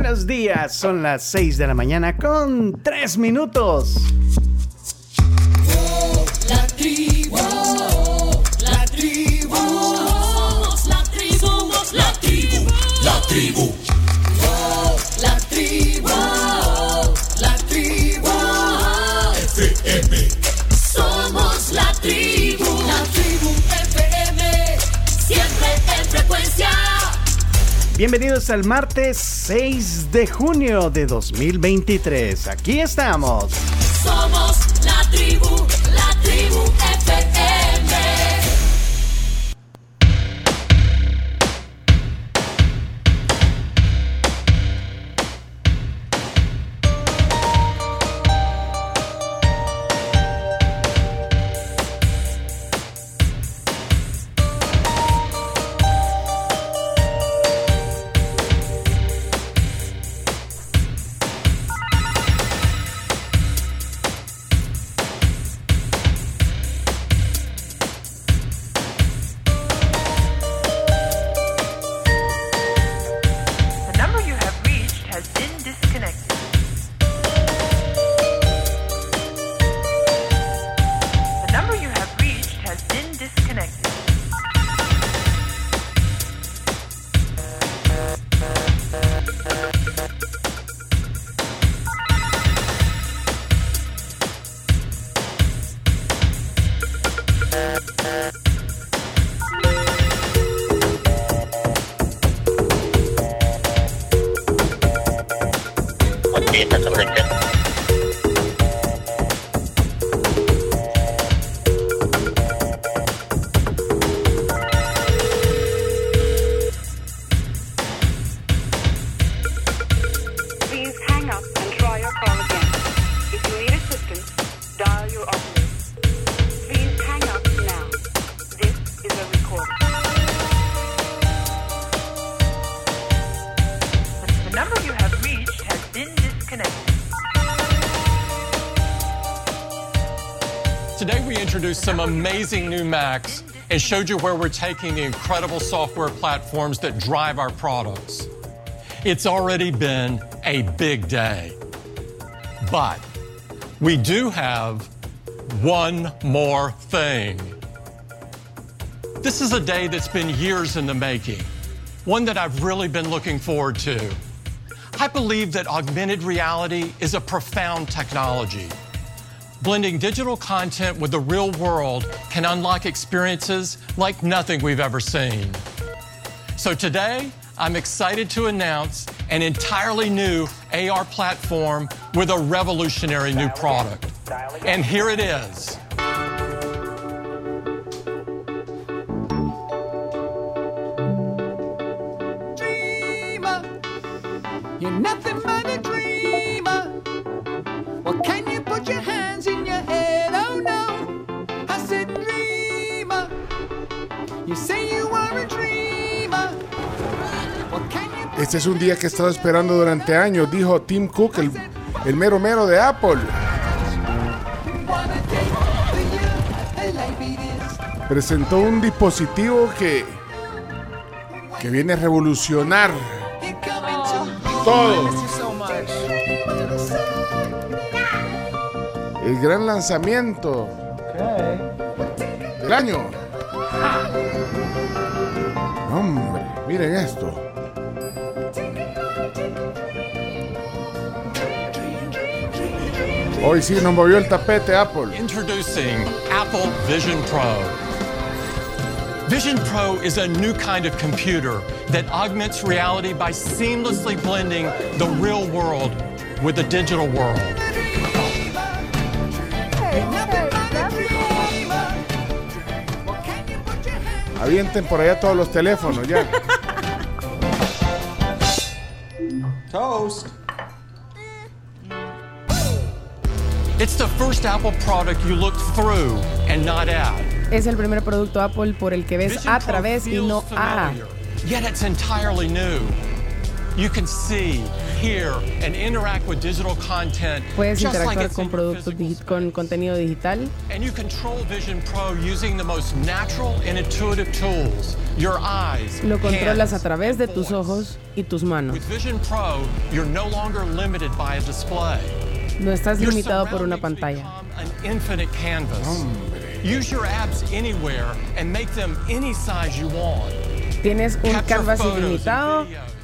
buenos días. Son las 6 de la mañana con 3 minutos. Bienvenidos al martes 6 de junio de 2023. Aquí estamos. Somos la tribu, some amazing new Macs and showed you where we're taking the incredible software platforms that drive our products. It's already been a big day. But we do have one more thing. This is a day that's been years in the making, one that I've really been looking forward to. I believe that augmented reality is a profound technology. Blending digital content with the real world can unlock experiences like nothing we've ever seen. So today, I'm excited to announce an entirely new AR platform with a revolutionary new product. And here it is. Este es un día que he estado esperando durante años, dijo Tim Cook, el, el mero mero de Apple. Presentó un dispositivo que, que viene a revolucionar todo. El gran lanzamiento del año. Hombre, miren esto. Hoy sí nos movió el tapete Apple. Introducing Apple Vision Pro. Vision Pro is a new kind of computer that augments reality by seamlessly blending the real world with the digital world. Avienten por allá todos los teléfonos ya. It's the first Apple product you look through and not at. Es el primer producto Apple por el que ves Vision a través y no a. Yet it's entirely new. You can see, hear, and interact with digital content Puedes like interactuar it's con productos con contenido digital And you control Vision Pro using the most natural and intuitive tools. Your eyes. lo controlas a través de tus ojos y tus manos. With Vision Pro, you're no longer limited by a display. No estás limitado por una pantalla. become An infinite canvas. Use your apps anywhere and make them any size you want. Tienes un canvas ilimitado. videos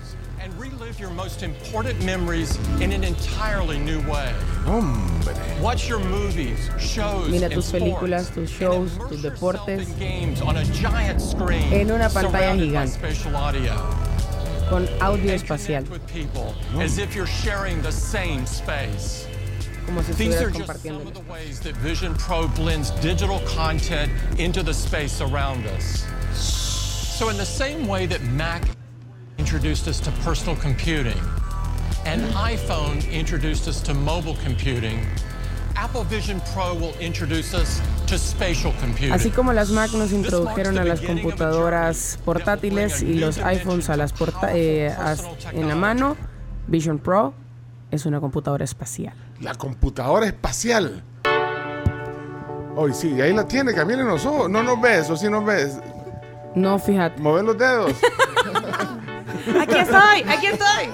and relive your most important memories in an entirely new way. Hombre. Watch your movies, shows, Mira tus sports, películas, tus shows, tus deportes in games on a giant screen, en una pantalla gigante. con audio espacial, with people as if you're sharing the same space. Como si These are estuvieras just compartiendo. some el of the ways that Vision Pro blends digital content into the space around us. So, in the same way that Mac introduced us to personal computing and iPhone introduced us to mobile computing, Apple Vision Pro will introduce us to spatial computing. Así como las Mac nos introdujeron a las computadoras portátiles y los iPhones a las porta- eh, en la mano, Vision Pro es una computadora espacial. La computadora espacial. Hoy sí, ahí la tiene, Camila, en los ojos. No nos ves, o sí nos ves. No, fíjate. Mover los dedos. Aquí estoy, aquí estoy.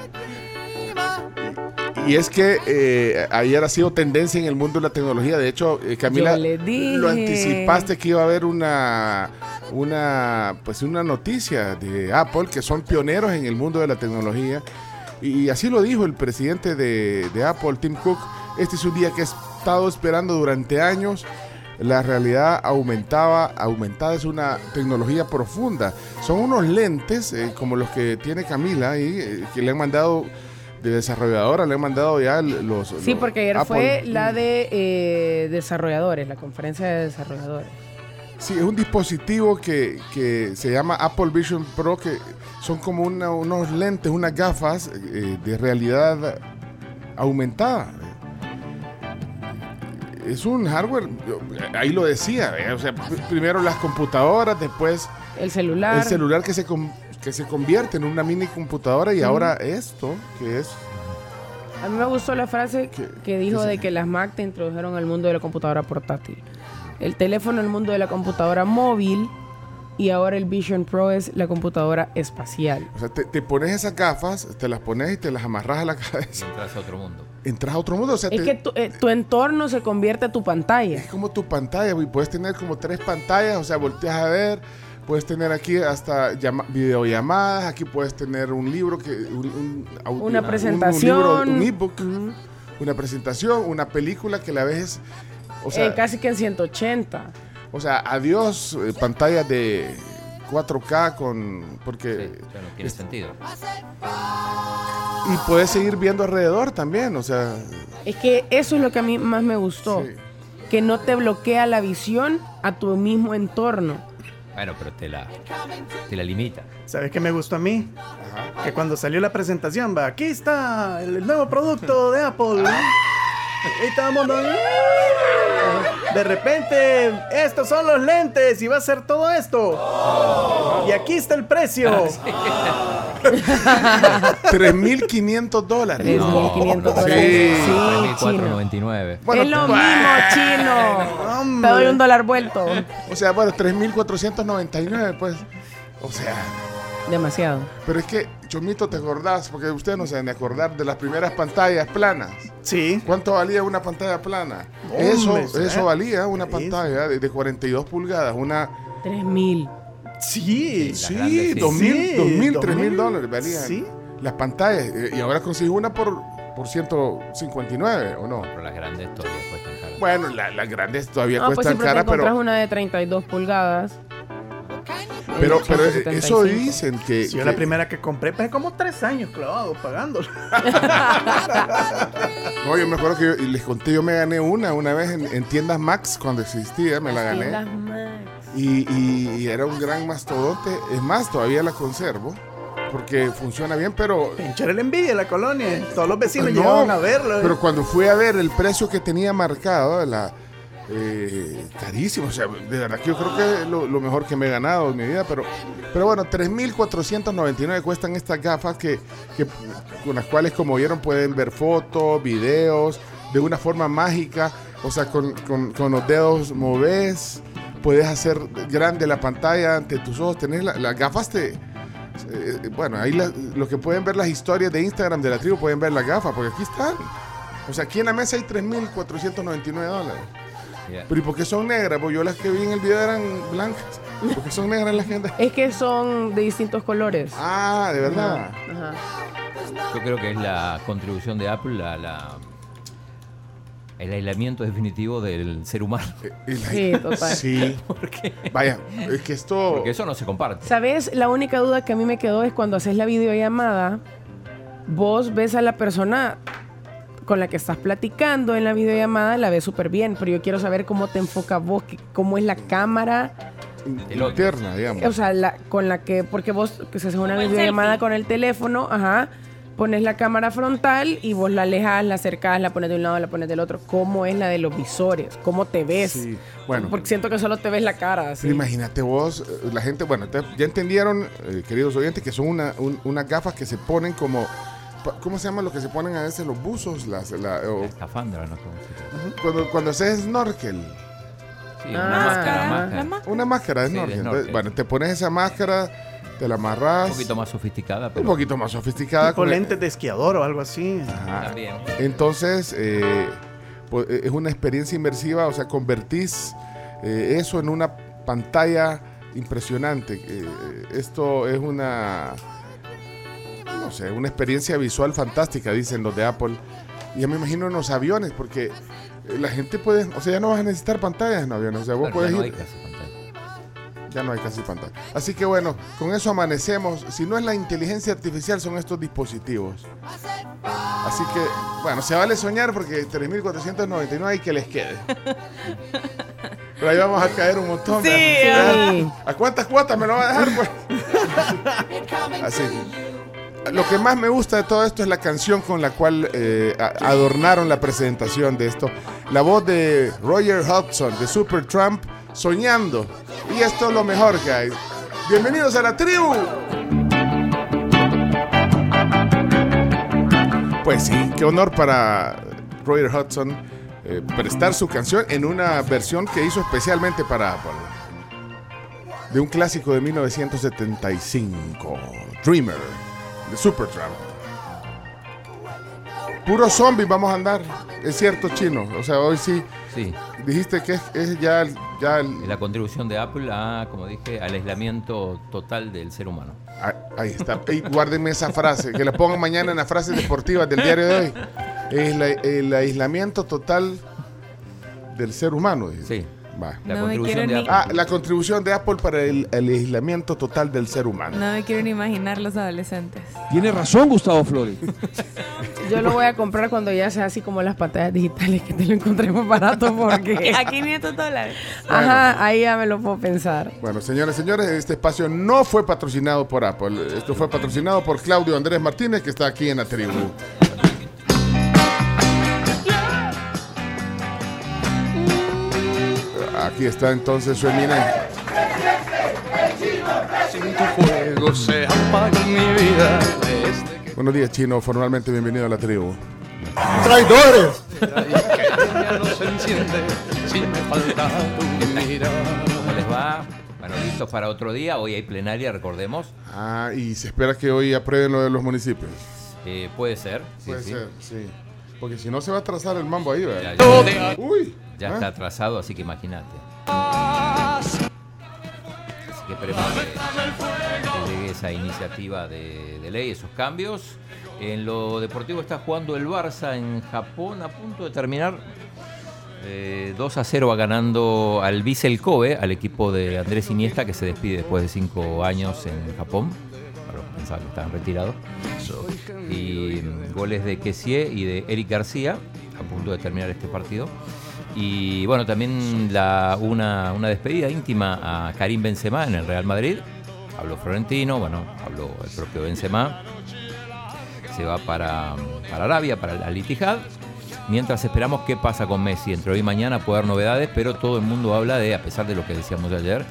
Y es que eh, ayer ha sido tendencia en el mundo de la tecnología. De hecho, eh, Camila, Yo le dije. lo anticipaste que iba a haber una, una, pues una noticia de Apple que son pioneros en el mundo de la tecnología. Y así lo dijo el presidente de, de Apple, Tim Cook. Este es un día que he estado esperando durante años. La realidad aumentaba, aumentada es una tecnología profunda. Son unos lentes eh, como los que tiene Camila ahí, eh, que le han mandado de desarrolladora, le han mandado ya los... Sí, los porque ayer Apple. fue la de eh, desarrolladores, la conferencia de desarrolladores. Sí, es un dispositivo que, que se llama Apple Vision Pro, que son como una- unos lentes, unas gafas eh, de realidad aumentada. Es un hardware, ahí lo decía, eh, o sea, pr- primero las computadoras, después El celular. el celular que se, que se convierte en una mini computadora y ahora esto, que es... A mí me gustó la frase ¿Qué- que dijo de que las Mac te introdujeron al mundo de la computadora portátil. El teléfono al mundo de la computadora móvil y ahora el Vision Pro es la computadora espacial. O sea, te, te pones esas gafas, te las pones y te las amarras a la cabeza. Entras a otro mundo. Entras a otro mundo, o sea, Es te- que tu, eh, tu entorno se convierte a tu pantalla. Es como tu pantalla, güey. Puedes tener como tres pantallas, o sea, volteas a ver. Puedes tener aquí hasta llama- videollamadas, aquí puedes tener un libro, que, un, un audio- Una un- un presentación. libro, un ebook, una presentación, una película que la ves, o sea, Eh, casi que en 180. O sea, adiós eh, pantallas de 4K con, Sí, porque ya no tiene sentido. y puedes seguir viendo alrededor también, o sea, Es que eso es lo que a mí más me gustó. Sí. Que no te bloquea la visión a tu mismo entorno. Bueno, pero te la, te la limita. ¿Sabes qué me gustó a mí? Que cuando salió la presentación, va, aquí está el nuevo producto de Apple. Y estábamos De repente, estos son los lentes y va a ser todo esto. Y aquí está el precio. 3.500 dólares. 3.500 dólares. Sí. Sí, chino. 4.99. Bueno, es lo pues, mismo, chino. hombre. Te doy un dólar vuelto. O sea, bueno, 3.499, pues. O sea, Demasiado. pero es que, Chomito, ¿te acordás? Porque ustedes no se deben de acordar de las primeras pantallas planas. Sí. ¿Cuánto valía una pantalla plana? Eso, eso valía una pantalla de, de 42 pulgadas. Una, 3000. Sí. sí, grandes, sí. 2.000, Sí, 2.000, 2.000, 3.000 dólares valían sí. las pantallas. Eh, Y ahora consigo una por, por 159, ¿o no? Pero las grandes todavía cuestan caro. Bueno, la- las grandes todavía No, pues cuestan siempre te cara, encontrás pero, una de 32 pulgadas. Pero, pero 175. eso dicen que... Sí, yo que- la primera que compré, pues como tres años clavado pagándola. No, yo me acuerdo que yo- y les conté, yo me gané una una vez en, en tiendas Max cuando existía, me la gané. Tiendas Max. Y, y- y era un gran mastodonte. Es más, todavía la conservo porque funciona bien, pero. Pinchar el envidia en la colonia. Todos los vecinos No, llegaban a verlo. Pero cuando fui a ver el precio que tenía marcado, la, eh, carísimo. O sea, de verdad que yo creo que es lo, mejor que me he ganado en mi vida. Pero, pero bueno, 3.499 cuestan estas gafas que, que- con las cuales, como vieron, pueden ver fotos, videos, de una forma mágica. O sea, con, con- con los dedos moves, puedes hacer grande la pantalla ante tus ojos. Tenés la- las gafas te... eh, bueno, ahí la- los que pueden ver las historias de Instagram de la tribu pueden ver las gafas, porque aquí están. O sea, aquí en la mesa hay 3.499 dólares. Yeah. Pero ¿y por qué son negras? Pues yo las que vi en el video eran blancas. ¿Por qué son negras las que andan? Es que son de distintos colores. Ah, de verdad. Ajá. Yo creo que es la contribución de Apple a la el aislamiento definitivo del ser humano. La- Sí, total. Sí. Vaya, es que esto. Porque eso no se comparte. ¿Sabes? La única duda que a mí me quedó es cuando haces la videollamada, vos ves a la persona con la que estás platicando en la videollamada, la ves súper bien, pero yo quiero saber cómo te enfoca vos, que- cómo es la cámara, interna, digamos. o sea, la, con la que, porque vos, que se hace una videollamada selfie. con el teléfono, ajá, pones la cámara frontal y vos la alejas, la acercás, la pones de un lado, la pones del otro. ¿Cómo es la de los visores? ¿Cómo te ves? Sí, bueno. Porque siento que solo te ves la cara. Pero imagínate vos, eh, la gente, bueno, te- ya entendieron, eh, queridos oyentes, que son una, un- unas gafas que se ponen como, ¿cómo se llama lo que se ponen a veces los buzos? Las, la- o- Escafandra, ¿no? ¿Cómo se llama? cuando, cuando haces snorkel. Sí, Ah. una máscara, La máscara. Una máscara de Sí, de snorkel. Entonces, bueno, te pones esa máscara, te la amarras. Un poquito más sofisticada, un pero poquito más sofisticada. Con lentes de esquiador o algo así. Ajá. también. Entonces, eh, pues, eh, es una experiencia inmersiva, o sea, convertís eh, eso en una pantalla impresionante. Eh, esto es una, no sé, una experiencia visual fantástica, dicen los de Apple. Y ya me imagino en los aviones, porque eh, la gente puede, o sea, ya no vas a necesitar pantallas en aviones, o sea, vos puedes ya no ir, hay casi pantalla. ya no hay casi pantalla. Así que bueno, con eso amanecemos. Si no es la inteligencia artificial, son estos dispositivos. Así que, bueno, se vale soñar porque 3.499 y que les quede. Pero ahí vamos a caer un montón. Sí. ¿A cuántas cuotas me lo va a dejar? Pues? Así. Lo que más me gusta de todo esto es la canción con la cual eh, adornaron la presentación de esto. La voz de Roger Hudson de Supertramp soñando. Y esto es lo mejor hay. Bienvenidos a la tribu. Pues sí, qué honor para Roger Hudson eh, prestar su canción en una versión que hizo especialmente para Apple. De un clásico de 1975, Dreamer, de Supertramp. Puro zombie vamos a andar, es cierto chino, o sea, hoy sí, Sí, dijiste que es, es ya, el- ya el- la contribución de Apple a, como dije, al aislamiento total del ser humano. Ah, Ahí está. Ey, guárdenme esa frase, que la pongan mañana en las frases deportivas del diario de hoy. Es la- el aislamiento total del ser humano. Sí, Va. la No me contribución quiero de ni- Apple. Ah, la contribución de Apple para el, el aislamiento total del ser humano. No me quiero ni imaginar los adolescentes. Tiene razón Gustavo Flores. Yo lo voy a comprar cuando ya sea así como las pantallas digitales que te lo encontré más barato porque... A 500 dólares. Ajá, ahí ya me lo puedo pensar. Bueno, señores, señores, este espacio no fue patrocinado por Apple. Esto fue patrocinado por Claudio Andrés Martínez, que está aquí en la tribu. Aquí está entonces su eminencia. Buenos días, Chino. Formalmente bienvenido a la tribu. ¡Traidores! ya no se enciende, si me falta tu mirada. ¿Cómo les va? Bueno, listos para otro día. Hoy hay plenaria, recordemos. Ah, y se espera que hoy aprueben lo de los municipios. Eh, puede ser. Sí, Puede sí. ser, sí. Porque si no se va a atrasar el mambo ahí, ¿verdad? ya- Uy. ya ¿ah? está atrasado, así que imagínate. Así que esperemos que, que llegue esa iniciativa de, de ley, esos cambios. En lo deportivo está jugando el Barça en Japón a punto de terminar. Eh, 2 a 0 va ganando al Vissel Kobe, al equipo de Andrés Iniesta, que se despide después de 5 años en Japón. Pensaba que estaban retirados. Y mm, goles de Kessie y de Eric García, a punto de terminar este partido. Y bueno, también una, una despedida íntima a Karim Benzema en el Real Madrid. Habló Florentino, bueno, habló el propio Benzema. Se va para, para Arabia, para el Al Ittihad. Mientras esperamos qué pasa con Messi. Entre hoy y mañana puede haber novedades, pero todo el mundo habla de, a pesar de lo que decíamos ayer,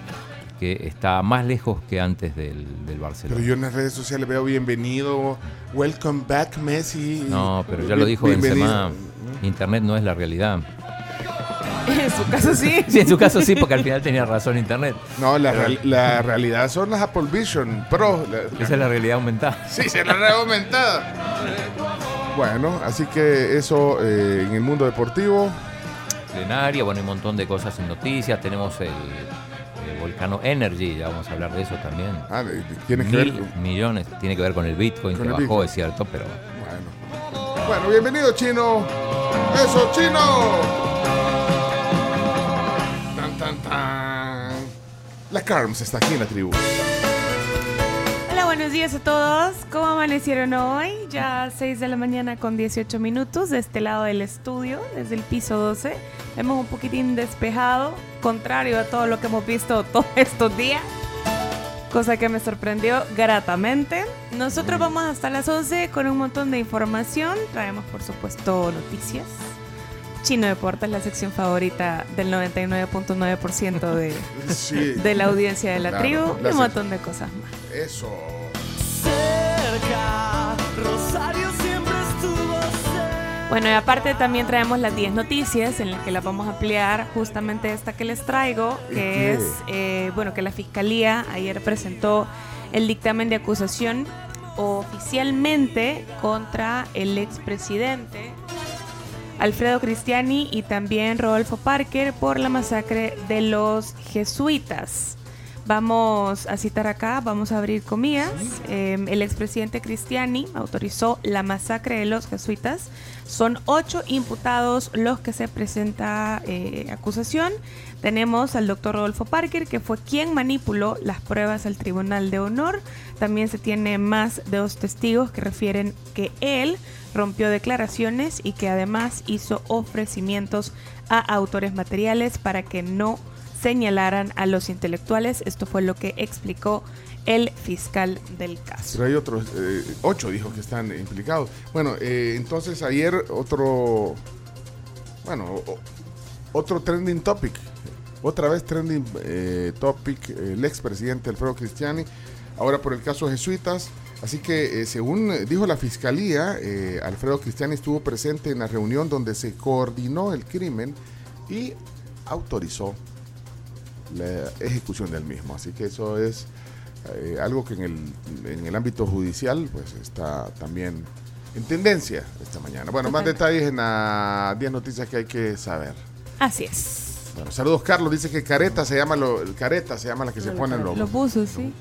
que está más lejos que antes del, del Barcelona. Pero yo en las redes sociales veo bienvenido, welcome back Messi. No, pero ya lo dijo Bienvenido. Benzema. Internet no es la realidad. En su caso sí. Sí, en su caso sí, porque al final tenía razón Internet. No, la, real- la realidad son las Apple Vision Pro. La- Esa es la realidad aumentada. Sí, se la realidad aumentada. Bueno, así que eso eh, en el mundo deportivo. plenaria, bueno, hay un montón de cosas en noticias. Tenemos el, el Volcano Energy, ya vamos a hablar de eso también. Ah, tiene que Mil ver. millones, tiene que ver con el Bitcoin, Con que el bajó, Bitcoin. es cierto, pero Bueno. Bueno, bienvenido, chino. ¡Eso, chino! Tan, tan, tan. La Carms está aquí en la tribu. Buenos días a todos. ¿Cómo amanecieron hoy? Ya 6 de la mañana con 18 minutos de este lado del estudio, desde el piso 12. Vemos un poquitín despejado, contrario a todo lo que hemos visto todos estos días. Cosa que me sorprendió gratamente. Nosotros vamos hasta las 11 con un montón de información. Traemos, por supuesto, noticias. Chino Deportes, la sección favorita del 99.9% de, Sí. de la audiencia de la Claro, tribu. la y un montón de cosas más. Eso. Cerca. Rosario siempre estuvo cerca. Bueno, y aparte también traemos las 10 noticias en las que las vamos a ampliar justamente esta que les traigo, que es, eh, bueno, que la Fiscalía ayer presentó el dictamen de acusación oficialmente contra el expresidente Alfredo Cristiani y también Rodolfo Parker por la masacre de los jesuitas. Vamos a citar acá, vamos a abrir comillas. Eh, el expresidente Cristiani autorizó la masacre de los jesuitas. Son ocho imputados los que se presenta eh, acusación. Tenemos al doctor Rodolfo Parker, que fue quien manipuló las pruebas al Tribunal de Honor. También se tiene más de dos testigos que refieren que él rompió declaraciones y que además hizo ofrecimientos a autores materiales para que no señalaran a los intelectuales. Esto fue lo que explicó el fiscal del caso. Pero hay otros, eh, ocho dijo que están implicados. Bueno, eh, entonces ayer otro, bueno, otro trending topic. Otra vez trending eh, topic, el expresidente Alfredo Cristiani, ahora por el caso jesuitas. Así que, según dijo la fiscalía, Alfredo Cristiani estuvo presente en la reunión donde se coordinó el crimen y autorizó la ejecución del mismo. Así que eso es eh, algo que en el, en el ámbito judicial pues está también en tendencia esta mañana. Bueno, más detalles en las 10 noticias que hay que saber. Así es. Bueno, saludos Carlos, dice que careta se llama lo, careta se llama la que se ponen los, Los buzos, sí.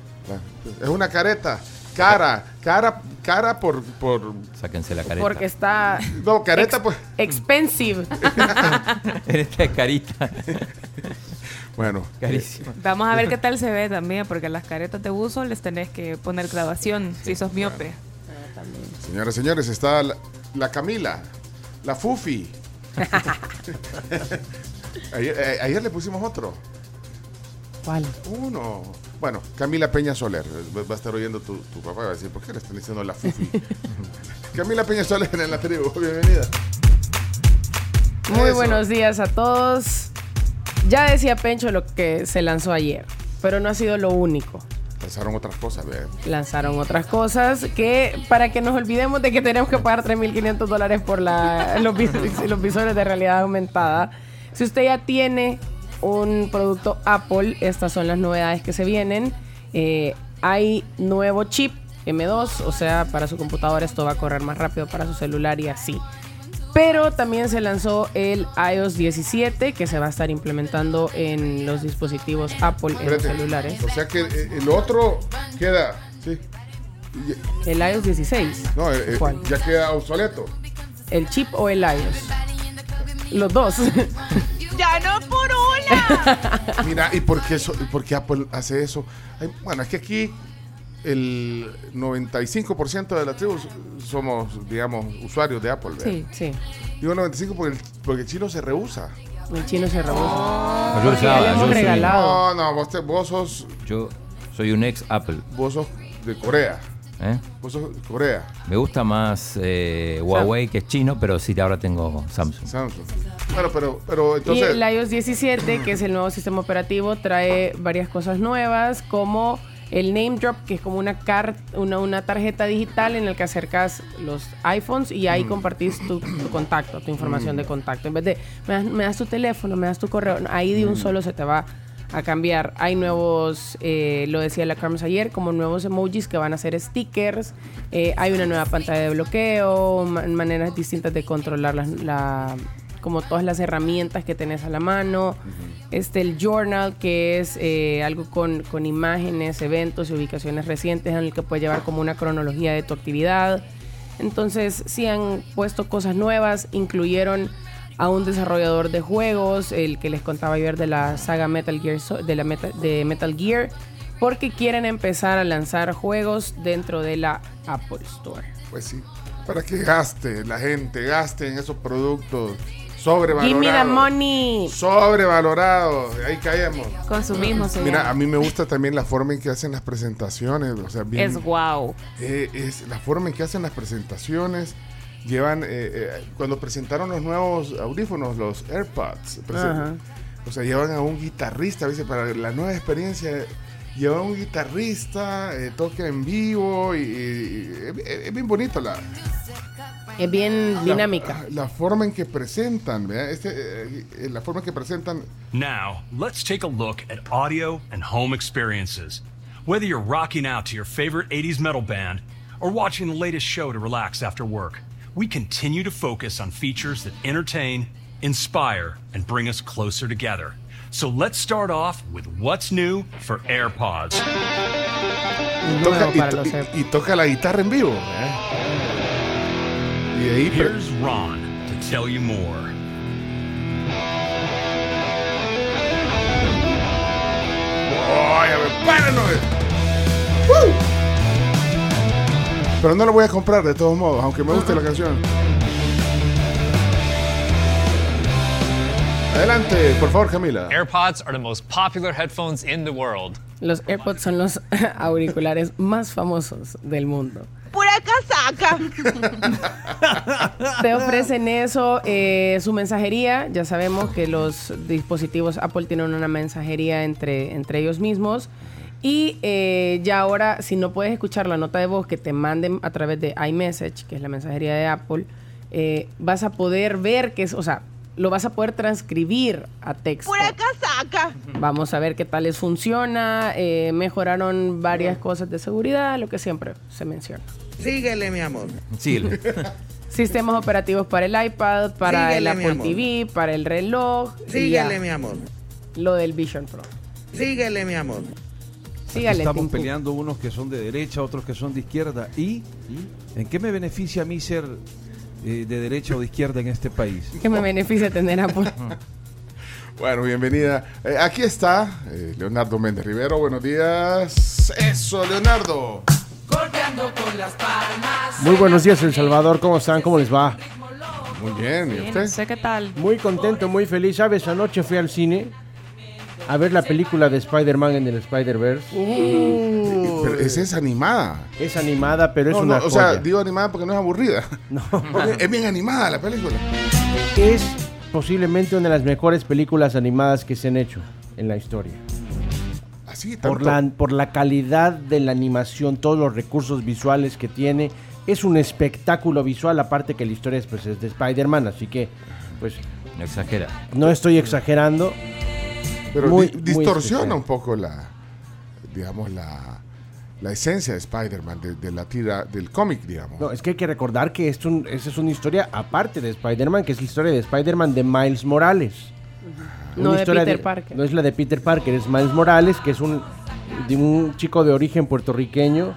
es una careta, cara, cara, cara por, por sáquense la careta. Porque está no careta pues expensive. Esta es carita. Bueno, carísimo. Vamos a ver qué tal se ve también, porque las caretas de buzo les tenés que poner grabación si sos miope. Señoras y señores, está la, la Camila, la Fufi. ayer, eh, ayer le pusimos otro. ¿Cuál? Uno. Bueno, Camila Peña Soler. Va va a estar oyendo tu, tu papá y va a decir, ¿por qué le están diciendo la Fufi? Camila Peña Soler en la tribu. Bienvenida. Muy Eso. buenos días a todos. Ya decía Pencho lo que se lanzó ayer, pero no ha sido lo único. Pensaron otras cosas, ve. Lanzaron otras cosas que, para que nos olvidemos de que tenemos que pagar 3.500 dólares por la, los, vis- los visores de realidad aumentada. Si usted ya tiene un producto Apple, estas son las novedades que se vienen. Eh, hay nuevo chip M2, o sea, para su computadora esto va a correr más rápido para su celular y así. Pero también se lanzó el iOS 17 que se va a estar implementando en los dispositivos Apple en los celulares. O sea que eh, el otro queda. Sí. El iOS 16. No, eh, eh, ¿Cuál? ya queda obsoleto. ¿El chip o el iOS? Los dos. ¡Ya no por una! Mira, ¿y por qué, eso, por qué Apple hace eso? Ay, bueno, es que aquí el 95% de la tribu somos, digamos, usuarios de Apple. ¿verdad? Sí, sí. Digo 95 porque el, porque el chino se rehúsa. El chino se rehúsa. No, yo usaba, soy- regalado. No, no, vos, te- vos sos Yo soy un ex Apple. vos sos de Corea. ¿eh? Vos sos Corea. Me gusta más eh, Huawei, que es chino, pero sí, ahora tengo Samsung. Samsung. Bueno, pero, pero Y entonces. el iOS 17, que es el nuevo sistema operativo, trae varias cosas nuevas, como el name drop, que es como una, car- una, una tarjeta digital en la que acercas los iPhones y ahí compartís tu, tu contacto, tu información de contacto. En vez de, me das, me das tu teléfono, me das tu correo, ahí de un solo se te va a cambiar. Hay nuevos, eh, lo decía la Carmen ayer, como nuevos emojis que van a ser stickers. Eh, hay una nueva pantalla de bloqueo, ma- maneras distintas de controlar la, como todas las herramientas que tenés a la mano. Este, el journal, que es eh, algo con, con imágenes, eventos y ubicaciones recientes en el que puedes llevar como una cronología de tu actividad. Entonces, sí han puesto cosas nuevas, incluyeron a un desarrollador de juegos, el que les contaba ayer de la saga Metal Gear, de, la Meta- de Metal Gear, porque quieren empezar a lanzar juegos dentro de la Apple Store. Pues sí. Para que gaste la gente, gaste en esos productos Give me the money. Sobrevalorados. Ahí caemos. Consumimos, se Mira, a mí me gusta también la forma en que hacen las presentaciones. O sea, bien, Es wow. eh, es la forma en que hacen las presentaciones. Llevan, eh, eh, cuando presentaron los nuevos audífonos, los AirPods, o sea, llevan a un guitarrista, ¿viste? para la nueva experiencia, llevan a un guitarrista, eh, toca en vivo y, y- y- es, es bien bonito la, Es bien dinámica. la, la forma en que presentan, ¿verdad? Este, eh, la forma en que presentan Now, let's take a look at audio and home experiences. Whether you're rocking out to your favorite 80s metal band or watching the latest show to relax after work, we continue to focus on features that entertain, inspire, and bring us closer together. So let's start off with what's new for AirPods. y toca, y, para to- y- AirPods. y toca la guitarra en vivo. ¿verdad? Y ahí Here's Ron to tell you more. ¡Ay, a ver, páranos! ¡Woo! Pero no lo voy a comprar de todos modos, aunque me guste la canción. Adelante, por favor, Camila. AirPods are the most popular headphones in the world. Los AirPods son los auriculares más famosos del mundo. ¡Pura casaca! Te ofrecen eso, eh, su mensajería. Ya sabemos que los dispositivos Apple tienen una mensajería entre, entre ellos mismos. Y eh, ya ahora, si no puedes escuchar la nota de voz que te manden a través de iMessage, que es la mensajería de Apple, eh, vas a poder ver que es, o sea, lo vas a poder transcribir a texto. ¡Pura casaca! Vamos a ver qué tal les funciona. eh, mejoraron varias cosas de seguridad, lo que siempre se menciona. Síguele, mi amor. Síguele. Sistemas operativos para el iPad, para Síguele, el Apple. TV, para el reloj. Síguele, mi amor. Lo del Vision Pro. Síguele, mi amor. Sígale, Estamos peleando unos que son de derecha, otros que son de izquierda. ¿Y en qué me beneficia a mí ser eh, de derecha o de izquierda en este país? Que me beneficia tener Apple. Bueno, bienvenida. Eh, aquí está eh, Leonardo Méndez Rivero. Buenos días. Eso, Leonardo. Muy buenos días, El Salvador. ¿Cómo están? ¿Cómo les va? Muy bien, ¿y usted? no sé qué tal. Muy contento, muy feliz. ¿Sabes? Anoche fui al cine a ver la película de Spider-Man en el Spider-Verse. Pero esa es animada. Es animada, pero es No, una no, o sea, joya. digo animada porque no es aburrida. es bien animada la película. Es posiblemente una de las mejores películas animadas que se han hecho en la historia. Así, Por tanto. la, por la calidad de la animación, todos los recursos visuales que tiene. Es un espectáculo visual, aparte que la historia es, pues, es de Spider-Man, así que, pues, No exagera. no estoy exagerando. Pero Muy- di- muy distorsiona especial. un poco la, digamos, la, la esencia de Spider-Man, de, de la tira, del cómic, digamos. No, es que hay que recordar que esto un- esa es una historia aparte de Spider-Man, que es la historia de Spider-Man de Miles Morales. No Una de historia Peter Parker. No es la de Peter Parker, es Miles Morales, que es un, de un chico de origen puertorriqueño.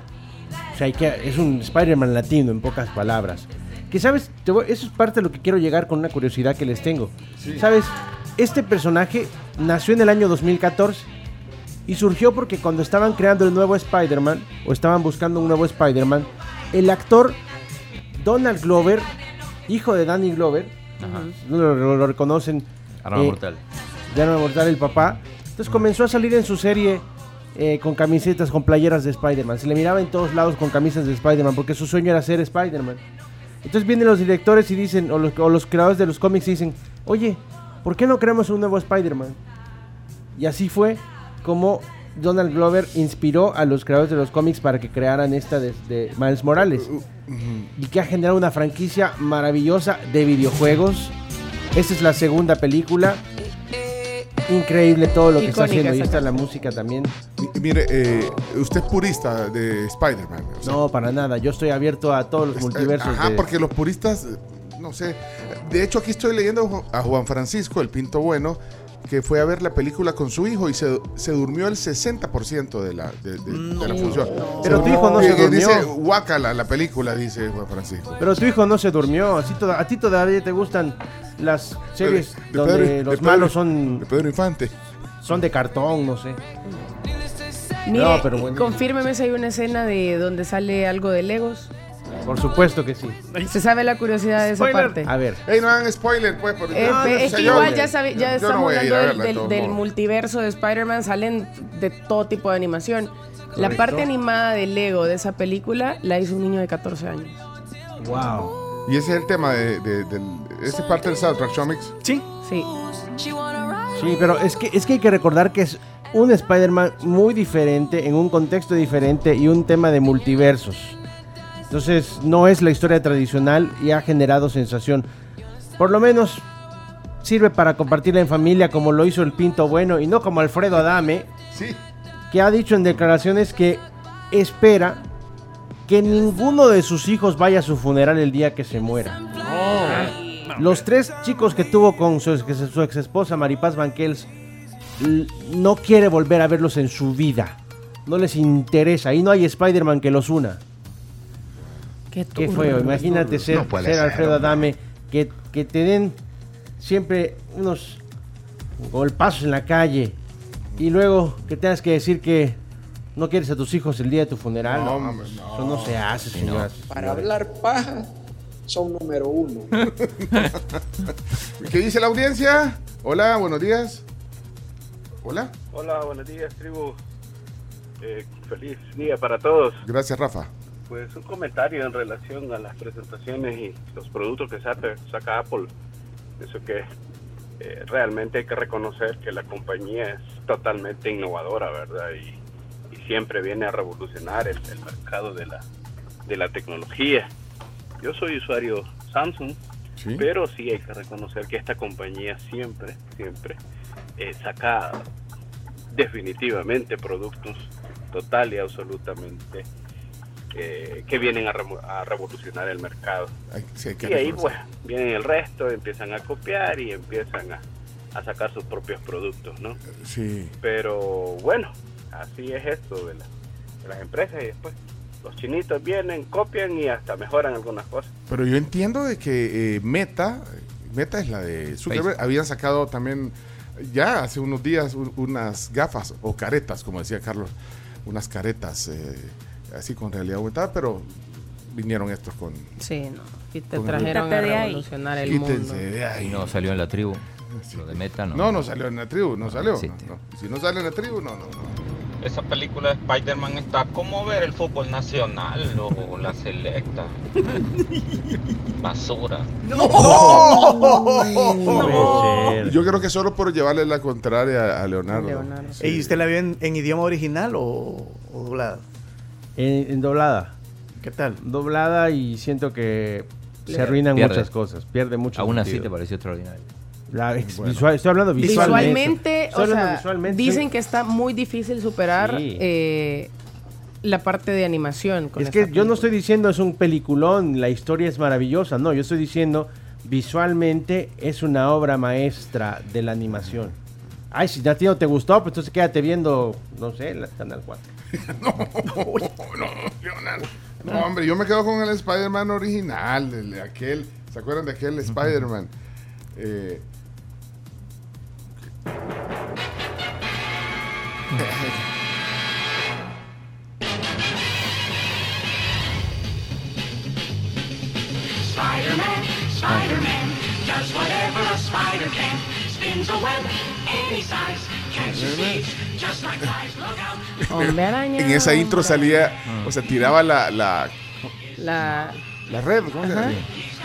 O sea, hay que, es un Spider-Man latino, en pocas palabras. Que sabes, Te voy- eso es parte de lo que quiero llegar con una curiosidad que les tengo. Sabes, este personaje nació en el año 2014 y surgió porque cuando estaban creando el nuevo Spider-Man, o estaban buscando un nuevo Spider-Man, el actor Donald Glover, hijo de Danny Glover, lo, lo- lo reconocen. Arma eh, mortal. de Arma Mortal, el papá. Entonces comenzó a salir en su serie eh, con camisetas, con playeras de Spider-Man. Se le miraba en todos lados con camisas de Spider-Man porque su sueño era ser Spider-Man. Entonces vienen los directores y dicen, o los, o los creadores de los cómics y dicen, oye, ¿por qué no creamos un nuevo Spider-Man? Y así fue como Donald Glover inspiró a los creadores de los cómics para que crearan esta de, de Miles Morales. Y que ha generado una franquicia maravillosa de videojuegos. Esta es la segunda película. Increíble todo lo que está haciendo. Y está la música también. Mire, eh, usted es purista de Spider-Man. o sea, No, para nada. Yo estoy abierto a todos los multiversos. Ajá, de- porque los puristas, eh, no sé. De hecho, aquí estoy leyendo a Juan Francisco, el Pinto Bueno, que fue a ver la película con su hijo y se, se durmió el 60% de la, de, de- de la función. Pero tu hijo no se durmió. Dice, guácala la película, dice Juan Francisco. Pero tu hijo no se durmió. Así toda- a ti todavía te gustan las series De- de donde Pedro- de los Pedro- malos son. De Pedro Infante. Son de cartón, no sé. Mire, No, pero bueno. confírmeme si hay una escena de donde sale algo de Legos. Por supuesto que sí. Se sabe la curiosidad de esa Spoiler. parte. A ver. Ey, no hagan spoiler, pues. porque- Eh, No, pe- no, es que señor. igual ya, sabe- ya Yo estamos no voy a ir hablando a del, verla, de del- todos del modos. multiverso de Spider-Man, salen de todo tipo de animación. La Correcto. parte animada de Lego de esa película la hizo un niño de 14 años. Wow. Y ese es el tema de, de- del. Ese es parte del soundtrack, Showmix. Sí. Sí. Sí, pero es que, es que hay que recordar que es un Spider-Man muy diferente, en un contexto diferente y un tema de multiversos. Entonces, no es la historia tradicional y ha generado sensación. Por lo menos sirve para compartirla en familia como lo hizo el Pinto Bueno y no como Alfredo Adame, Sí. que ha dicho en declaraciones que espera que ninguno de sus hijos vaya a su funeral el día que se muera. Los tres chicos que tuvo con su, ex- su ex esposa Maripaz Banquels no quiere volver a verlos en su vida. No les interesa. Y no hay Spider-Man que los una. Qué, Qué feo. Imagínate ser, No ser ser, Alfredo. Adame. Que, que te den siempre unos golpazos en la calle. Y luego que tengas que decir que no quieres a tus hijos el día de tu funeral. No, hombre, Eso no se hace, señoras. y Para hablar paja, son número uno. ¿Qué dice la audiencia? Hola, buenos días. Hola. Hola, buenos días, tribu. Eh, feliz día para todos. Gracias, Rafa. Pues un comentario en relación a las presentaciones y los productos que saca, saca Apple. Eso que eh, realmente hay que reconocer que la compañía es totalmente innovadora, ¿verdad? Y, y siempre viene a revolucionar el, el mercado de la, de la tecnología. Yo soy usuario Samsung, Sí. pero sí hay que reconocer que esta compañía siempre, siempre eh, saca definitivamente productos total y absolutamente eh, que vienen a, revolucionar el mercado. Hay- sí, hay que Y ahí pues vienen el resto, empiezan a copiar y empiezan a, a sacar sus propios productos, ¿no? Sí. Pero bueno, así es esto de, la- de las empresas y después los chinitos vienen, copian y hasta mejoran algunas cosas. Pero yo entiendo de que eh, Meta, Meta es la de Zuckerberg, Facebook. habían sacado también ya hace unos días un- unas gafas o caretas, como decía Carlos, unas caretas eh, así con realidad aumentada, pero vinieron estos con... Sí, no. Y te el- trajeron Quítate a revolucionar el Quítense mundo. de ahí. Y no salió en la tribu. Lo de Meta no. No, no salió en la tribu, no salió. no, no. Si no sale en la tribu, no, no, no. Esa película de Spider-Man está como ver el fútbol nacional o la selecta. Basura. Yo creo que solo por llevarle la contraria a Leonardo. Leonardo. Sí. ¿Y usted la vio en, en idioma original o, o doblada? En, en doblada. ¿Qué tal? Doblada y siento que se arruinan Pierde. muchas cosas. Pierde mucho. Aún así sentido. te pareció extraordinario. La ex- Bueno. visual- estoy hablando visualmente. Visualmente, Estoy o hablando sea, visualmente. dicen que está muy difícil superar Sí. eh, la parte de animación. Con Es que yo no estoy diciendo es un peliculón, la historia es maravillosa, no, yo estoy diciendo visualmente es una obra maestra de la animación. Ay, si a ti no te gustó, pues entonces quédate viendo, no sé, la Canal 4. No, no, Leonardo. No, hombre, yo me quedo con el Spider-Man original, el de aquel. ¿Se acuerdan de aquel Spider-Man? Eh, Spider-Man, Spider-Man, does whatever a spider can. Spins a web any size, catches thieves, Hombre araña. En esa intro salía, o sea, tiraba la, la, La, la red, ¿cómo se llama?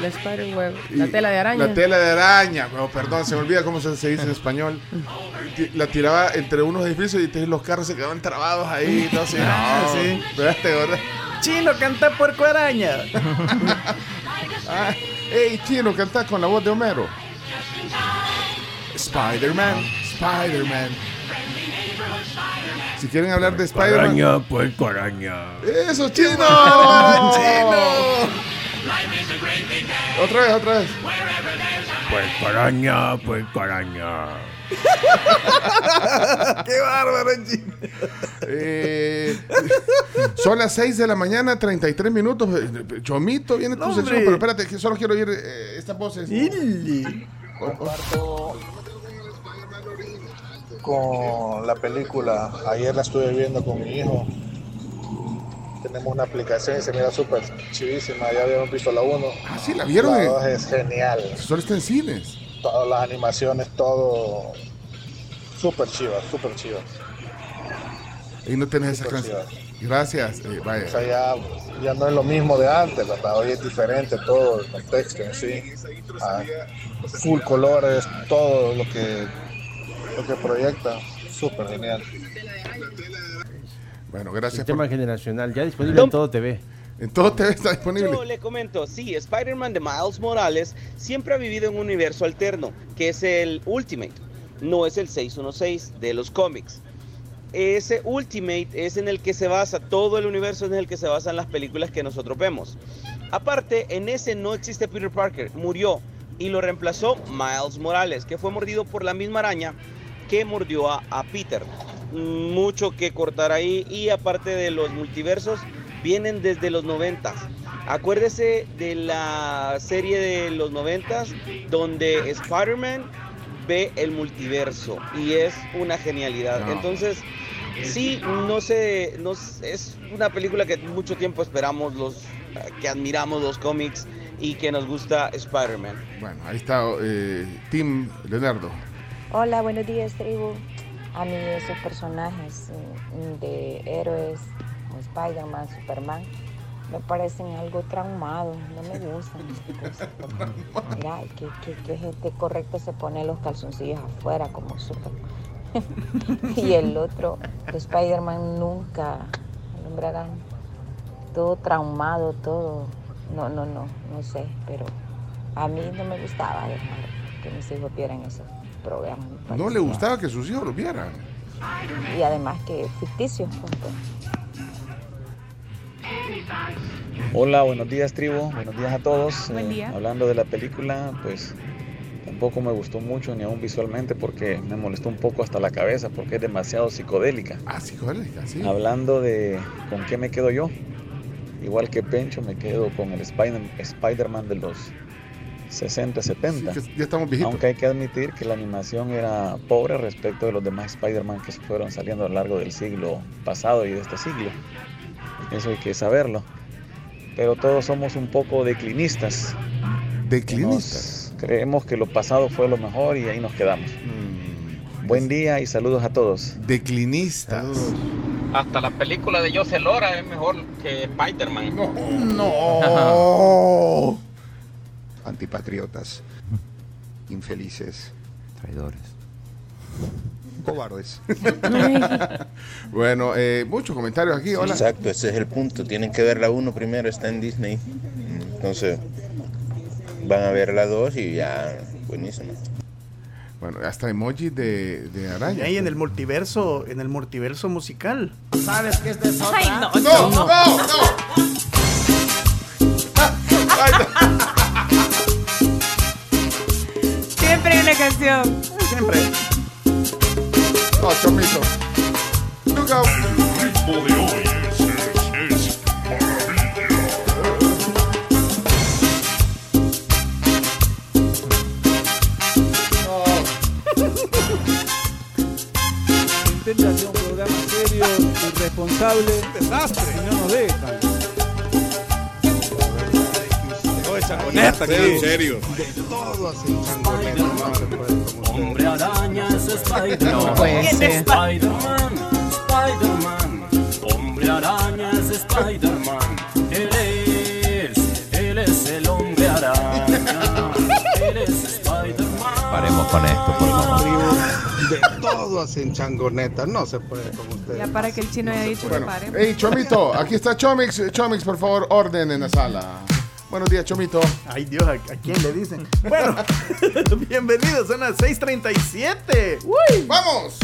la spider web. La tela de araña. La tela de araña, oh, perdón, se me olvida cómo se, se dice en español. La tiraba entre unos edificios y entonces los carros se quedaban trabados ahí. No sé, Ah, no, sí. Chino, canta puerco araña. Ah, ey, chino, canta con la voz de Homero. Spider-Man, Spider-Man. Si quieren hablar de Spider-Man. Araña, puerco araña. ¡Eso, chino! ¡Chino! Otra vez, otra vez. Puerco araña, puerco araña. ¡Qué bárbaro, chino! Eh, son las 6 de la mañana, 33 minutos. Chomito, viene tu No, sección, pero espérate, que solo quiero oír eh, estas voces. Comparto con la película. Ayer la estuve viendo con mi hijo. Tenemos una aplicación y se mira súper chivísima. Ya habíamos visto la 1. Ah, sí, la vieron. La. 2 es genial. Solo está en cines. Todas las animaciones, todo súper chiva, súper chiva. Y no tenés esa Súper canción. Gracias. eh, vaya. O sea, ya, ya no es lo mismo de antes, ¿verdad? Hoy es diferente todo el contexto en sí. Ah, full colores, todo lo que, lo que proyecta. Súper genial. Bueno, gracias. Sistema generacional, ya disponible en todo TV. En todo TV está disponible. Yo le comento, sí, Spider-Man de Miles Morales siempre ha vivido en un universo alterno, que es el Ultimate, no es el 616 de los cómics. Ese Ultimate es en el que se basa, todo el universo es en el que se basan las películas que nosotros vemos. Aparte, en ese no existe Peter Parker, murió y lo reemplazó Miles Morales, que fue mordido por la misma araña que mordió a, a Peter. Mucho que cortar ahí y aparte de los multiversos, vienen desde los 90. Acuérdese de la serie de los 90 donde Spider-Man ve el multiverso y es una genialidad. No. Entonces, sí, no sé, no es una película que mucho tiempo esperamos los que admiramos los cómics y que nos gusta Spider-Man. Bueno, ahí está eh, Tim Leonardo. Hola, buenos días, tribu. A mí esos personajes mm, de héroes como Spider-Man, Superman, me parecen algo traumados, no me gustan. esas cosas. Mira, que, que, que gente correcta se pone los calzoncillos afuera como Superman. y el otro, Spider-Man nunca, era todo traumado, todo. No, no, no, no sé, pero a mí no me gustaba dejar que mis hijos vieran esos programas. No le gustaba que sus hijos lo vieran. Y además que ficticios. pues. Hola, buenos días tribu, buenos días a todos. Buen Eh, hablando de la película, pues tampoco me gustó mucho ni aún visualmente porque me molestó un poco hasta la cabeza porque es demasiado psicodélica. Ah, psicodélica, sí. Hablando de con qué me quedo yo, igual que Pencho me quedo con el Spider- Spider-Man de los 60, 70. Sí, que ya estamos viejitos. Aunque hay que admitir que la animación era pobre respecto de los demás Spider-Man que se fueron saliendo a lo largo del siglo pasado y de este siglo. Eso hay que saberlo. Pero todos somos un poco declinistas. Declinistas. Nos creemos que lo pasado fue lo mejor y ahí nos quedamos. Buen día y saludos a todos. Declinistas. Hasta la película de José Lora es mejor que Spider-Man. No. Antipatriotas. Infelices. Traidores. Cobardes. bueno, eh, muchos comentarios aquí. Hola. Exacto, ese es el punto. Tienen que ver la 1 primero, está en Disney. Entonces, van a ver la 2 y ya, buenísimo. Bueno, hasta emojis de, de Y araña. ahí en el multiverso, en el multiverso musical. ¿Sabes qué es de eso? Ay, no, no, no, una canción. Siempre. No, chomito. Look out. Intenta hacer un programa serio, irresponsable. Desastre. Y no nos dejan. Conecta aquí. serio. De todo hacen changoneta, araña es Spider-Man. No puede ser. Spider-Man, Spider-Man. Hombre araña es Spider-Man. Él es, él es el hombre araña. Él es Spider-Man. Paremos con esto, por favor. De todo hacen changoneta, no se puede con ustedes. Ya para que el chino haya dicho Bueno, que pare. hey, Chomito, aquí está Chomix. Chomix, por favor, orden en la sala. Buenos días, Chomito. Ay, Dios, ¿a, a quién le dicen? Bueno, bienvenidos, son las 6:37. ¡Uy! ¡Vamos!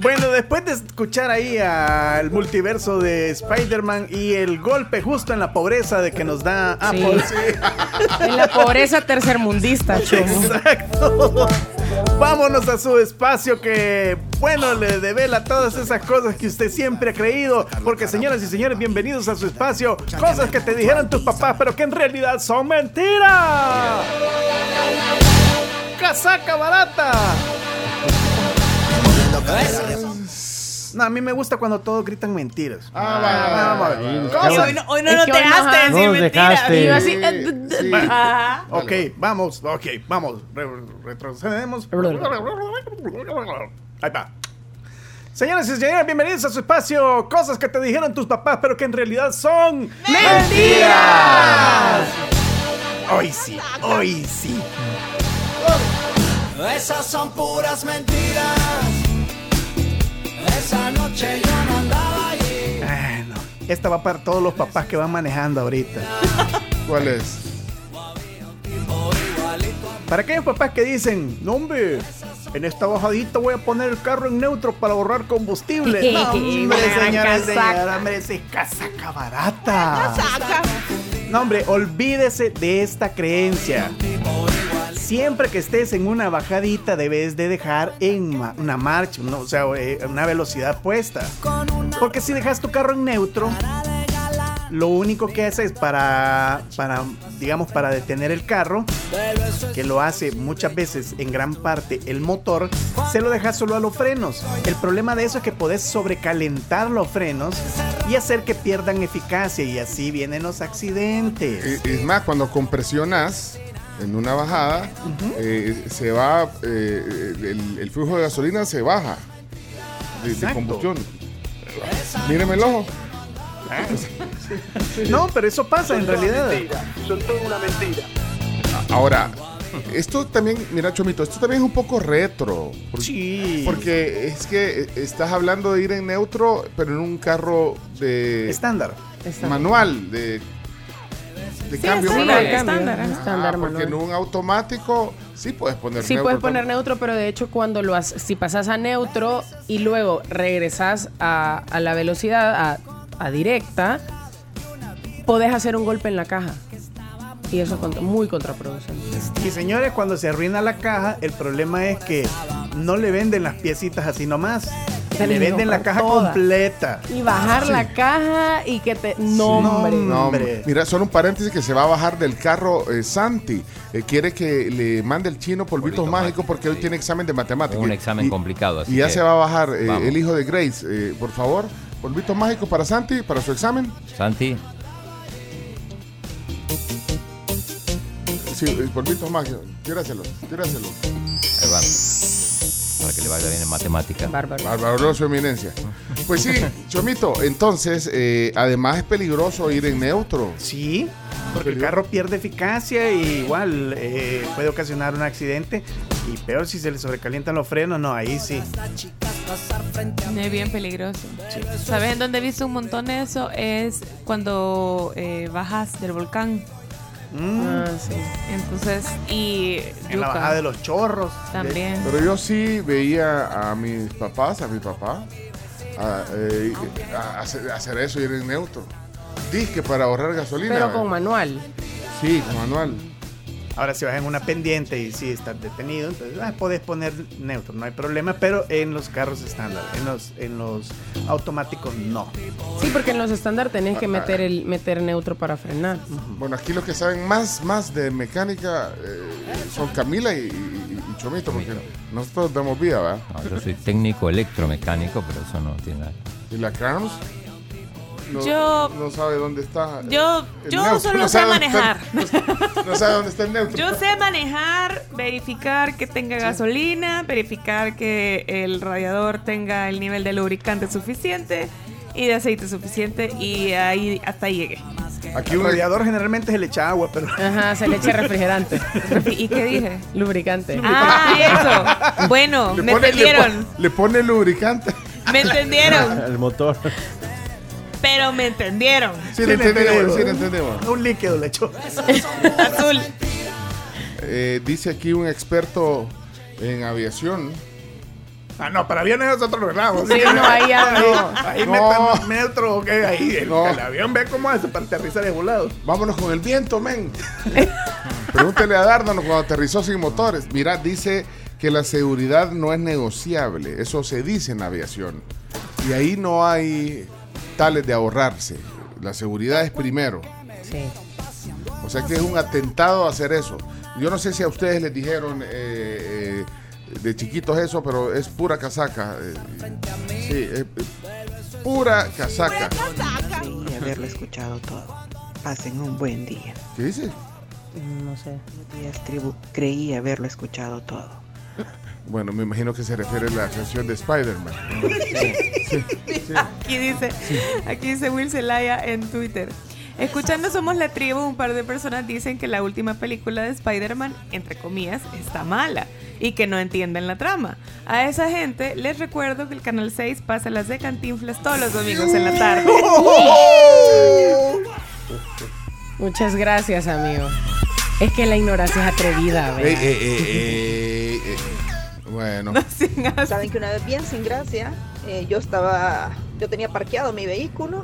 Bueno, después de escuchar ahí al multiverso de Spider-Man y el golpe justo en la pobreza de que nos da Apple. En la pobreza tercermundista, chomo. Exacto. Vámonos a su espacio que, bueno, le devela todas esas cosas que usted siempre ha creído. Porque, señoras y señores, bienvenidos a su espacio. Cosas que te dijeron tus papás, pero que en realidad son mentiras. Casaca barata. No, a mí me gusta cuando todos gritan mentiras. Ah, vamos. Sí, Cosas- Hoy no, hoy no Es nos que hoy nos dejaste decir mentiras. dejaste. Así, Sí, eh, sí. ajá. Ok, vamos, ok, vamos. Re- retrocedemos. Ahí va. Señoras y señores, bienvenidos a su espacio. Cosas que te dijeron tus papás, pero que en realidad son mentiras. Hoy sí, hoy sí. Esas son puras mentiras. Esa noche yo no andaba allí. Bueno, esta va para todos los papás que van manejando ahorita. ¿Cuál es? Para aquellos papás que dicen, no hombre, en esta bajadita voy a poner el carro en neutro para ahorrar combustible. No, hombre, casaca. señora, hombre, es casaca barata. No, hombre, olvídese de esta creencia. Siempre que estés en una bajadita debes de dejar en una marcha, no, o sea, eh, una velocidad puesta. Porque si dejas tu carro en neutro, lo único que hace es para, para, digamos, para detener el carro, que lo hace muchas veces en gran parte el motor, se lo dejas solo a los frenos. El problema de eso es que podés sobrecalentar los frenos y hacer que pierdan eficacia y así vienen los accidentes. Es más, cuando compresionas en una bajada, eh, se va, eh, el, el flujo de gasolina se baja de, combustión. Míreme el ojo. No, pero eso pasa en realidad. Son toda una mentira. Ahora, esto también, mira Chomito, esto también es un poco retro. Por- Sí. Porque es que estás hablando de ir en neutro, pero en un carro de Estándar. manual, de, de Sí, cambio sí, estándar, Ah, estándar porque en un automático sí puedes poner Sí neutro puedes poner también. neutro, pero de hecho cuando lo haces, si pasas a neutro y luego regresas a, a la velocidad, a, a directa, podés hacer un golpe en la caja. Y eso es contra- muy contraproducente. Y señores, cuando se arruina la caja, el problema es que no le venden las piecitas así nomás. Se le venden la caja toda. completa. Y bajar Sí. la caja y que te... Nombre. No, Hombre. mira, solo un paréntesis que se va a bajar del carro eh, Santi. Eh, quiere que le mande el chino polvitos Polvito mágicos mágico, porque hoy tiene examen de matemáticas. Un examen Y- complicado, así Y ya que se va a bajar eh, el hijo de Grace. Eh, por favor, polvitos mágicos para Santi, para su examen. Santi, Sí, polvitos mágicos. Tíraselos, tíraselos. ahí va. Para que le vaya bien en matemática. Bárbaro. Bárbaro, su eminencia. Pues sí, Chomito, entonces, eh, además es peligroso ir en neutro. Sí, porque el carro pierde eficacia y igual eh, puede ocasionar un accidente. Y peor si se le sobrecalientan los frenos, no, ahí sí. Es bien peligroso. ¿Sabes en dónde he visto un montón de eso? Es cuando eh, bajas del volcán. Mm, Ah, sí. Entonces, y. en la bajada de los chorros. También. Pero yo sí veía a mis papás, a mi papá, a, eh, a hacer, hacer eso, ir en neutro. Disque para ahorrar gasolina. Pero con manual. Sí, con manual. Ahora, si vas en una pendiente y sí estás detenido, entonces ah, puedes poner neutro, no hay problema, pero en los carros estándar, en los, en los automáticos no. Sí, porque en los estándar tenés que meter el meter neutro para frenar. Bueno, aquí los que saben más, más de mecánica eh, son Camila y, y- y Chomito, porque nosotros damos vía, ¿verdad? No, yo soy técnico electromecánico, pero eso no tiene nada. ¿Y la Carms? No, Yo- no sabe dónde está. Yo, el yo neutro, solo no sé está- manejar. no sabe dónde está el neutro. Yo sé manejar, verificar que tenga gasolina, verificar que el radiador tenga el nivel de lubricante suficiente y de aceite suficiente y ahí hasta ahí llegué. Aquí un radiador generalmente se le echa agua, pero. Ajá, se le echa refrigerante. ¿Y qué dije? Lubricante. Ah, eso. Bueno, Le me pone- le entendieron. pone- Le pone lubricante. Me entendieron. El motor. Pero me entendieron. Sí, le entendemos, sí, le entendemos. Un líquido le echó. Azul. Eh, dice aquí un experto en aviación. Ah, no, para aviones es otro relajo. Sí, no, ahí ya no. Ahí No. metan neutro, ok, ahí. El, No. el avión ve cómo hace para aterrizar de volado. Vámonos con el viento, men. Pregúntele a Dárdanos cuando aterrizó sin motores. Mira, dice que la seguridad no es negociable. Eso se dice en aviación. Y ahí no hay tales de ahorrarse. La seguridad es primero. Sí. O sea que es un atentado hacer eso. Yo no sé si a ustedes les dijeron eh, eh, de chiquitos eso, pero es pura casaca. eh, sí, es, es pura casaca. y haberlo escuchado todo. Pasen un buen día. ¿Qué dice? No sé. Días tribu, creí haberlo escuchado todo. Bueno, me imagino que se refiere a la canción de Spider-Man. Aquí dice, aquí dice Will Zelaya en Twitter. Escuchando Somos la Tribu, un par de personas dicen que la última película de Spider-Man, entre comillas, está mala y que no entienden la trama. A esa gente les recuerdo que el Canal 6 pasa las de Cantinflas todos los domingos en la tarde. Muchas gracias, amigo. Es que la ignorancia es atrevida, ¿verdad? ey, ey, ey, ey. Bueno, Saben que una vez bien sin gracia, eh, yo estaba, yo tenía parqueado mi vehículo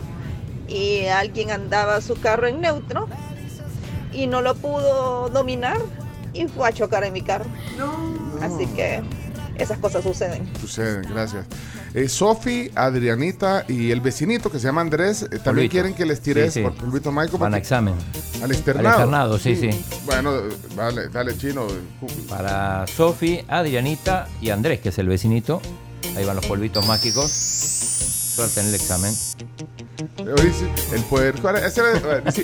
y alguien andaba su carro en neutro y no lo pudo dominar y fue a chocar en mi carro. Así que esas cosas suceden. suceden, gracias. Eh, Sofi, Adrianita y el vecinito que se llama Andrés eh, también Polvito. quieren que les tires Sí, sí. por Polvito Michael. Van a examen. Al externado. Al externado, sí, sí. Bueno, eh, vale, dale chino. Para Sofi, Adrianita y Andrés, que es el vecinito. Ahí van los polvitos mágicos. Suerte en el examen. Sí, El puerco ara-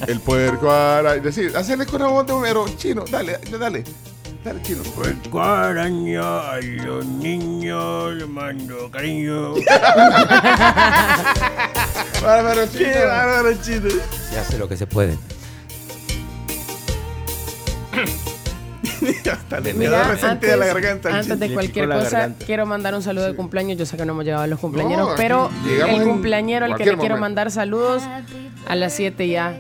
El puerco ara- decir, hacerle con voz de Homero. Chino, dale, dale. Dale, chino. A los niños le mando cariño. Bárbaro chino. Bárbaro, chino. Se hace lo que se puede. Hasta le Mira, resentida la garganta. antes de cualquier cosa, garganta. quiero mandar un saludo de cumpleaños. Yo sé que no hemos llegado a los cumpleaños, aquí pero el cumpleañero al que le quiero mandar saludos a las 7 ya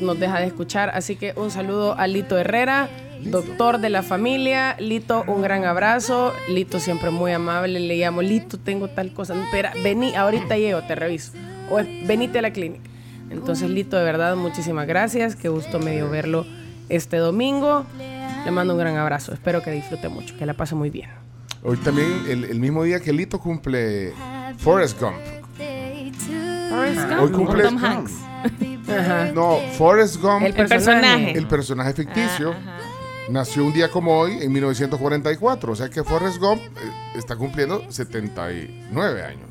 nos deja de escuchar. Así que un saludo a Lito Herrera, doctor de la familia. Lito, un gran abrazo. Lito siempre muy amable. Le llamo, Lito, tengo tal cosa. Espera, vení, ahorita llego, te reviso. O es, venite a la clínica. Entonces, Lito, de verdad, muchísimas gracias. Qué gusto me dio verlo este domingo. Le mando un gran abrazo. Espero que disfrute mucho, que la pase muy bien. Hoy también, el, el mismo día que Lito cumple Forrest Gump. Forrest Hoy Gump o cumple Tom Hanks. No, Forrest Gump. El personaje. El personaje ficticio. Nació un día como hoy, en 1944. O sea que Forrest Gump eh, está cumpliendo 79 años.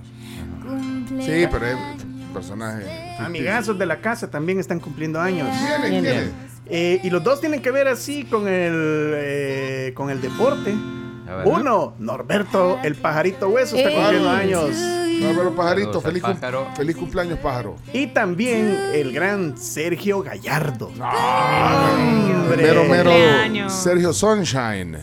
Sí, pero es un personaje. Amigazos de la casa también están cumpliendo años. ¿Quiénes? ¿Quiénes? Eh, y los dos tienen que ver así con el, eh, con el deporte. Uno, Norberto, el pajarito hueso, está Ey. cumpliendo años. Bárbaro Pajarito, feliz, cum- pájaro. feliz cumpleaños, pájaro. Y también el gran Sergio Gallardo. Hombre. Mero, mero. Sergio Sunshine.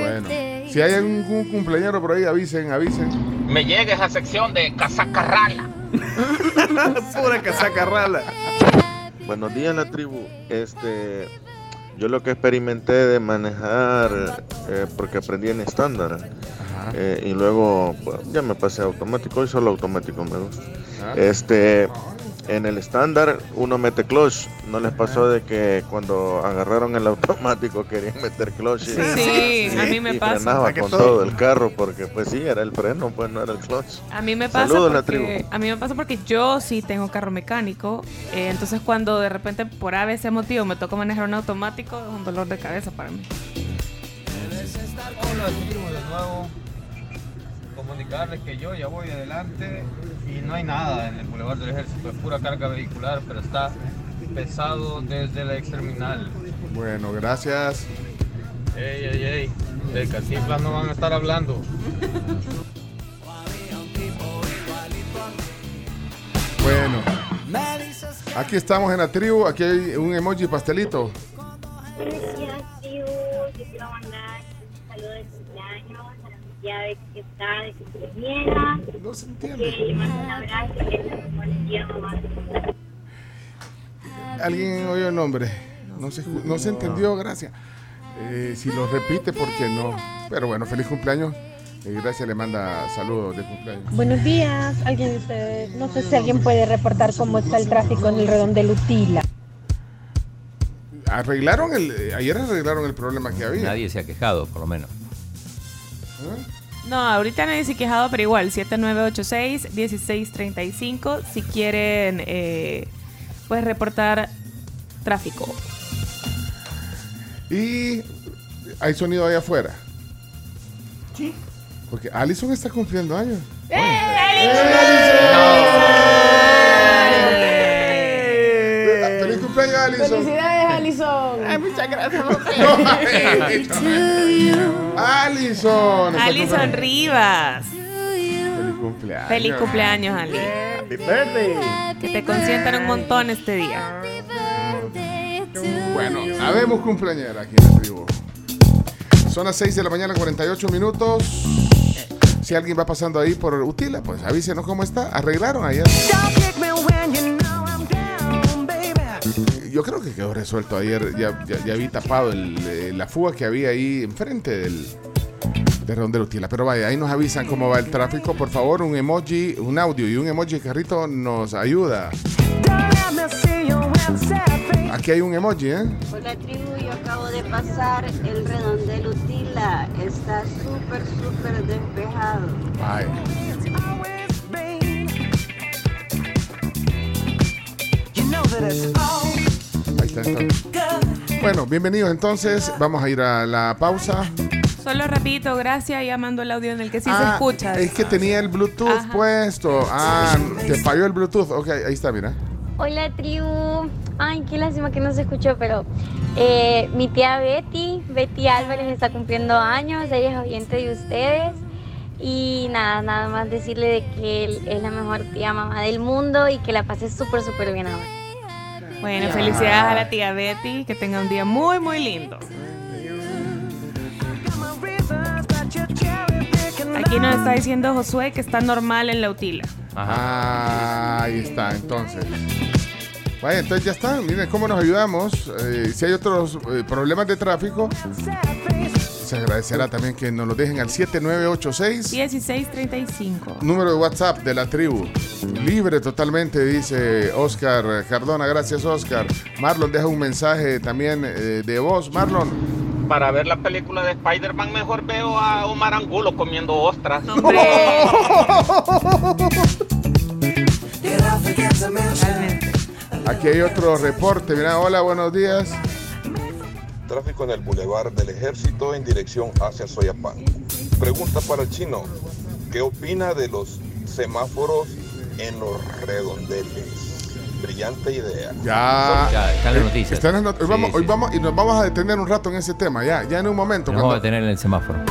Bueno, si hay algún cumpleañero por ahí, avisen, avisen. Me llega esa sección de casaca rala. Pura casaca rala. Buenos días, la tribu. Este, yo lo que experimenté de manejar, eh, porque aprendí en estándar, eh, y luego pues, ya me pasé a automático, y solo automático me gusta. Este, en el estándar uno mete clutch. ¿No les pasó de que cuando agarraron el automático querían meter clutch? y- Sí, a mí me y pasa. frenaba con todo- todo el carro, porque pues sí, era el freno, pues no era el clutch. A mí me pasa Saludos, la porque tribu. a mí me pasa porque yo sí tengo carro mecánico, eh, entonces cuando de repente por ABC motivo me toca manejar un automático es un dolor de cabeza para mí. Hola, tribu de nuevo. Comunicarles que yo ya voy adelante y no hay nada en el Boulevard del Ejército, es pura carga vehicular, pero está pesado desde la exterminal. Bueno, gracias. Ey, ey, ey, de Cantinflas no van a estar hablando. Bueno, aquí estamos en la tribu. Aquí hay un emoji pastelito. De que está de. No se entiende. Que le mando un abrazo y que le buen día, mamá. ¿Alguien oyó el nombre? No se, no se entendió, gracias. Eh, si lo repite, ¿por qué no? Pero bueno, feliz cumpleaños. Y gracias le manda saludos de cumpleaños. Buenos días, alguien de ustedes, no sé si alguien puede reportar cómo está el tráfico en el redondel Utila. Arreglaron el. eh, Ayer arreglaron el problema que había. Nadie se ha quejado, por lo menos. No, ahorita nadie se ha quejado, pero igual, 7986-1635, si quieren, eh, pues reportar tráfico. Y hay sonido allá afuera. Sí. Porque Allison está cumpliendo años. ¡Eh! ¡Feliz cumpleaños, Allison! Felicidades, Alison. Ay, muchas gracias, Allison. está Alison cumpliendo. Rivas. Feliz cumpleaños. Feliz cumpleaños, Ali. Happy birthday. Que te consientan un montón este día. Bueno, habemos cumpleañera aquí en la tribu. Son las 6 de la mañana, 48 minutos. Si alguien va pasando ahí por Utila, pues avísenos cómo está. Arreglaron ayer. Yo creo que quedó resuelto ayer. Ya, ya, ya vi tapado el, eh, la fuga que había ahí enfrente del, de Redondel. Pero vaya, ahí nos avisan cómo va el tráfico. Por favor, un emoji, un audio y un emoji de carrito nos ayuda. Aquí hay un emoji, ¿eh? Hola tribu, yo acabo de pasar el redondel Utila. Está súper, súper despejado. Ay. Está, entonces. Bueno, bienvenidos entonces. Vamos a ir a la pausa. Solo rapidito, gracias, ya mando el audio en el que sí se Ah, escucha. Es que tenía el Bluetooth Ajá. puesto. Ah, te falló el Bluetooth. Ok, ahí está, mira. Hola tribu. Ay, qué lástima que no se escuchó, pero eh, mi tía Betty, Betty Álvarez está cumpliendo años, ella es oyente de ustedes. Y nada, nada más decirle de que él es la mejor tía mamá del mundo y que la pase súper, súper bien ahora. Bueno, Ya. felicidades a la tía Betty, que tenga un día muy, muy lindo. Aquí nos está diciendo Josué que está normal en la utila. Ah, ahí está, entonces. Vaya, entonces ya está. Miren cómo nos ayudamos. Eh, si hay otros eh, problemas de tráfico, se agradecerá también que nos lo dejen al 7986. 1635. Número de WhatsApp de la tribu. Libre totalmente, dice Oscar Cardona. Gracias, Oscar. Marlon deja un mensaje también eh, de voz. Marlon. Para ver la película de Spider-Man mejor veo a Omar Angulo comiendo ostras. Aquí hay otro reporte. Mira, hola, buenos días. Tráfico en el Boulevard del Ejército en dirección hacia Soyapango. Pregunta para el chino. ¿Qué opina de los semáforos en los redondeles? Brillante idea. Ya. Ya, están las noticias. Están las not- hoy Sí, vamos, sí, hoy sí. vamos y nos vamos a detener un rato en ese tema. Ya, ya en un momento. Nos vamos a cuando- tener en el semáforo.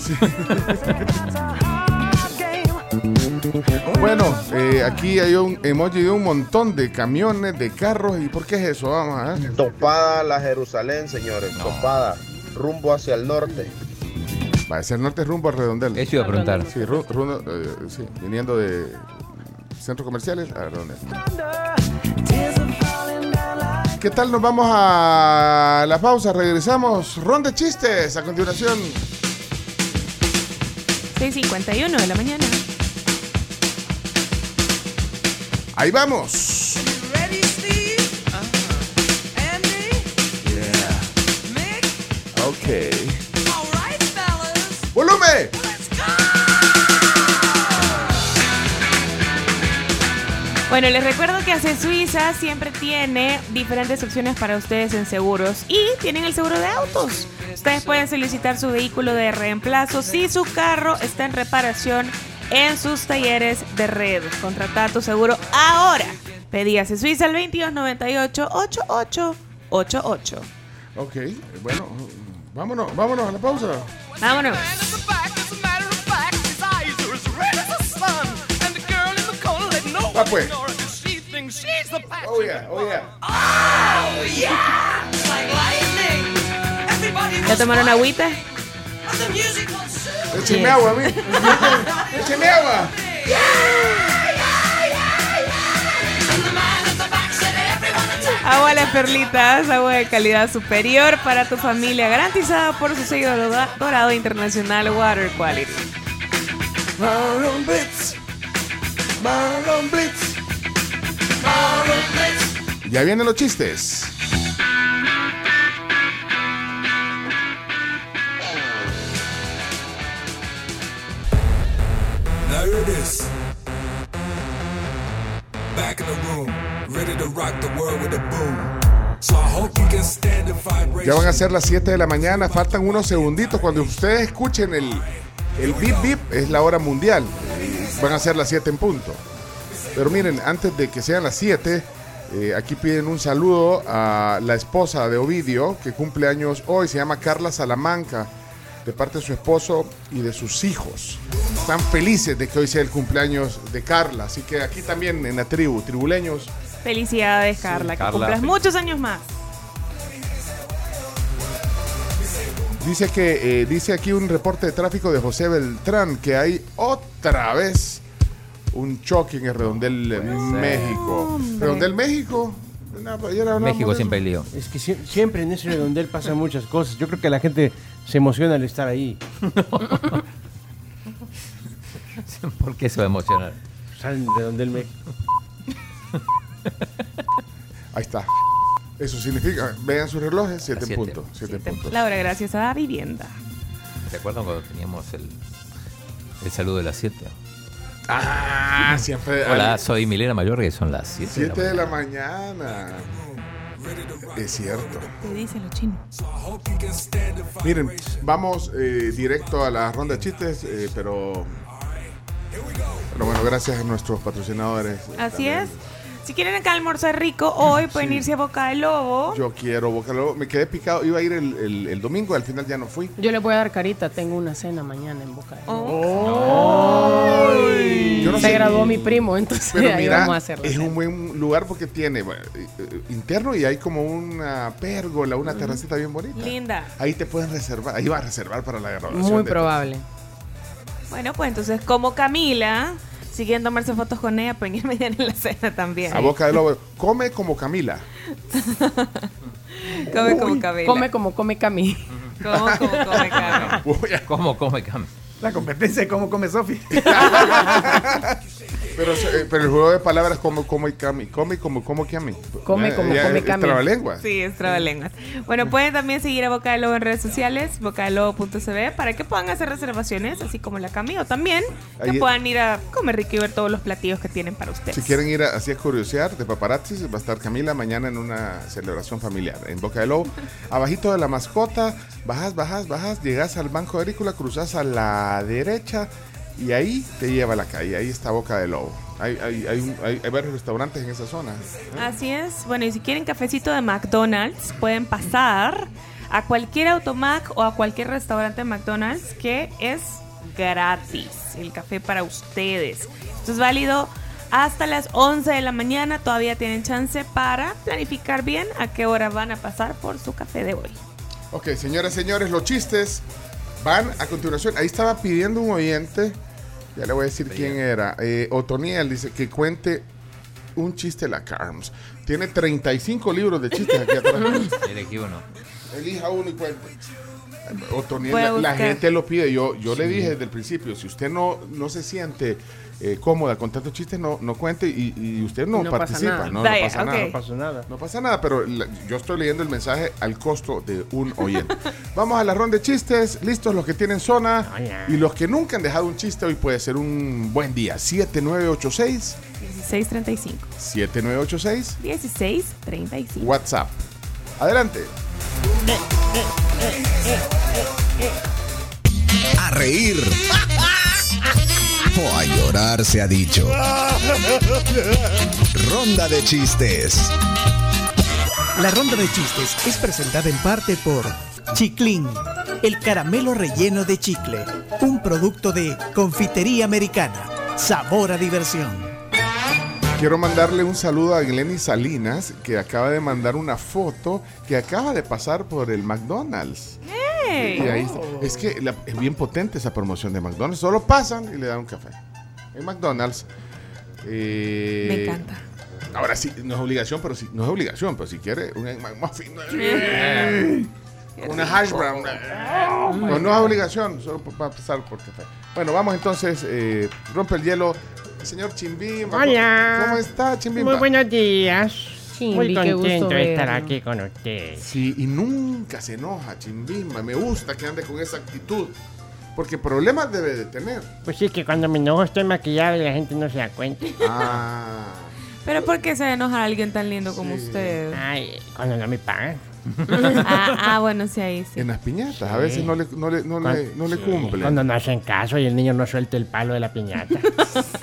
Bueno, eh, aquí hay un emoji de un montón de camiones, de carros. ¿Y por qué es eso? Vamos a ver. Topada la Jerusalén, señores. Topada. Rumbo hacia el norte. Va a ser norte rumbo a Redondel. Eso iba a preguntar. Sí, ru- eh, sí, viniendo de centros comerciales a Redondel. ¿Qué tal? Nos vamos a la pausa. Regresamos. Ron de chistes a continuación. 6.51 de la mañana. Ahí vamos. Ok. ¡Volumen! Bueno, les recuerdo que Hace Suiza siempre tiene diferentes opciones para ustedes en seguros y tienen el seguro de autos. Ustedes pueden solicitar su vehículo de reemplazo si su carro está en reparación en sus talleres de red. Contrata tu seguro ahora. Pedí Hace Suiza al 2298 8888. Ok, bueno, vámonos, vámonos a la pausa. Vámonos. Ah, pues. Oh, yeah, oh, yeah. ¿Ya tomaron agüita? Écheme agua a mí. Écheme agua. Agua Las Perlitas, agua de calidad superior para tu familia, garantizada por su sello dorado internacional Water Quality. Marlon Blitz. Marlon Blitz. Marlon Blitz. Ya vienen los chistes. Ya van a ser las 7 de la mañana, faltan unos segunditos. Cuando ustedes escuchen el, el bip bip, es la hora mundial. Van a ser las 7 en punto. Pero miren, antes de que sean las 7, eh, aquí piden un saludo a la esposa de Ovidio, que cumple años hoy, se llama Carla Salamanca, de parte de su esposo y de sus hijos. Están felices de que hoy sea el cumpleaños de Carla, así que aquí también en la tribu, tribuleños, Felicidades, Carla, que Carla, cumplas muchos años más. Dice que eh, dice aquí un reporte de tráfico de José Beltrán que hay otra vez un choque en el Redondel eh, México. Hombre. Redondel México. México siempre hay lío. Es que sie- siempre en ese redondel pasan muchas cosas. Yo creo que la gente se emociona al estar ahí. ¿Por qué se va a emocionar? Salen de redondel México. Ahí está. Eso significa, vean sus relojes, 7 en siete. punto. 7 en punto. Laura, gracias a vivienda. ¿Te acuerdan cuando teníamos el, el saludo de las 7? Ah, siempre. Hola, soy Milena Mayor, que son las 7. 7 de la mañana. Es cierto. Te dicen los chinos. Miren, vamos eh, directo a la ronda de chistes, eh, pero. Pero bueno, gracias a nuestros patrocinadores. eh, Así también. es. Si quieren acá almorzar rico, hoy pueden irse a Boca de Lobo. Yo quiero Boca Lobo. Me quedé picado. Iba a ir el, el- el domingo, al final ya no fui. Yo le voy a dar carita, tengo una cena mañana en Boca. de Lobo. Yo no Se sé- graduó mi primo, entonces Pero ahí mira, vamos a hacerlo. es un buen lugar porque tiene bueno, eh, eh, interno y hay como una pérgola, una terracita bien bonita. Linda. Ahí te pueden reservar. Ahí va a reservar para la graduación. Muy probable. Bueno, pues entonces, como Camila, si quieren tomarse fotos con ella, pueden ir mañana en la cena también. A Boca de Lobo. Come como Camila. Come como Camila. Come como come Cami. Como, como come Camila. ¿Cómo come Cam? La competencia de cómo come Sofi. Pero, eh, pero el juego de palabras como como y Cami. Come como como Cami. Come Eh, como ya come Cami. trabalenguas. Sí, es trabalenguas. Bueno, pueden también seguir a Boca de Lobo en redes sociales, bocadelobo.cb, para que puedan hacer reservaciones, así como la Camila, o también que Ahí- puedan ir a comer rico y ver todos los platillos que tienen para ustedes. Si quieren ir a- así a curiosear de paparazzis, va a estar Camila mañana en una celebración familiar en Boca de Lobo. Abajito de la mascota, bajas, bajas, bajas, llegas al Banco Agrícola, cruzas a la derecha y ahí te lleva a la calle. Ahí está Boca de Lobo. Hay, hay, hay, un- hay- hay varios restaurantes en esa zona. Así es. Bueno, y si quieren cafecito de McDonald's, pueden pasar a cualquier automac o a cualquier restaurante de McDonald's que es gratis. El café para ustedes. Esto es válido hasta las 11 de la mañana. Todavía tienen chance para planificar bien a qué hora van a pasar por su café de hoy. Ok, señoras, señores, los chistes van a continuación. Ahí estaba pidiendo un oyente, ya le voy a decir quién era. Eh, Otoniel dice que cuente un chiste la Carms. Tiene 35 libros de chistes aquí atrás. Elegí uno. Elija uno y cuente. Otoniel, la, gente lo pide. Yo, yo le dije desde el principio, si usted no, no se siente eh, cómoda con tantos chistes, no, no cuente y, y usted no, No pasa participa. nada. No, no pasa nada. No pasó nada. No pasa nada, pero la- yo estoy leyendo el mensaje al costo de un oyente. Vamos a la ronda de chistes. Listos los que tienen zona y los que nunca han dejado un chiste. Hoy puede ser un buen día. 7986 1635. 7986 1635. WhatsApp. Adelante. A reír o a llorar se ha dicho. Ronda de chistes. La ronda de chistes es presentada en parte por Chiclin, el caramelo relleno de chicle, un producto de confitería americana. Sabor a diversión. Quiero mandarle un saludo a Glenny Salinas, que acaba de mandar una foto que acaba de pasar por el McDonald's. ¡Ey! Y ahí está. Es que la- es bien potente esa promoción de McDonald's. Solo pasan y le dan un café. En McDonald's. eh, Me encanta. Ahora sí, no es obligación, pero sí, no es obligación, pero si quiere un Egg McMuffin, Eh. una hash brown, eh, no, no es obligación, solo para pasar por café. Bueno, vamos entonces, eh, rompe el hielo, señor Chimbimba. Hola. ¿Cómo está, Chimbimba? Muy buenos días. Chimbi, Muy qué gusto contento de estar verlo. aquí con usted. Sí, y nunca se enoja, Chimbimba. Me gusta que ande con esa actitud, porque problemas debe de tener. Pues sí, que cuando me enojo estoy maquillado y la gente no se da cuenta. Ah. Pero ¿por qué se va a alguien tan lindo como usted? Ay, cuando no me pagan. Ah, ah, bueno, sí, ahí sí. En las piñatas, a veces no le, no le, no le, no le cumple. Cuando no hacen caso y el niño no suelta el palo de la piñata.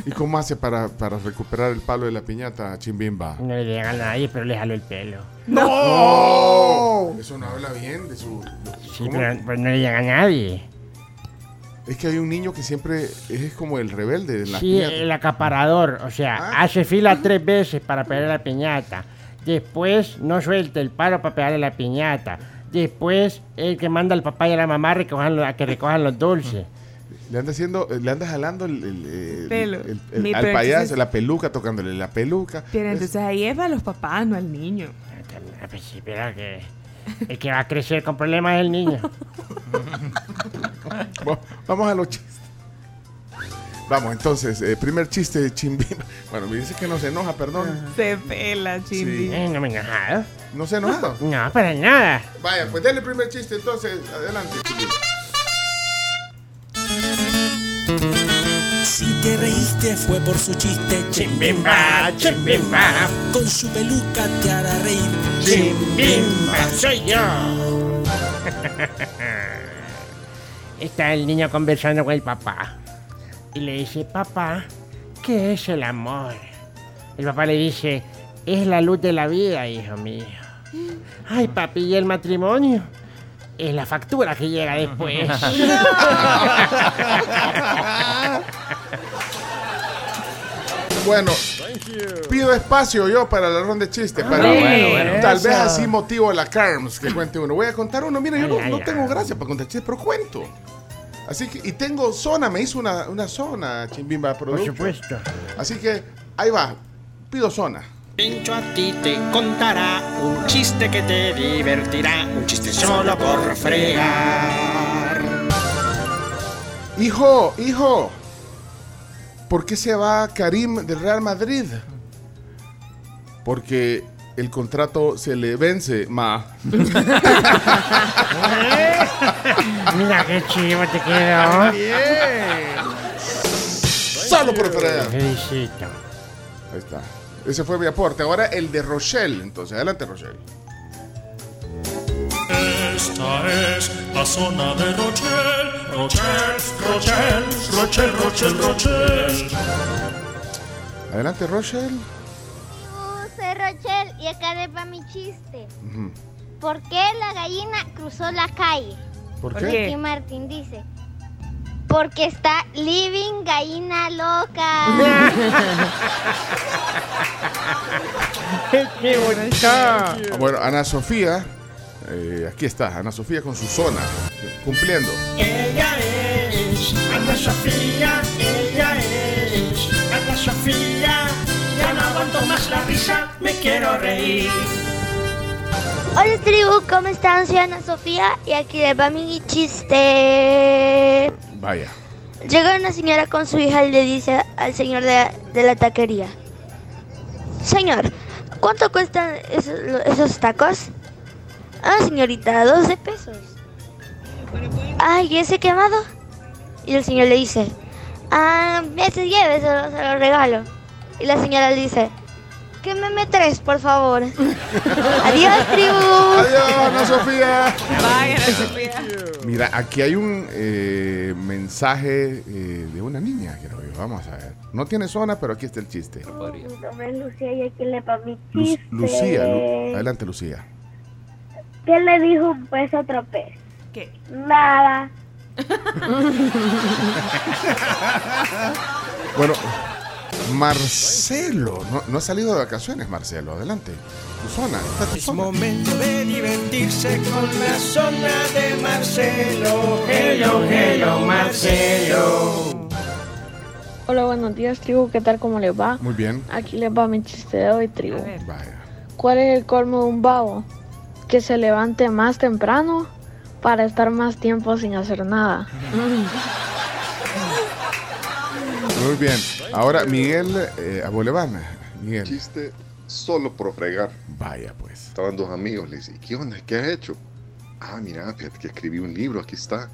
¿Y cómo hace para, para recuperar el palo de la piñata, Chimbimba? No le llega a nadie, pero le jalo el pelo. ¡No! Eso no habla bien de su... Sí, ¿Cómo? pero, pero no le llega a nadie. Es que hay un niño que siempre es como el rebelde en las Sí, el acaparador. O sea, hace fila tres veces para pegarle la piñata. Después no suelta el palo para pegarle la piñata. Después el que manda al papá y a la mamá a, recojan a que recojan los dulces. Le anda haciendo, le anda jalando el, el- el- Pelo. el- el- Mi- al payaso, entonces- la peluca, tocándole la peluca. Pero entonces ahí es para los papás, no al niño. Ah, pues pero que el que va a crecer con problemas es el niño. Va- Vamos a los chistes. Vamos, entonces, eh, primer chiste de Chimbimba. Bueno, me dice que no se enoja, perdón. Se pela, chimbi. Sí. Eh, no me enojado. ¿No se ha enojado? No, para nada. Vaya, pues dale el primer chiste, entonces, adelante. Chimbimba. Si te reíste fue por su chiste. Chimbimba, chimbimba. Con su peluca te hará reír. Chimbimba, soy yo. Está el niño conversando con el papá. Y le dice, papá, ¿qué es el amor? El papá le dice, es la luz de la vida, hijo mío. Ay, papi, ¿y el matrimonio? Es la factura que llega después. Bueno, pido espacio yo para la ronda de chistes. Para, Ah, bueno, bueno. tal vez así motivo a la Carms que cuente uno. Voy a contar uno. Mira, yo no, ay, no ay. tengo gracia para contar chistes, pero cuento. Así que, y tengo zona, me hizo una, una zona, Chimbimba Por supuesto. Así que, ahí va. Pido zona. Pincho a ti te contará un chiste que te divertirá. Un chiste solo por fregar. Hijo, hijo, ¿por qué se va Karim del Real Madrid? Porque el contrato se le vence, ma. Mira qué chivo te quedó. Solo por fregar. Felicito. Ahí está. Ese fue mi aporte. Ahora el de Rochelle. Entonces, adelante, Rochelle. Esta es la zona de Rochelle. Rochelle, Rochelle, Rochelle, Rochelle, Rochelle. Adelante, Rochelle. soy Rochelle y acá les va mi chiste. Ujú. ¿Por qué la gallina cruzó la calle? ¿Por Ricky qué? Martin dice. Porque está living gallina loca. ¡Qué bonito! Ah, Bueno, Ana Sofía. eh, aquí está, Ana Sofía con su zona. Cumpliendo. Ella es Ana Sofía, ella es Ana Sofía. Ya no aguanto más la risa, me quiero reír. Hola tribu, ¿cómo están? Soy Ana Sofía y aquí les va mi chiste. Vaya. Llega una señora con su hija y le dice al señor de, de la taquería. Señor, ¿cuánto cuestan esos, esos tacos? Ah, señorita, 12 pesos. Ay, ¿y ese quemado? Y el señor le dice, ah, ese lleve, se lo, se lo regalo. Y la señora le dice, ¿qué meme tres, por favor? Adiós, tribu. Adiós, Ana Sofía. Vaya, Ana Sofía. Mira, aquí hay un eh, mensaje eh, de una niña, creo yo. Vamos a ver. No tiene zona, pero aquí está el chiste. Mi nombre es Lucía y aquí le va mi Lu- chiste. Lucía, Lu- adelante Lucía. ¿Qué le dijo un pez a otro pez? ¿Qué? Nada. Bueno, Marcelo, no, no ha salido de vacaciones, Marcelo. Adelante. Tu zona, está tu Es zona. momento de divertirse con la zona de Marcelo. Hello, hello, Marcelo. Hola, buenos días, tribu. ¿Qué tal? ¿Cómo les va? Muy bien. Aquí les va mi chiste de hoy, tribu. Vaya. ¿Cuál es el colmo de un babo? Que se levante más temprano para estar más tiempo sin hacer nada. Muy bien. Ahora Miguel eh, Aboleván. Miguel. Chiste solo por fregar. Vaya pues. Estaban dos amigos, le dice, ¿y qué onda? ¿Qué has hecho? Ah, mira, fíjate que escribí un libro, aquí está.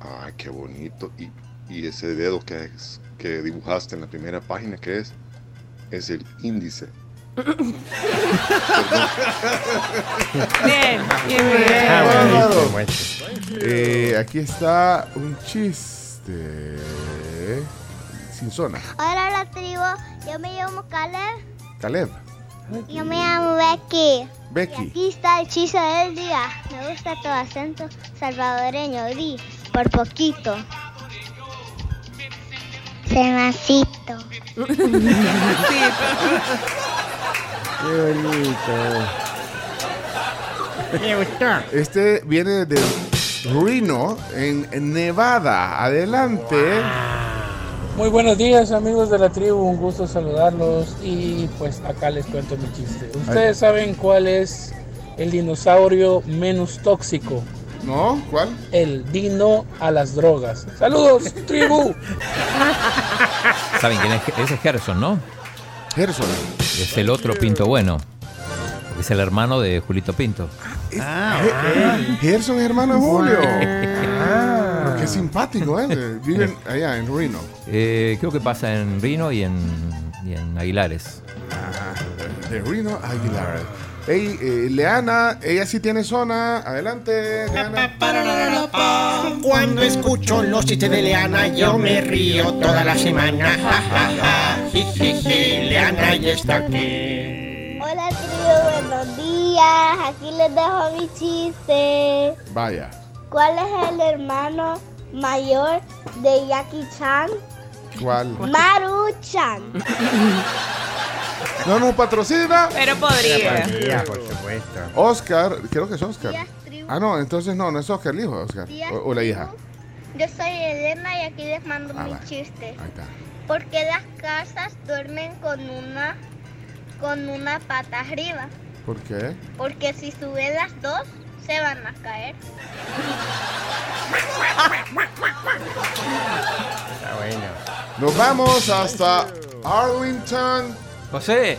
Ay, qué bonito. Y, y ese dedo que, es- que dibujaste en la primera página, ¿qué es? Es el índice. Bien, bien, bien. Ah, bárbaro. buenísimo. Eh, aquí está un chiste. Sin zona. Hola, la tribu. Yo me llamo Caleb. Caleb. Yo me llamo Becky. Becky. Y aquí está el chiste del día. Me gusta tu acento salvadoreño. Di, por poquito. Semacito. Qué bonito. Me gustó. Este viene de Reno, en en Nevada. Adelante. Muy buenos días amigos de la tribu, un gusto saludarlos y pues acá les cuento mi chiste. ¿Ustedes saben cuál es el dinosaurio menos tóxico? ¿No? ¿Cuál? El dino a las drogas. Saludos, tribu. ¿Saben quién es? Ese es Gerson, ¿no? Gerson. Es el otro Pinto bueno. Es el hermano de Julito Pinto. Ah, Gerson es hermano de Julio. Qué simpático, ¿eh? Viven allá en Reno. Eh, creo que pasa en Rino y en, y en Aguilares. De Reno a Aguilar. Hey, eh, Leana, ella sí tiene zona. Adelante, Leana. Cuando escucho los chistes de Leana, yo me río toda la semana. Ja, ja, ja. Leana ya está aquí. Hola, tribu. Buenos días. Aquí les dejo mi chiste. Vaya. ¿Cuál es el hermano mayor de Jackie Chan? ¿Cuál? Maruchan. No nos patrocina. Pero podría. Podría, por supuesto. Oscar, creo que es Oscar. Ah, no, entonces no, no es Oscar, el hijo Oscar. Días, O, o la hija. Yo soy Elena y aquí les mando Ah, mi va. chiste. Ahí está. ¿Por qué las casas duermen con una con una pata arriba? ¿Por qué? Porque si suben las dos se van a caer. Está bueno. Nos vamos hasta Arlington, José.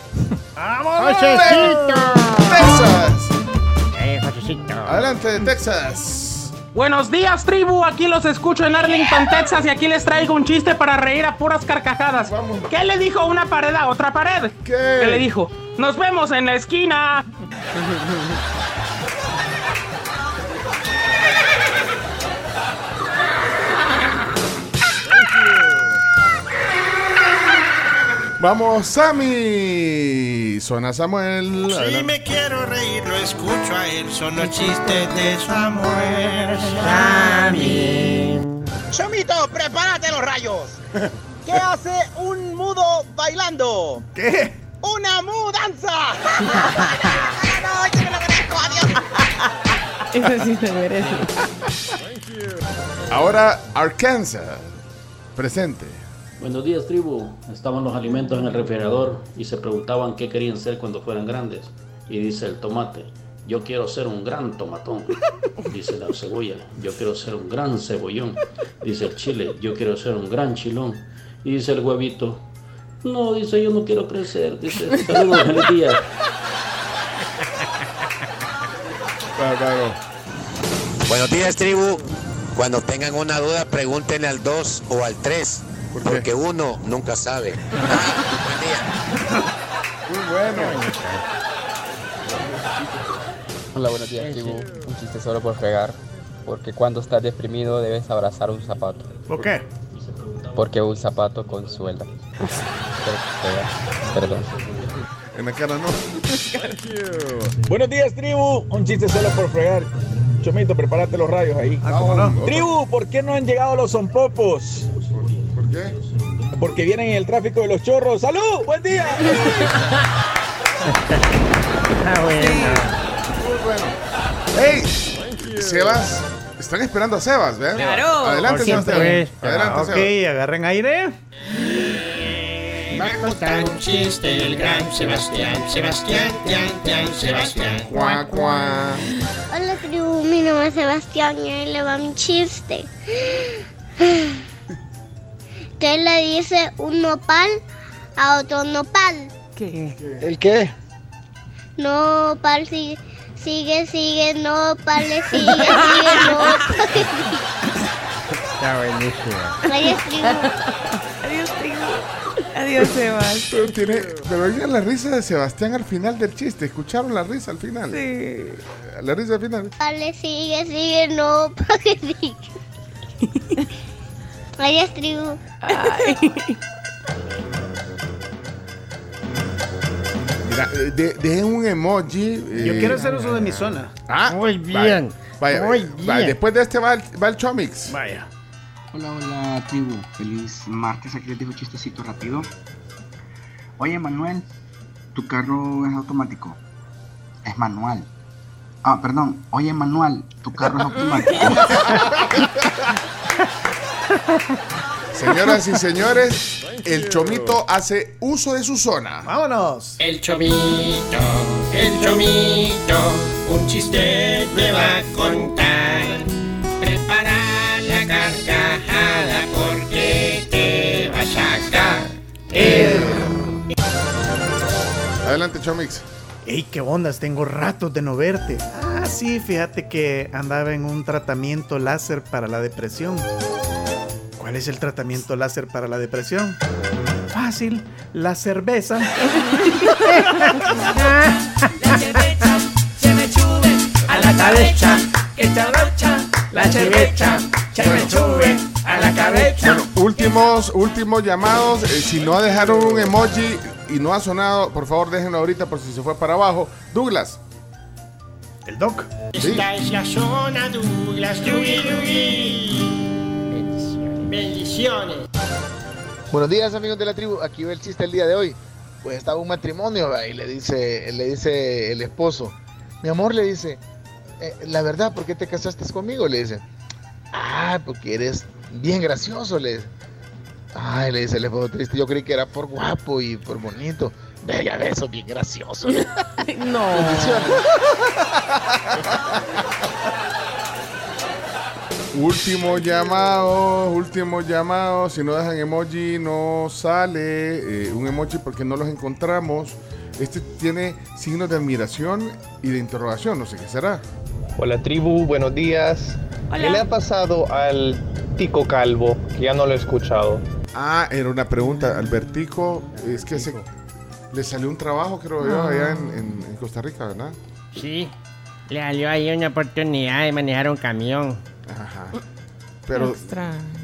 ¡Josecito! Texas. Eh. Adelante, Texas. Buenos días, tribu. Aquí los escucho en Arlington, Texas, y aquí les traigo un chiste para reír a puras carcajadas. ¿Qué le dijo una pared a otra pared? ¿Qué? le dijo? Nos vemos en la esquina. Vamos, Sammy. Zona Samuel. Si Adelante. me quiero reír, lo escucho a él. Son los chistes de Samuel. Sammy. Chomito, prepárate los rayos. ¿Qué hace un mudo bailando? ¿Qué? ¡Una mudanza! no, yo me lo merezco, adiós. Eso sí se merece. Ahora, Arkansas. Presente. Buenos días, tribu. Estaban los alimentos en el refrigerador y se preguntaban qué querían ser cuando fueran grandes. Y dice el tomate, yo quiero ser un gran tomatón. Dice la cebolla, yo quiero ser un gran cebollón. Dice el chile, yo quiero ser un gran chilón. Y dice el huevito, no, dice yo no quiero crecer. Dice, saludos, feliz día. Bárbaro. Buenos días, tribu. Cuando tengan una duda, pregúntenle al 2 o al 3. Porque uno nunca sabe. Buen día. bueno. Hola, buenos días, tribu. Un chiste solo por fregar. Porque cuando estás deprimido debes abrazar un zapato. ¿Por qué? Porque un zapato consuela. Perdón. En la cara no. Buenos días, tribu. Un chiste solo por fregar. Chomito, prepárate los rayos ahí. Ah, Tribu, ¿por qué no han llegado los sonpopos? ¿Por qué? Porque vienen en el tráfico de los chorros. ¡Salud! ¡Buen día! Ah, bueno. Muy bueno. ¡Ey! Sebas. Están esperando a Sebas, ¿ven? Claro. Adelante. Sebastián. Pues, Adelante, ok, Sebas. agarren aire. Va a contar un chiste el gran Sebastián, Sebastián, Tian, Tian, Sebastián. Cuá, cuá. Hola tribu, mi nombre es Sebastián y hoy le va mi chiste. ¿Qué le dice un nopal a otro nopal? ¿Qué? ¿El qué? Nopal sigue, sigue, sigue, nopal sigue, sigue, nopal. Está buenísimo. Adiós tribu. Adiós, tribu. Adiós, Sebas. Pero, tiene, pero oigan la risa de Sebastián al final del chiste. ¿Escucharon la risa al final? Sí. La risa al final. Nopal le sigue, sigue, nopal le sigue. Adiós tribu. Mira, de- dejen un emoji. Yo eh, quiero hacer uso de mi zona. Ah, Muy bien. Vaya, Muy vaya, bien. después de este va el, va el Chomix. Vaya. Hola, hola tribu, feliz martes, aquí les digo un chistecito rápido. Oye Manuel, tu carro es automático. Es manual. Ah, perdón, oye Manuel, tu carro es automático. Señoras y señores, el Chomito hace uso de su zona. Vámonos. El chomito, el chomito, un chiste te va a contar. Prepara la carcajada porque te va a sacar. Adelante, Chomix. Ey, qué ondas, tengo ratos de no verte. Ah, sí, fíjate que andaba en un tratamiento láser para la depresión. ¿Cuál es el tratamiento láser para la depresión? Fácil, la cerveza. La cerveza se me sube a la cabeza, que te abrocha. La cerveza se me sube a la cabeza. Bueno, últimos, últimos llamados. Eh, si no dejaron un emoji y no ha sonado, por favor déjenlo ahorita por si se fue para abajo. Douglas. El Doc. Esta es la zona Douglas, Yugi. Bendiciones. Buenos días amigos de la tribu, aquí va el chiste el día de hoy. Pues estaba un matrimonio y le dice, le dice el esposo, mi amor le dice, "Eh, la verdad, ¿por qué te casaste conmigo? Le dice, ah, porque eres bien gracioso, le dice. Ay, le dice el esposo triste, yo creí que era por guapo y por bonito. Ves, sos bien gracioso. No. Último llamado, último llamado. Si no dejan emoji, no sale eh, un emoji porque no los encontramos. Este tiene signos de admiración y de interrogación. No sé qué será. Hola tribu, buenos días. ¿Qué le ha pasado al Tico Calvo? Que ya no lo he escuchado. Ah, era una pregunta. Albertico, es que se, le salió un trabajo, creo yo, Ah. allá en, en- en Costa Rica, ¿verdad? Sí. Le salió ahí una oportunidad de manejar un camión. Ajá. Pero,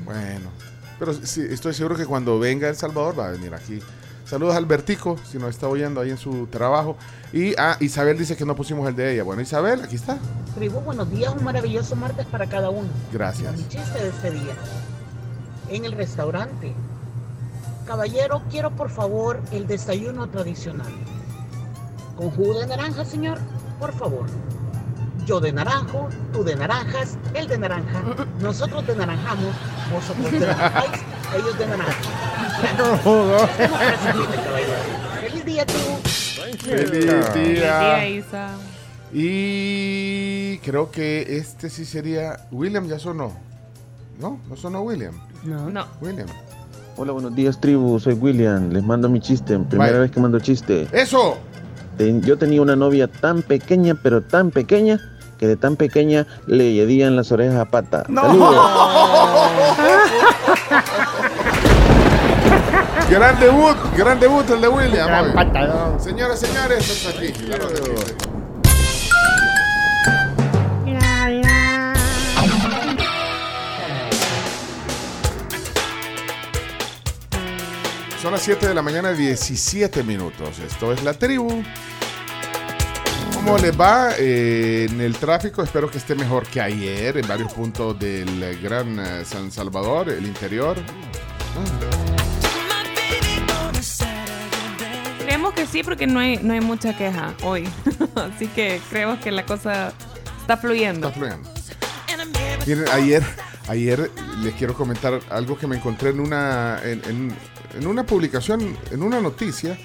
bueno, pero sí, estoy seguro que cuando venga El Salvador va a venir aquí. Saludos a Albertico, si nos está oyendo ahí en su trabajo. Y ah, Isabel dice que no pusimos el de ella. Bueno, Isabel, aquí está. Tribu, buenos días, un maravilloso martes para cada uno. Gracias. Mi chiste de este día. En el restaurante. Caballero, quiero por favor el desayuno tradicional. ¿Con jugo de naranja, señor? Por favor. Yo de naranjo, tú de naranjas, él de naranja. Nosotros de naranjamos, vosotros de naranjáis, ellos de naranja. Feliz día, tribu. Feliz día. Isa. Y creo que este sí sería. William ya sonó. ¿No? ¿No sonó William? No. No. William. Hola, buenos días, tribu. Soy William. Les mando mi chiste. Primera vez que mando chiste. ¡Eso! Ten- Yo tenía una novia tan pequeña, pero tan pequeña, que de tan pequeña le hedían las orejas a pata. ¡Saludos! Gran debut, gran debut el de William. Gran patadón. Señoras, señores, esto es aquí. la. Son las 7 de la mañana, 17 minutos. Esto es la tribu. ¿Cómo les va eh, en el tráfico? Espero que esté mejor que ayer en varios puntos del eh, Gran eh, San Salvador, el interior. Creemos que sí, porque no hay, no hay mucha queja hoy. Así que creemos que la cosa está fluyendo. Está fluyendo. Miren, ayer, ayer les quiero comentar algo que me encontré en una, en, en- en una publicación, en una noticia,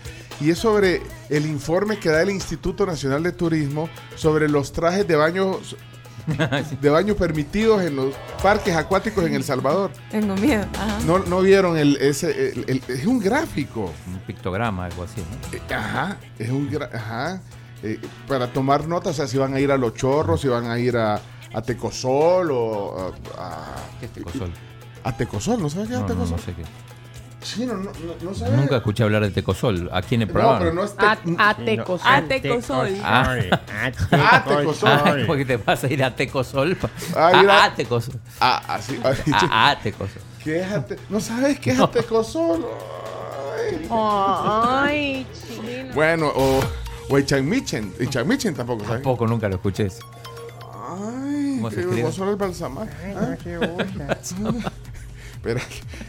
y es sobre el informe que da el Instituto Nacional de Turismo sobre los trajes de baño, de baño permitidos en los parques acuáticos en El Salvador. Tengo miedo. Ajá. No, no vieron el, ese, el- el- es un gráfico. Un pictograma, algo así, ¿no? Eh, Ajá, es un ajá. eh, para tomar notas, o sea, si van a ir a Los Chorros, si van a ir a, a Tecosol o a, a- ¿Qué es Tecosol? a Tecosol, ¿no sabes qué es No, no, Tecosol? no sé qué. Chino, no, no, no sabes. Nunca escuché hablar de Tecosol aquí en el No, programa. pero no es A- Tec- Atecosol. Atecosol. Ah. Ah, Tecosol. Ah, porque te vas a ir a Tecosol. pa- Ah, Ah, mira. ah, Tecosol. Ah, así. ay, Ah, ah, Tecosol. ¿Qué es Ate- ¿No sabes qué es Atecosol? Ay. Ay, chino. Bueno, o, o Ichanmichen. Ichanmichen tampoco, ¿sabes? Tampoco nunca lo escuché. Ay, ¿Cómo se escribe? vos sos el balsamar. Ah.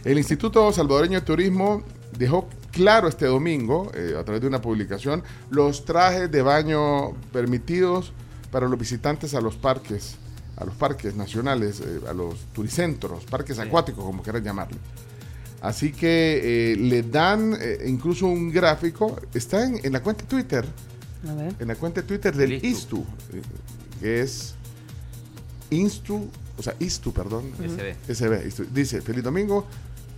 El Instituto Salvadoreño de Turismo dejó claro este domingo, eh, a través de una publicación, los trajes de baño permitidos para los visitantes a los parques, a los parques nacionales, eh, a los turicentros, parques acuáticos, como quieran llamarle. Así que eh, le dan incluso un gráfico, está en, en la cuenta de Twitter, A ver. en la cuenta de Twitter del ISTU, eh, que es Instu, o sea, ISTU, perdón. SB. SB, ISTU. Dice, feliz domingo,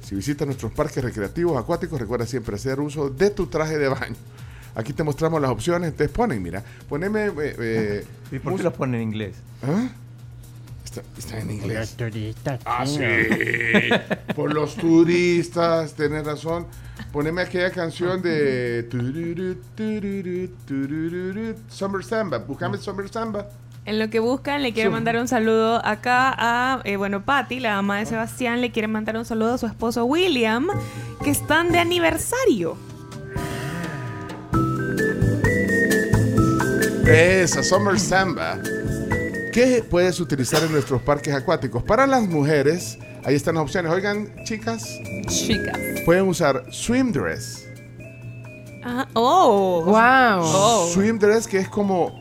si visitas nuestros parques recreativos acuáticos, recuerda siempre hacer uso de tu traje de baño. Aquí te mostramos las opciones, entonces ponen, mira, poneme... eh, eh, ¿Y por qué los ponen en inglés? ¿Ah? Está, está en inglés. Los turistas. Ah, sí. Por los turistas, tenés razón. Poneme aquella canción de Summer Samba. Buscame Summer Samba. En lo que buscan, le quiero Sí. mandar un saludo acá a, eh, bueno, Patty, la mamá de Sebastián, le quiere mandar un saludo a su esposo William, que están de aniversario. Esa, Summer Samba. ¿Qué puedes utilizar en nuestros parques acuáticos? Para las mujeres, ahí están las opciones. Oigan, chicas, Chicas. pueden usar swim dress. Ajá. Oh. Wow. Oh. Swim dress que es como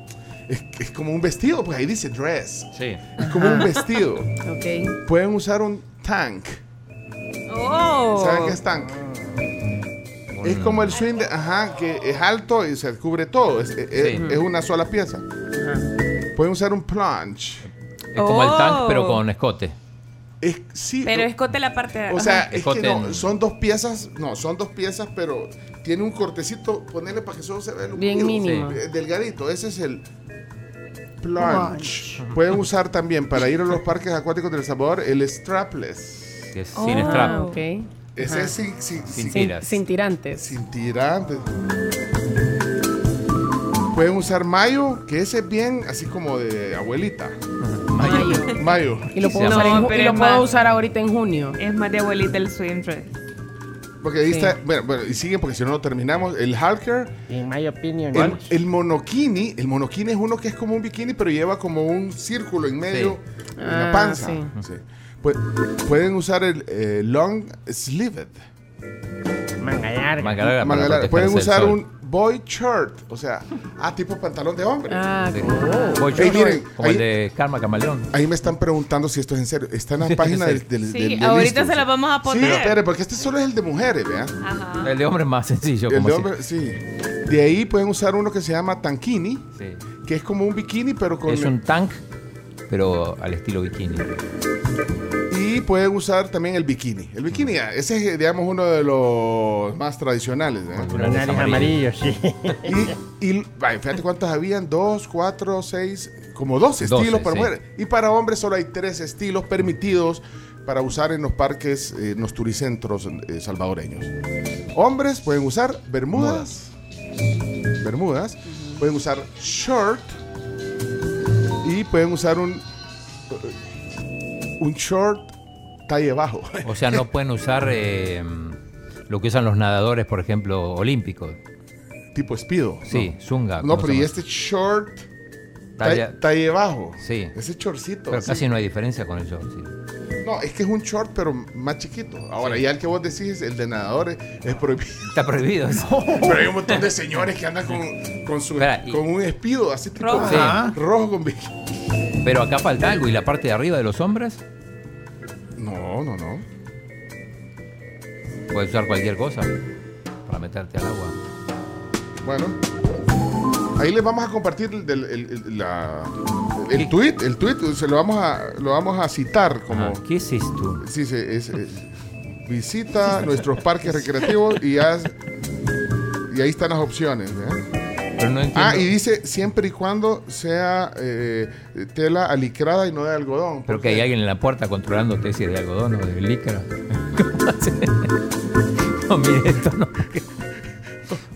es, es como un vestido, pues ahí dice dress. Sí. Es como un vestido. Ok. Pueden usar un tank. Oh. ¿Saben qué es tank? Es como el swing, de- ajá, que es alto y se cubre todo. Es, es- Sí. es una sola pieza. Pueden usar un plunge. Es como el tank, Oh. pero con escote. Es, sí, Pero escote la parte de o sea, ajá. es Escote que no, en- son dos piezas, no, son dos piezas, pero tiene un cortecito, ponerle para que solo se vea el Bien mínimo. Delgadito, ese es el plunge. Pueden usar también para ir a los parques acuáticos del Salvador el strapless. Que es Oh. sin strap. Ok. Ese es sin, sin, Sin sin- Sin, tiras. sin tirantes. sin tirantes. Pueden usar mayo, que ese es bien así como de abuelita. Mayo. Mayo. Y lo puedo, se usar, en, No, y lo puedo más- usar ahorita en junio. Es más de abuelita el swim dress. Porque ahí Sí. está, bueno, bueno, y siguen porque si no, no terminamos. El halker, In my opinion. el, el monokini. El monokini es uno que es como un bikini, pero lleva como un círculo en medio en la Ah, panza. sí. Sí. Pu- pueden usar el eh, long sleeved. Manga larga. Manga larga Pueden usar sol. un boy shirt, o sea, ah, tipo pantalón de hombre. Ah, Sí. miren, como ahí- el de Karma Camaleón. Ahí me están preguntando si esto es en serio. Está en la Sí, página sí. del, del, Sí, del- del ahorita se la vamos a Sí, poner. espere, porque este solo es el de mujeres. Ajá. El de hombre es más sencillo. El Como de hombre, sí. De ahí pueden usar uno que se llama tankini, Sí. que es como un bikini, pero con... Es un tank, pero al estilo bikini. Y pueden usar también el bikini. El bikini, ese es, digamos, uno de los más tradicionales. ¿eh? Con sí. Y, y fíjate cuántos habían, dos, cuatro, seis, como dos estilos para sí. mujeres. Y para hombres solo hay tres estilos permitidos para usar en los parques, eh, en los turicentros eh, salvadoreños. Hombres pueden usar bermudas, bermudas, pueden usar short y pueden usar un un short talle bajo. O sea, no pueden usar eh, lo que usan los nadadores, por ejemplo, olímpicos. Tipo espido. Sí, zunga. No, ¿cómo pero y este short Talla- talle, bajo. Sí. Ese shortcito. Pero casi no hay diferencia con el short, sí. No, es que es un short, pero más chiquito. Ahora, ya el que vos decís, el de nadadores, es prohibido. Está prohibido. Pero hay un montón de señores que andan con, con, su, Espera, y- con un espido así tipo Rojo. Sí. rojo con bikini. Pero acá falta algo. ¿Y la parte de arriba de los hombres? No, no, no. Puedes usar cualquier cosa para meterte al agua. Bueno, ahí les vamos a compartir el, el, el- la- el tweet, el tweet, se lo vamos a, lo vamos a citar como. ¿Qué es esto? Sí, sí, es, es- visita nuestros parques recreativos y haz, y ahí están las opciones. ¿eh? Pero no entiendo. Ah, y dice siempre y cuando sea eh, tela alicrada y no de algodón. Pero que hay alguien en la puerta controlándote si es de algodón o de licra. No, mire esto, no. porque-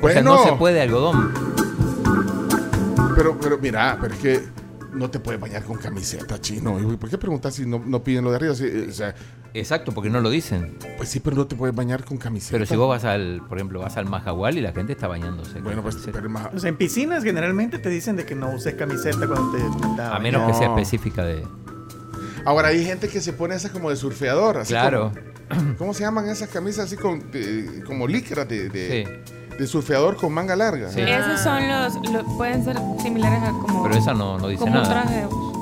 O sea, no se puede algodón. Pero, pero mira, pero es que no te puedes bañar con camiseta, chino. ¿Y ¿Por qué preguntas si no, no piden lo de arriba? Si, eh, o sea, Exacto, porque no lo dicen. pues sí, pero no te puedes bañar con camiseta. Pero si vos vas al, por ejemplo, vas al Majagual y la gente está bañándose. Bueno, pues, pero más- O sea, en piscinas generalmente te dicen de que no uses camiseta cuando te metas A menos que No. sea específica de. Ahora hay gente que se pone esa como de surfeador. Así Claro. como- ¿Cómo se llaman esas camisas así con, de- como licra de, de, Sí. De surfeador con manga larga? Sí. Esos son los, lo- pueden ser similares a como, Pero esa no, no dice como un nada. traje de bus.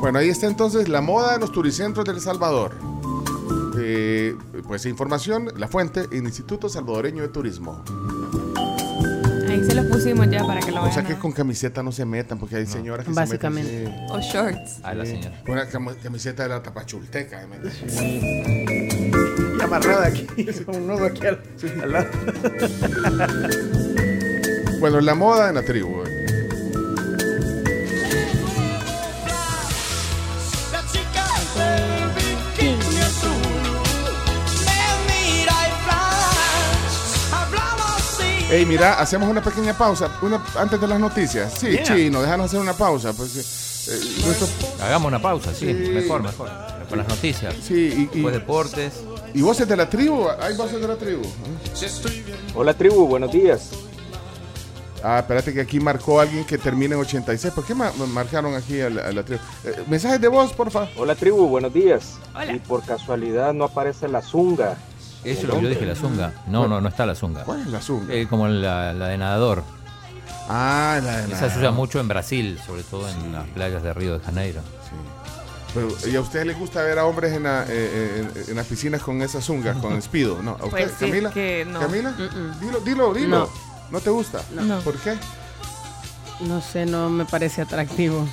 Bueno, ahí está entonces la moda de los turicentros del Salvador. Eh, pues información, la fuente, el Instituto Salvadoreño de Turismo. Ahí se los pusimos ya para que lo O vean. sea que con camiseta no se metan, porque hay señoras que Básicamente. se meten. O shorts. A la señora. sí. Una cam- camiseta de la tapachulteca. ¿me entiendes? Amarrada aquí, un nudo aquí al, al lado. Bueno, la moda en la tribu. eh. Me mira hacemos una pequeña pausa una, antes de las noticias. Sí, Yeah. chino, déjanos hacer una pausa. Pues, eh, eh, nuestro- Hagamos una pausa, sí. Sí. Mejor, mejor. Con las noticias. sí, y, y- Después deportes. Y voces de la tribu, hay voces de la tribu. Hola tribu, buenos días. Ah, espérate que aquí marcó alguien que termina en 86. ¿Por qué ma- marcaron aquí a la, a la tribu? Eh, mensajes de voz, porfa. Hola tribu, buenos días. Hola. Y por casualidad no aparece la zunga. Eso es lo que yo dije, la zunga. No, no, no está la zunga. ¿Cuál es la zunga? Eh, como la, la de nadador. Ah, la de Esa se usa mucho en Brasil, sobre todo en las playas de Río de Janeiro. Pero, ¿Y a ustedes les gusta ver a hombres en, la- eh, eh, en- en las piscinas con esas zungas, con speedo? ¿No? ¿A Pues usted, sí, Camila? que no. ¿Camila? Dilo, dilo, dilo. No. ¿No te gusta? No. ¿Por qué? No sé, no me parece atractivo.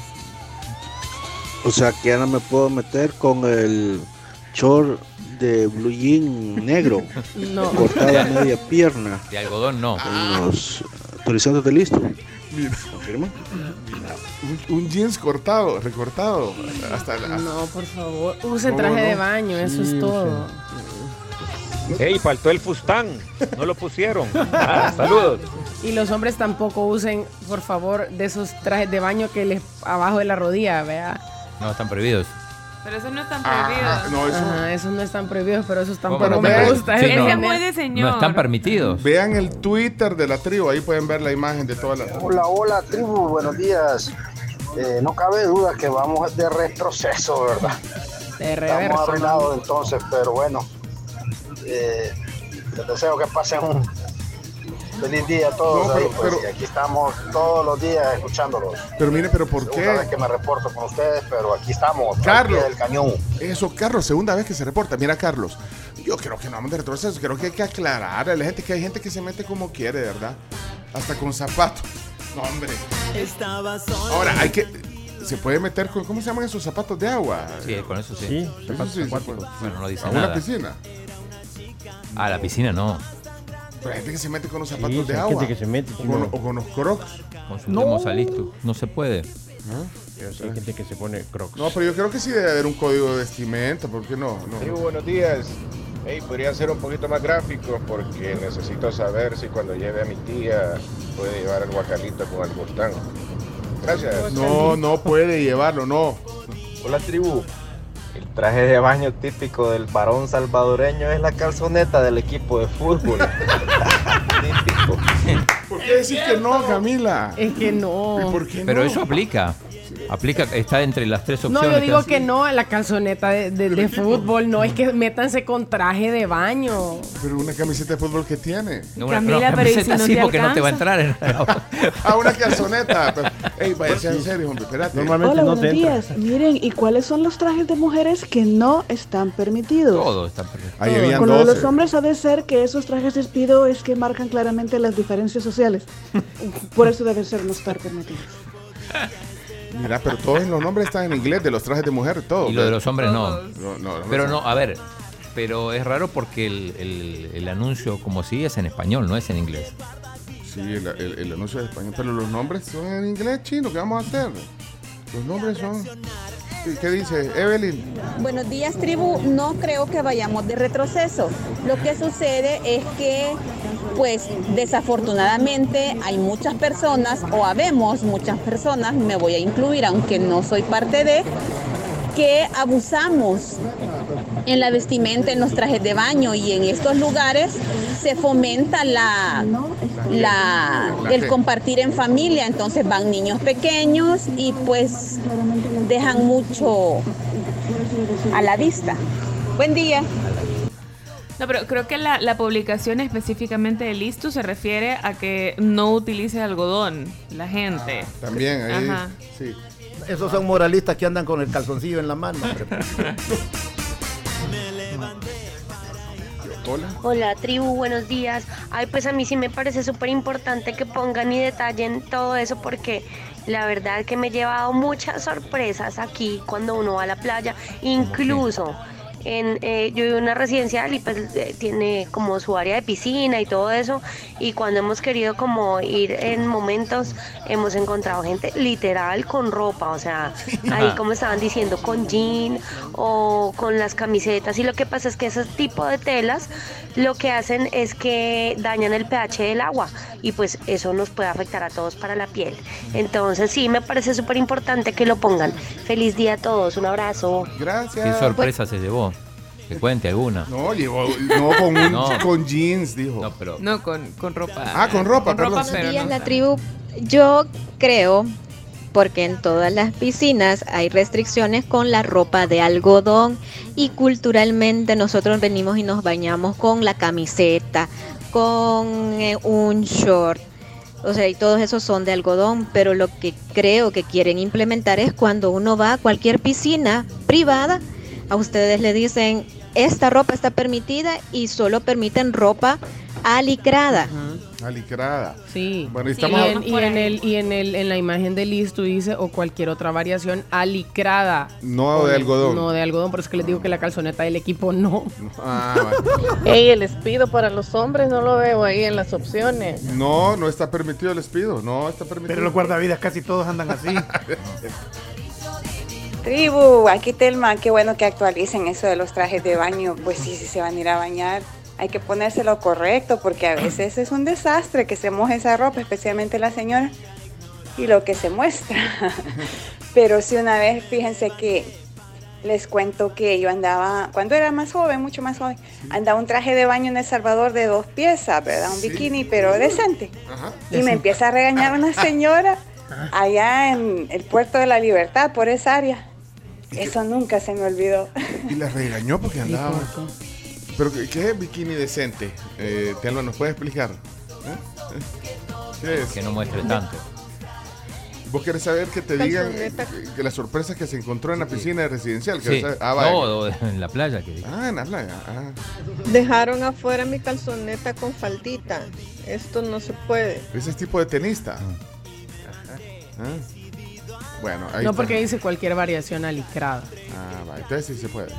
O sea que ya no me puedo meter con el short de blue jean negro, No. cortada a media pierna, De algodón no. en los turizantes de listo. Mira, ¿Confirma? un, un jeans cortado, recortado. Hasta, hasta- No, por favor. Use traje no. de baño, eso Sí, es todo. Hey, faltó el fustán. No lo pusieron. Ah, saludos. Y los hombres tampoco usen, por favor, de esos trajes de baño que les abajo de la rodilla, vea. No, están prohibidos. Pero eso no están Ah, prohibidos. no, eso. Ajá, esos no están prohibidos, pero esos ¿Cómo tampoco no me están gusta. Sí, ¿eh? no. Ese es muy de señor. No están permitidos. Vean el Twitter de la tribu, ahí pueden ver la imagen de toda la Hola, hola, tribu, buenos días. Eh, no cabe duda que vamos de retroceso, ¿verdad? De Estamos reverso. arruinados entonces, pero bueno, eh, les deseo que pasen un feliz día a todos No, ahí, pero- pues, pero- y aquí estamos todos los días escuchándolos. Pero mire, pero ¿por Segunda vez qué? que me reporto con ustedes, pero aquí estamos, Carlos. del cañón. Eso, Carlos, segunda vez que se reporta. Mira, Carlos, yo creo que no vamos de retroceso, creo que hay que aclarar a la gente que hay gente que se mete como quiere, ¿verdad? Hasta con zapatos. No, hombre. Ahora, hay que... Se puede meter con... ¿Cómo se llaman esos zapatos de agua? Sí, con eso sí. Sí, Eso Zapatos sí. Bueno, no dice ¿A una nada. piscina? Ah, la piscina no. Pero hay gente que se mete con los zapatos Sí, de hay agua. gente que se mete, O con, o con los crocs. Consultemos a Listo. No se puede. Hay gente que se pone crocs. No, pero yo creo que sí debe haber un código de vestimenta, ¿por qué no? no. Tribu, buenos días. Hey, podría ser un poquito más gráfico porque necesito saber si cuando lleve a mi tía puede llevar el guacalito con el Mustang. Gracias. No, no puede llevarlo, no. Hola tribu. El traje de baño típico del varón salvadoreño es la calzoneta del equipo de fútbol. típico. ¿Por qué decís que no, Camila? Es que no. ¿Y por qué Pero no? eso aplica. Aplica, está entre las tres No, opciones. yo digo has- que no a la calzoneta de, de- de fútbol. No, es que métanse con traje de baño. Pero una camiseta de fútbol que tiene. No, una- Camila, no, pero ¿y si camiseta no sí, te porque no te va a entrar en- ah, una calzoneta. Pero, ey, vaya, sea en serio, hombre, espérate. Hola, buenos días. Miren, ¿y cuáles son los trajes de mujeres que no están permitidos? Todo está permitido. Ahí habían Con lo de 12. los hombres ha de ser que esos trajes despido es que marcan claramente las diferencias sociales. Por eso debe ser no estar permitidos. Mira, pero todos los nombres están en inglés, de los trajes de mujer, todo. Y lo de los hombres no. No, no, Pero no. a ver. Pero es raro porque el, el- el anuncio, como si es en español, no es en inglés. Sí, el, el- anuncio es español, pero los nombres son en inglés chino. ¿Qué vamos a hacer? Los nombres son. ¿Qué- ¿Qué dice Evelyn? Buenos días, tribu. No creo que vayamos de retroceso. Lo que sucede es que, pues, desafortunadamente hay muchas personas, o habemos muchas personas, me voy a incluir, aunque no soy parte de, que abusamos en la vestimenta, en los trajes de baño y en estos lugares se fomenta la, la, el compartir en familia. Entonces van niños pequeños y pues dejan mucho a la vista. Buen día. No, pero creo que la, la publicación específicamente de Listo se refiere a que no utilice algodón la gente. También, ahí. Ajá. Sí. Esos son moralistas que andan con el calzoncillo en la mano. Hola. Hola tribu, buenos días. Ay, pues a mí sí me parece súper importante que pongan y detallen todo eso porque la verdad que me he llevado muchas sorpresas aquí cuando uno va a la playa, incluso en, eh, yo vivo en una residencial y pues eh, tiene como su área de piscina y todo eso y cuando hemos querido como ir en momentos hemos encontrado gente literal con ropa, o sea, ahí como estaban diciendo con jean o con las camisetas y lo que pasa es que ese tipo de telas lo que hacen es que dañan el pH del agua y pues eso nos puede afectar a todos para la piel. Entonces sí, me parece súper importante que lo pongan. Feliz día a todos, un abrazo. Gracias. ¿Qué sorpresa se llevó? Que cuente alguna. No, llevó, no, con, un- No. con jeans, dijo. No, pero. No, con, con ropa. Ah, con ropa, perdón. ropa, sí. pero días, no- la tribu. Yo creo, porque en todas las piscinas hay restricciones con la ropa de algodón y culturalmente nosotros venimos y nos bañamos con la camiseta, con eh, un short. O sea, y todos esos son de algodón, pero lo que creo que quieren implementar es cuando uno va a cualquier piscina privada, a ustedes le dicen, esta ropa está permitida y solo permiten ropa alicrada. Alicrada. Sí. Bueno, y Y estamos. en, y en el y en el en la imagen de listo dice o cualquier otra variación alicrada. No de algodón. No de algodón, por eso que les digo que la calzoneta del equipo no. Ah. Ey, el despido para los hombres no lo veo ahí en las opciones. no, no está permitido el despido. No está permitido. Pero los guardavidas casi todos andan así. Tribu, aquí Telma, qué bueno que actualicen eso de los trajes de baño. Pues sí, si se van a ir a bañar, hay que ponérselo correcto porque a veces es un desastre que se moje esa ropa, especialmente la señora, y lo que se muestra. Pero sí una vez, fíjense que les cuento que yo andaba, cuando era más joven, mucho más joven, andaba un traje de baño en El Salvador de dos piezas, ¿verdad? Un bikini, pero decente. Y me empieza a regañar una señora allá en el puerto de la Libertad, por esa área. Eso nunca se me olvidó. Y la regañó porque andaba. Pero ¿qué, qué es bikini decente? Eh, Telma, ¿nos puedes explicar? ¿Eh? ¿Eh? ¿Qué es? Que no muestre tanto. ¿Vos querés saber que te digan Calzoneta. que, que las sorpresas que se encontró en la piscina residencial? Sí. ¿Querés saber? Ah, vaya. No, o en la playa. Que... Ah, en la playa. Ah. Dejaron afuera mi calzoneta con faldita. Esto no se puede. Ese es tipo de tenista. Ah. Bueno, ahí No está. porque dice cualquier variación alicrada. Ah, va, entonces sí se puede.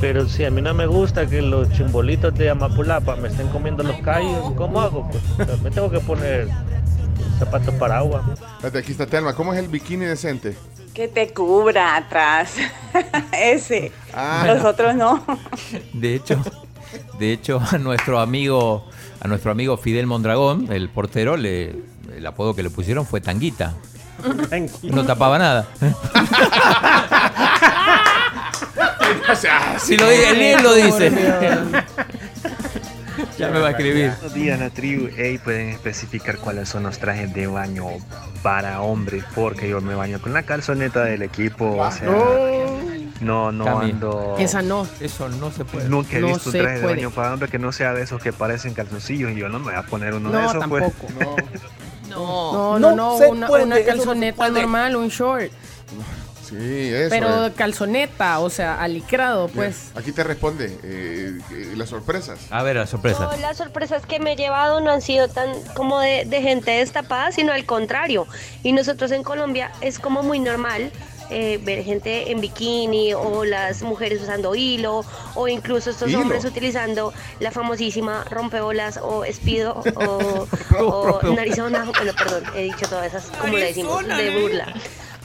Pero si a mí no me gusta que los chimbolitos de Amapulapa me estén comiendo los callos, ¿cómo hago? Pues me tengo que poner zapatos para agua. Espérate, aquí está Telma. ¿Cómo es el bikini decente? Que te cubra atrás. Ese. Ah. Los otros no. De hecho, de hecho a nuestro amigo, a nuestro amigo Fidel Mondragón, el portero, le, el apodo que le pusieron fue Tanguita. No tapaba nada. Si lo dice, él lo dice. Ya me va a escribir. Buenos días, la tribu. Ey, pueden especificar cuáles son los trajes de baño para hombres, porque yo me baño con la calzoneta del equipo. O sea, no, no Cami. ando. Esa no. Eso no se puede. Nunca he No visto un traje de puede. baño para hombre que no sea de esos que parecen calzoncillos y yo no me voy a poner uno de No, esos. tampoco. Pues. No, no, no, una, puede, una no se calzoneta puede. normal, un short. Sí, eso. Pero es. calzoneta, o sea, alicrado, pues. Aquí te responde eh, eh, las sorpresas. A ver, las sorpresas. No, las sorpresas que me he llevado no han sido tan como de, de gente destapada, sino al contrario. Y nosotros en Colombia es como muy normal eh, ver gente en bikini o las mujeres usando hilo o incluso estos Hilo. hombres utilizando la famosísima rompeolas o espido o, o narizona. Bueno, perdón, he dicho todas esas, como le decimos, de burla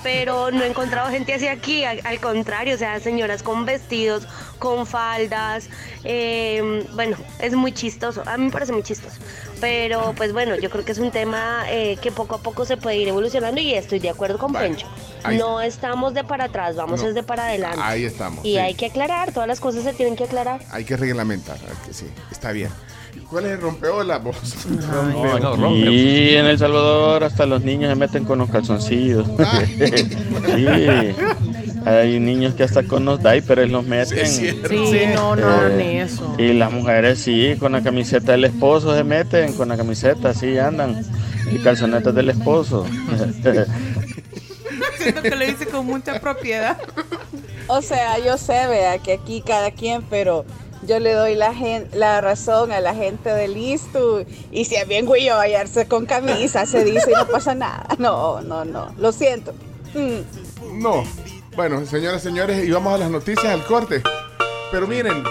pero no he encontrado gente así aquí, al, al contrario, o sea, señoras con vestidos, con faldas, eh, bueno, es muy chistoso, a mí me parece muy chistoso, pero pues bueno, yo creo que es un tema eh, que poco a poco se puede ir evolucionando y estoy de acuerdo con Pencho, no estamos de para atrás, vamos No. es de para adelante. Ahí estamos. Y sí. hay que aclarar, todas las cosas se tienen que aclarar. Hay que reglamentar. que sí, está bien. ¿Cuál es el rompeolas, vos? Y en El Salvador hasta los niños se meten con los calzoncillos. sí. Hay niños que hasta con los diapers los meten. Sí, no, no, Eh, ni eso. Y las mujeres sí, con la camiseta del esposo se meten, con la camiseta sí andan. Y calzonetas del esposo. Siento que lo dice con mucha propiedad. O sea, yo sé, vea, que aquí cada quien, pero yo le doy la, gen- la razón a la gente de listo. Y si es bien güey hallarse con camisa, se dice y no pasa nada. No, no, no. Lo siento. Mm. No. Bueno, señoras señores, y vamos a las noticias al corte. Pero miren,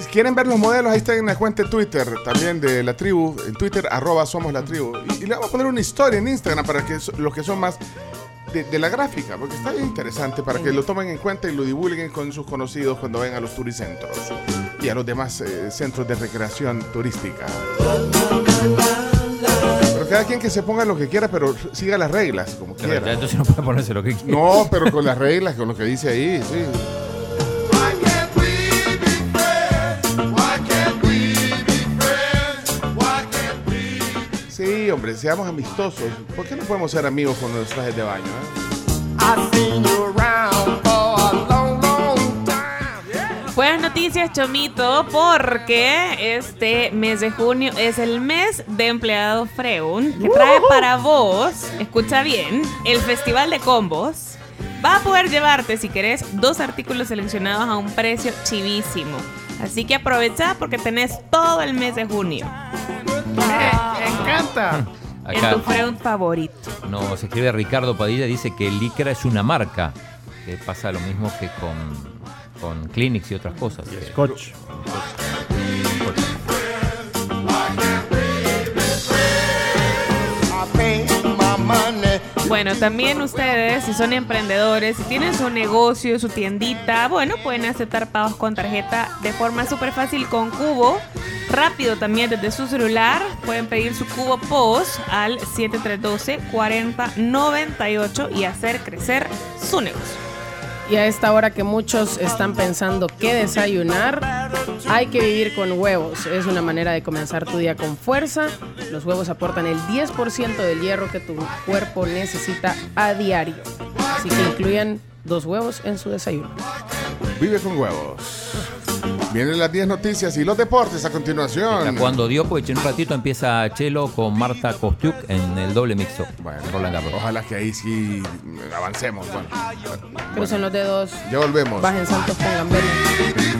si quieren ver los modelos, ahí está en la cuenta de Twitter también de la tribu. En Twitter, arroba somos la tribu. Y, y le vamos a poner una historia en Instagram para que los que son más de, de la gráfica, porque está bien interesante para que lo tomen en cuenta y lo divulguen con sus conocidos cuando vayan a los turicentros y a los demás eh, centros de recreación turística. Pero cada quien que se ponga lo que quiera, pero siga las reglas, como quiera. entonces no puede ponerse lo que quiera. No, pero con las reglas, con lo que dice ahí, sí. Hombre, seamos amistosos. ¿Por qué no podemos ser amigos con los trajes de baño? eh? Buenas noticias, Chomito, porque este mes de junio es el mes de empleado Freun, que trae para vos, escucha bien, el Festival de Combos. Va a poder llevarte, si querés, dos artículos seleccionados a un precio chivísimo. Así que aprovecha porque tenés todo el mes de junio. Me encanta. En Acá tu Freun favorito. nos escribe Ricardo Padilla, dice que Licra es una marca. Que pasa lo mismo que con, con Clinics y otras cosas. Scotch. Bueno, también ustedes, si son emprendedores, si tienen su negocio, su tiendita, bueno, pueden aceptar pagos con tarjeta de forma súper fácil con Cubo. Rápido también desde su celular. Pueden pedir su Cubo POS al 7312-4098 y hacer crecer su negocio. Y a esta hora que muchos están pensando qué desayunar, hay que vivir con huevos. Es una manera de comenzar tu día con fuerza. Los huevos aportan el 10% del hierro que tu cuerpo necesita a diario. Así que incluyan dos huevos en su desayuno. Vive con huevos. Vienen las 10 noticias y los deportes a continuación. Está jugando Djokovic en un ratito empieza Chelo con Marta Kostiuk en el doble mixto. Roland Garros. Ojalá que ahí sí avancemos. Bueno, Crucen los dedos. ya volvemos. Bajen santos, pongan vela.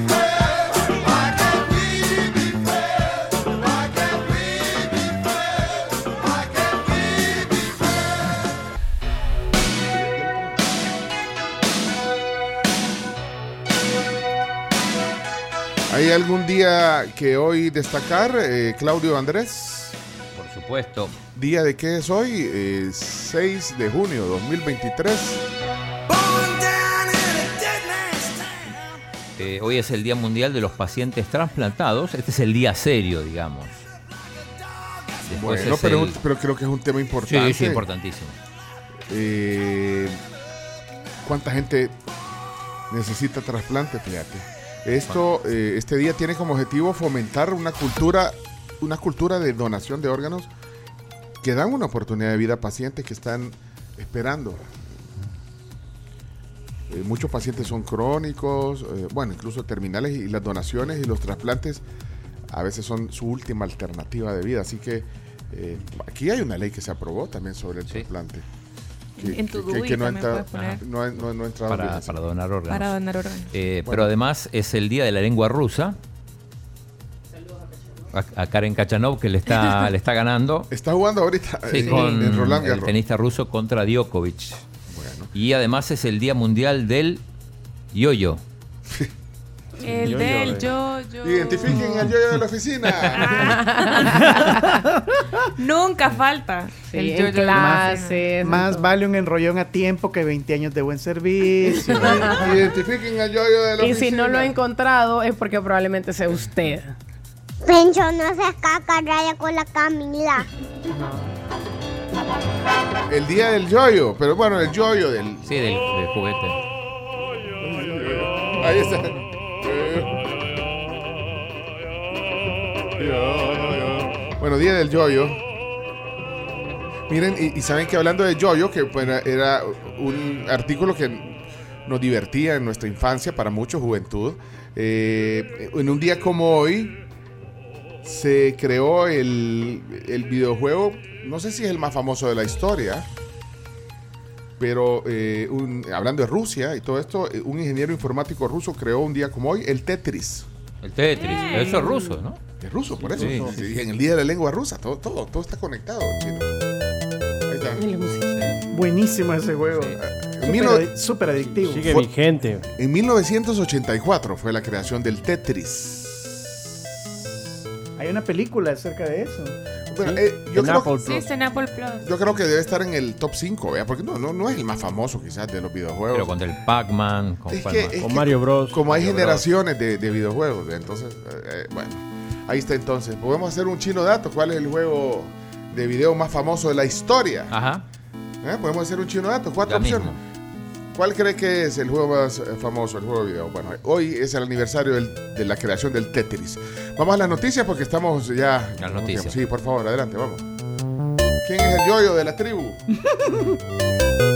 ¿Hay algún día que hoy destacar, eh, Claudio Andrés? Por supuesto. ¿Día de qué es hoy? Eh, 6 de junio 2023. Eh, hoy es el Día Mundial de los Pacientes Transplantados. Este es el día serio, digamos. Después Bueno, pero, el- pero creo que es un tema importante. Sí, sí, importantísimo. Eh, ¿Cuánta gente necesita trasplante? Fíjate. Esto, eh, este día tiene como objetivo fomentar una cultura, una cultura de donación de órganos que dan una oportunidad de vida a pacientes que están esperando. Eh, muchos pacientes son crónicos, eh, bueno, incluso terminales, y las donaciones y los trasplantes a veces son su última alternativa de vida. Así que eh, aquí hay una ley que se aprobó también sobre el trasplante. Que, En tu que- que no, poner. no no no ha entrado para, bien. para donar órganos. Para donar órganos. Eh, Bueno. Pero además es el Día de la Lengua Rusa. A, a Karen Kachanov que le está, le está ganando. Está jugando ahorita Sí, en- con en Roland el Garros. tenista ruso contra Djokovic. Y además es el Día Mundial del Yoyo. El Yo, del yo, yo, yo. Identifiquen al yo de la oficina. Nunca falta. Sí, el de la clases, oficina. Más vale un enrollón a tiempo que 20 años de buen servicio. Identifiquen al yo de la Y si no lo he encontrado es porque probablemente sea usted. Pencho, no seas caca, raya con la Camila. El día del yoyo, pero bueno, el yoyo del. Sí, del, del juguete. Ahí está. Bueno, día del yoyo. Miren, y, y saben que hablando de yoyo, que bueno, era un artículo que nos divertía en nuestra infancia, para mucho juventud. eh, en un día como hoy, se creó el, el videojuego, no sé si es el más famoso de la historia, pero eh, un- hablando de Rusia y todo esto, eh, un ingeniero informático ruso creó un día como hoy el Tetris. El Tetris. Eso es ruso, ¿no? Es ruso, por eso. Sí. Sí, en el día de la lengua rusa, todo, todo, todo está conectado. Ahí está. Buenísimo ese juego. En Súper no- adictivo. Sigue Fue- vigente. En 1984 fue la creación del Tetris. Hay una película acerca de eso. Bueno, eh, yo, En creo, Apple Apple Plus. yo creo que debe estar en el top 5, ¿vea? porque no, no, no es el más famoso quizás de los videojuegos. Pero con el Pac-Man, con que- que Mario Bros. Como hay Mario generaciones de, de videojuegos, entonces, eh, eh, bueno, ahí está entonces. Podemos hacer un chino dato. ¿Cuál es el juego de video más famoso de la historia? Ajá. ¿Eh? Podemos hacer un chino dato. Cuatro Ya opciones. mismo. ¿Cuál cree que es el juego más eh, famoso, el juego de video? Bueno, hoy es el aniversario del- de la creación del Tetris. Vamos a las noticias porque estamos ya. Las noticias. Sí, por favor, adelante, vamos. ¿Quién es el yoyo de la tribu?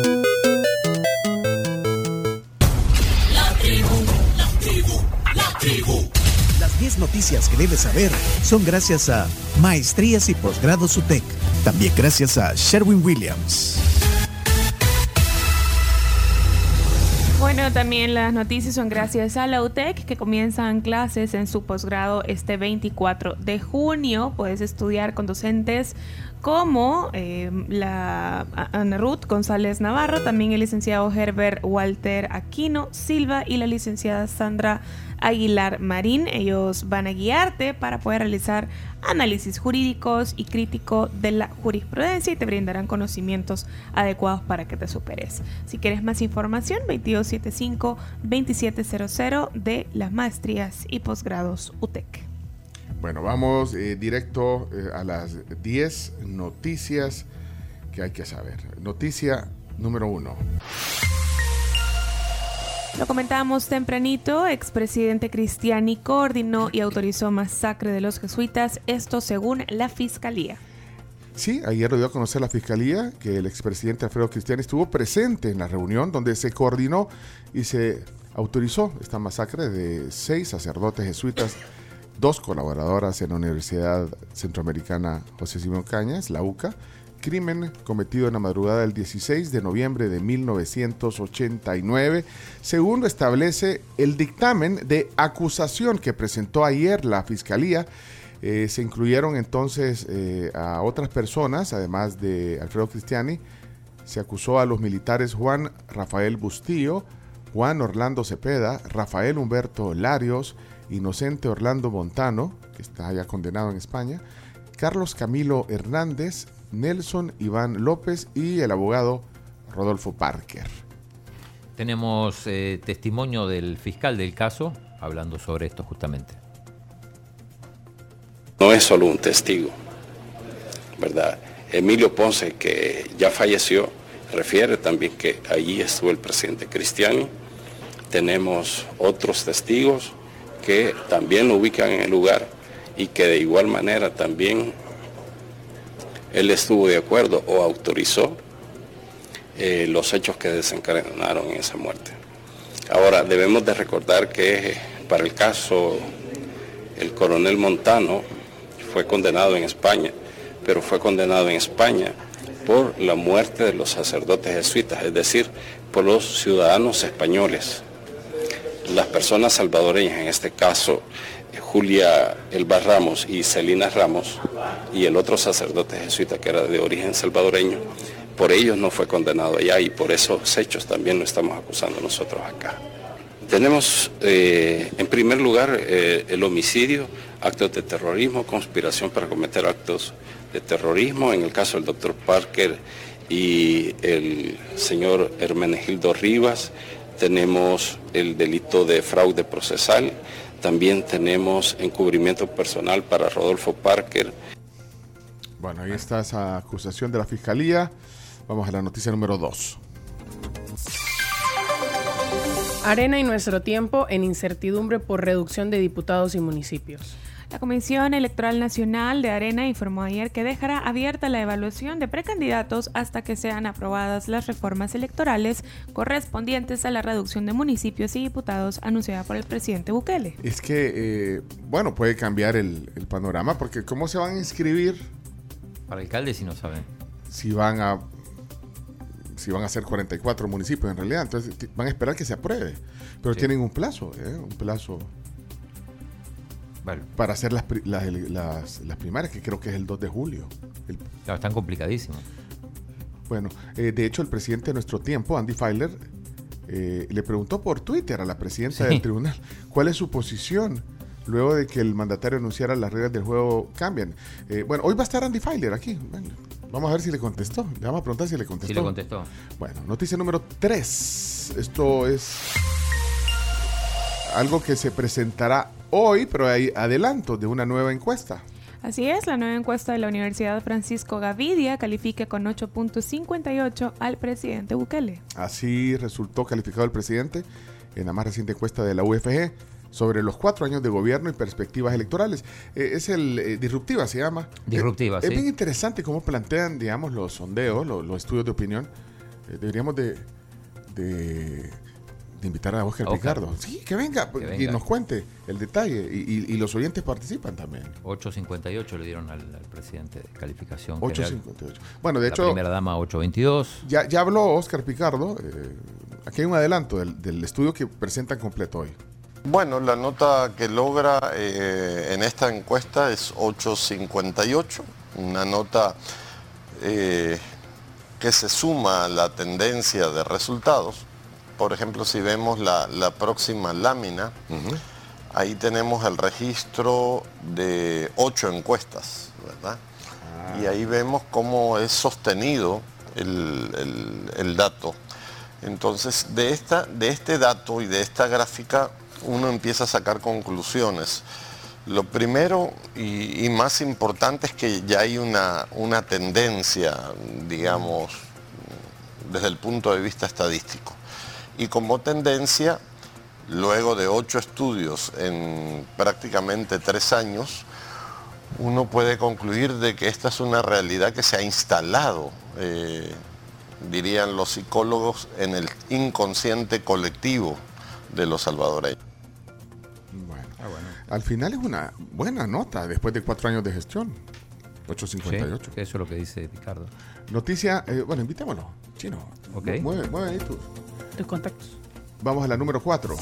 Las 10 noticias que debes saber son gracias a Maestrías y Posgrados UTEC. También gracias a Sherwin Williams. Bueno, también las noticias son gracias a la UTEC que comienzan clases en su posgrado este 24 de junio. Puedes estudiar con docentes como eh, la Ana Ruth González Navarro, también el licenciado Herbert Walter Aquino Silva y la licenciada Sandra Aguilar Marín. Ellos van a guiarte para poder realizar análisis jurídicos y crítico de la jurisprudencia y te brindarán conocimientos adecuados para que te superes. Si quieres más información, 2275-2700 de las maestrías y posgrados UTEC. Bueno, vamos eh, directo eh, a las 10 noticias que hay que saber. Noticia número uno. Lo comentábamos tempranito, expresidente Cristiani coordinó y autorizó masacre de los jesuitas, esto según la fiscalía. Sí, ayer lo dio a conocer la fiscalía que el expresidente Alfredo Cristiani estuvo presente en la reunión donde se coordinó y se autorizó esta masacre de seis sacerdotes jesuitas, dos colaboradoras en la Universidad Centroamericana José Simón Cañas, la UCA, crimen cometido en la madrugada del 16 de noviembre de 1989, según establece el dictamen de acusación que presentó ayer la fiscalía. Eh, se incluyeron entonces eh, a otras personas, además de Alfredo Cristiani. Se acusó a los militares Juan Rafael Bustillo, Juan Orlando Cepeda, Rafael Humberto Larios, Inocente Orlando Montano, que está ya condenado en España, Carlos Camilo Hernández, Nelson Iván López y el abogado Rodolfo Parker. Tenemos eh, testimonio del fiscal del caso hablando sobre esto justamente. No es solo un testigo, ¿verdad? Emilio Ponce, que ya falleció, refiere también que allí estuvo el presidente Cristiani. Tenemos otros testigos que también lo ubican en el lugar y que de igual manera también él estuvo de acuerdo o autorizó eh, los hechos que desencadenaron esa muerte. Ahora, debemos de recordar que para el caso, el coronel Montano fue condenado en España, pero fue condenado en España por la muerte de los sacerdotes jesuitas, es decir, por los ciudadanos españoles. Las personas salvadoreñas, en este caso Julia Elba Ramos y Celina Ramos, y el otro sacerdote jesuita que era de origen salvadoreño, por ellos no fue condenado allá y por esos hechos también lo estamos acusando nosotros acá. Tenemos eh, en primer lugar eh, el homicidio, actos de terrorismo, conspiración para cometer actos de terrorismo, en el caso del doctor Parker y el señor Hermenegildo Rivas, tenemos el delito de fraude procesal, también tenemos encubrimiento personal para Rodolfo Parker. Bueno, ahí está esa acusación de la Fiscalía. Vamos a la noticia número 2. Arena y nuestro tiempo en incertidumbre por reducción de diputados y municipios. La Comisión Electoral Nacional de Arena informó ayer que dejará abierta la evaluación de precandidatos hasta que sean aprobadas las reformas electorales correspondientes a la reducción de municipios y diputados anunciada por el presidente Bukele. Es que, eh, bueno, puede cambiar el, el panorama porque ¿cómo se van a inscribir? Para alcalde si no saben. Si van a si van a ser 44 municipios en realidad, entonces van a esperar que se apruebe. Pero Sí. tienen un plazo, ¿eh? un plazo Bueno, para hacer las, las, las- las primarias, que creo que es el 2 de julio. El- claro, están complicadísimos. bueno, eh, de hecho el presidente de nuestro tiempo, Andy Feiler, eh, le preguntó por Twitter a la presidenta Sí. del tribunal cuál es su posición luego de que el mandatario anunciara las reglas del juego cambian. Eh, bueno, hoy va a estar Andy Feiler aquí. Bueno, vamos a ver si le contestó. Le vamos a preguntar si le contestó. Sí le contestó. Bueno, noticia número 3. Esto es algo que se presentará hoy, pero hay adelantos de una nueva encuesta. Así es, la nueva encuesta de la Universidad Francisco Gavidia califica con 8.58 al presidente Bukele. Así resultó calificado el presidente en la más reciente encuesta de la UFG sobre los cuatro años de gobierno y perspectivas electorales. Eh, es el eh, Disruptiva, se llama. Disruptiva, Eh, sí. Es bien interesante cómo plantean, digamos, los sondeos, lo- los, estudios de opinión. Eh, deberíamos de, de, de invitar a Oscar Oscar. Picardo. Sí, que venga, Que y nos cuente el detalle. Y, y- y los oyentes participan también. 8.58 le dieron al, al presidente de calificación. general. 8.58. Bueno, de la hecho, primera dama 8.22. ya, ya habló Oscar Picardo. eh, aquí hay un adelanto del, del estudio que presentan completo hoy. Bueno, la nota que logra eh, en esta encuesta es 858, una nota eh, que se suma a la tendencia de resultados. Por ejemplo, si vemos la, la próxima lámina, ahí tenemos el registro de ocho encuestas, ¿verdad? Y ahí vemos cómo es sostenido el, el- el dato. Entonces, de, esta, de este dato y de esta gráfica, uno empieza a sacar conclusiones. Lo primero y, y más importante es que ya hay una, una tendencia, digamos, desde el punto de vista estadístico. Y como tendencia, luego de ocho estudios en prácticamente tres años, uno puede concluir de que esta es una realidad que se ha instalado, eh, dirían los psicólogos, en el inconsciente colectivo de los salvadoreños. Al final es una buena nota después de cuatro años de gestión. 858. Sí, eso es lo que dice Picardo. Noticia, eh, bueno, invitémoslo. Chino. Ok. Mueve, mueve ahí tus. Tus contactos. Vamos a la número 4.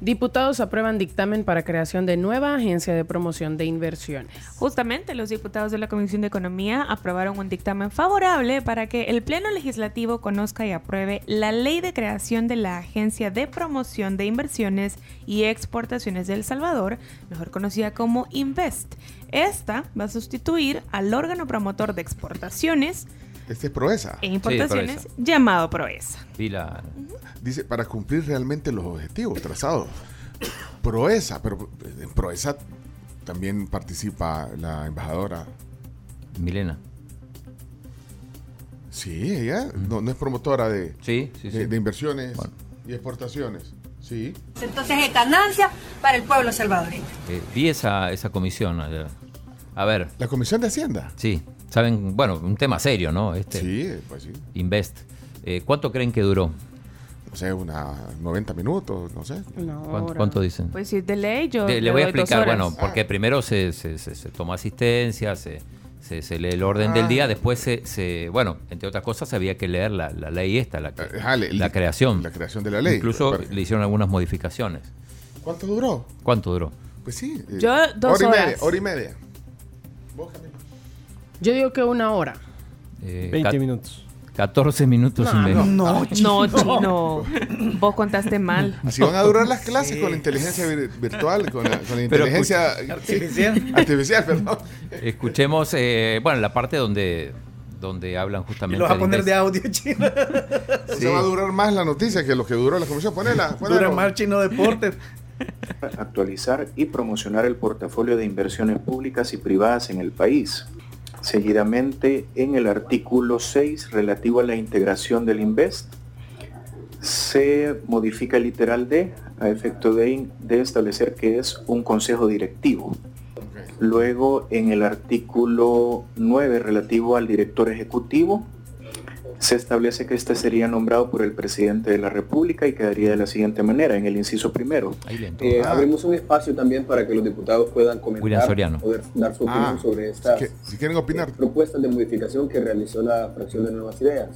Diputados aprueban dictamen para creación de nueva agencia de promoción de inversiones. Justamente los diputados de la Comisión de Economía aprobaron un dictamen favorable para que el Pleno Legislativo conozca y apruebe la ley de creación de la Agencia de Promoción de Inversiones y Exportaciones de El Salvador, mejor conocida como Invest. Esta va a sustituir al órgano promotor de exportaciones Este es Proesa. e importaciones llamado Proesa. Pila. Dice, para cumplir realmente los objetivos trazados. Proesa, pero en Proesa también participa la embajadora. Milena. Sí, ella no, no es promotora de, Sí, sí, de, sí. de inversiones y exportaciones. Sí. Entonces es ganancia para el pueblo salvadoreño. Eh, vi esa, esa comisión ayer. A ver. ¿La comisión de Hacienda? Sí. Saben, bueno, un tema serio, ¿no? Este, Sí, pues sí. Invest. Eh, ¿Cuánto creen que duró? No sé, unos 90 minutos, no sé. ¿Cuánto, cuánto dicen? Pues si es de ley, yo. Te- le voy a explicar, bueno, porque primero se, se, se- se toma asistencia, se, se, se lee el orden Ah. del día, después se, se- bueno, entre otras cosas había que leer la, la ley esta, la, que- le- la creación. la creación de la ley. Incluso Pero- le hicieron algunas modificaciones. ¿Cuánto duró? ¿Cuánto duró? Pues sí. eh, Yo, dos hora y horas. media, hora y media. Yo digo que una hora. Eh, 20 ca- minutos. 14 minutos y medio. No, chino. Vos contaste mal. Así van a durar las clases con la inteligencia vir- virtual, con la, con la inteligencia escucha- artificial, perdón. Escuchemos, eh, bueno, la parte donde, donde hablan justamente... Y lo vas a poner de audio, chino. Se va a durar más la noticia que lo que duró la comisión. Ponela, Dura ponela. más chino deportes. actualizar y promocionar el portafolio de inversiones públicas y privadas en el país. Seguidamente, en el artículo 6 relativo a la integración del INVEST, se modifica el literal D a efecto de, de establecer que es un consejo directivo. Luego, en el artículo 9 relativo al director ejecutivo, se establece que este sería nombrado por el presidente de la República y quedaría de la siguiente manera, en el inciso primero. Eh, Abrimos un espacio también para que los diputados puedan comentar, poder dar su opinión Ah, sobre estas si quieren opinar. propuestas de modificación que realizó la fracción de Nuevas Ideas.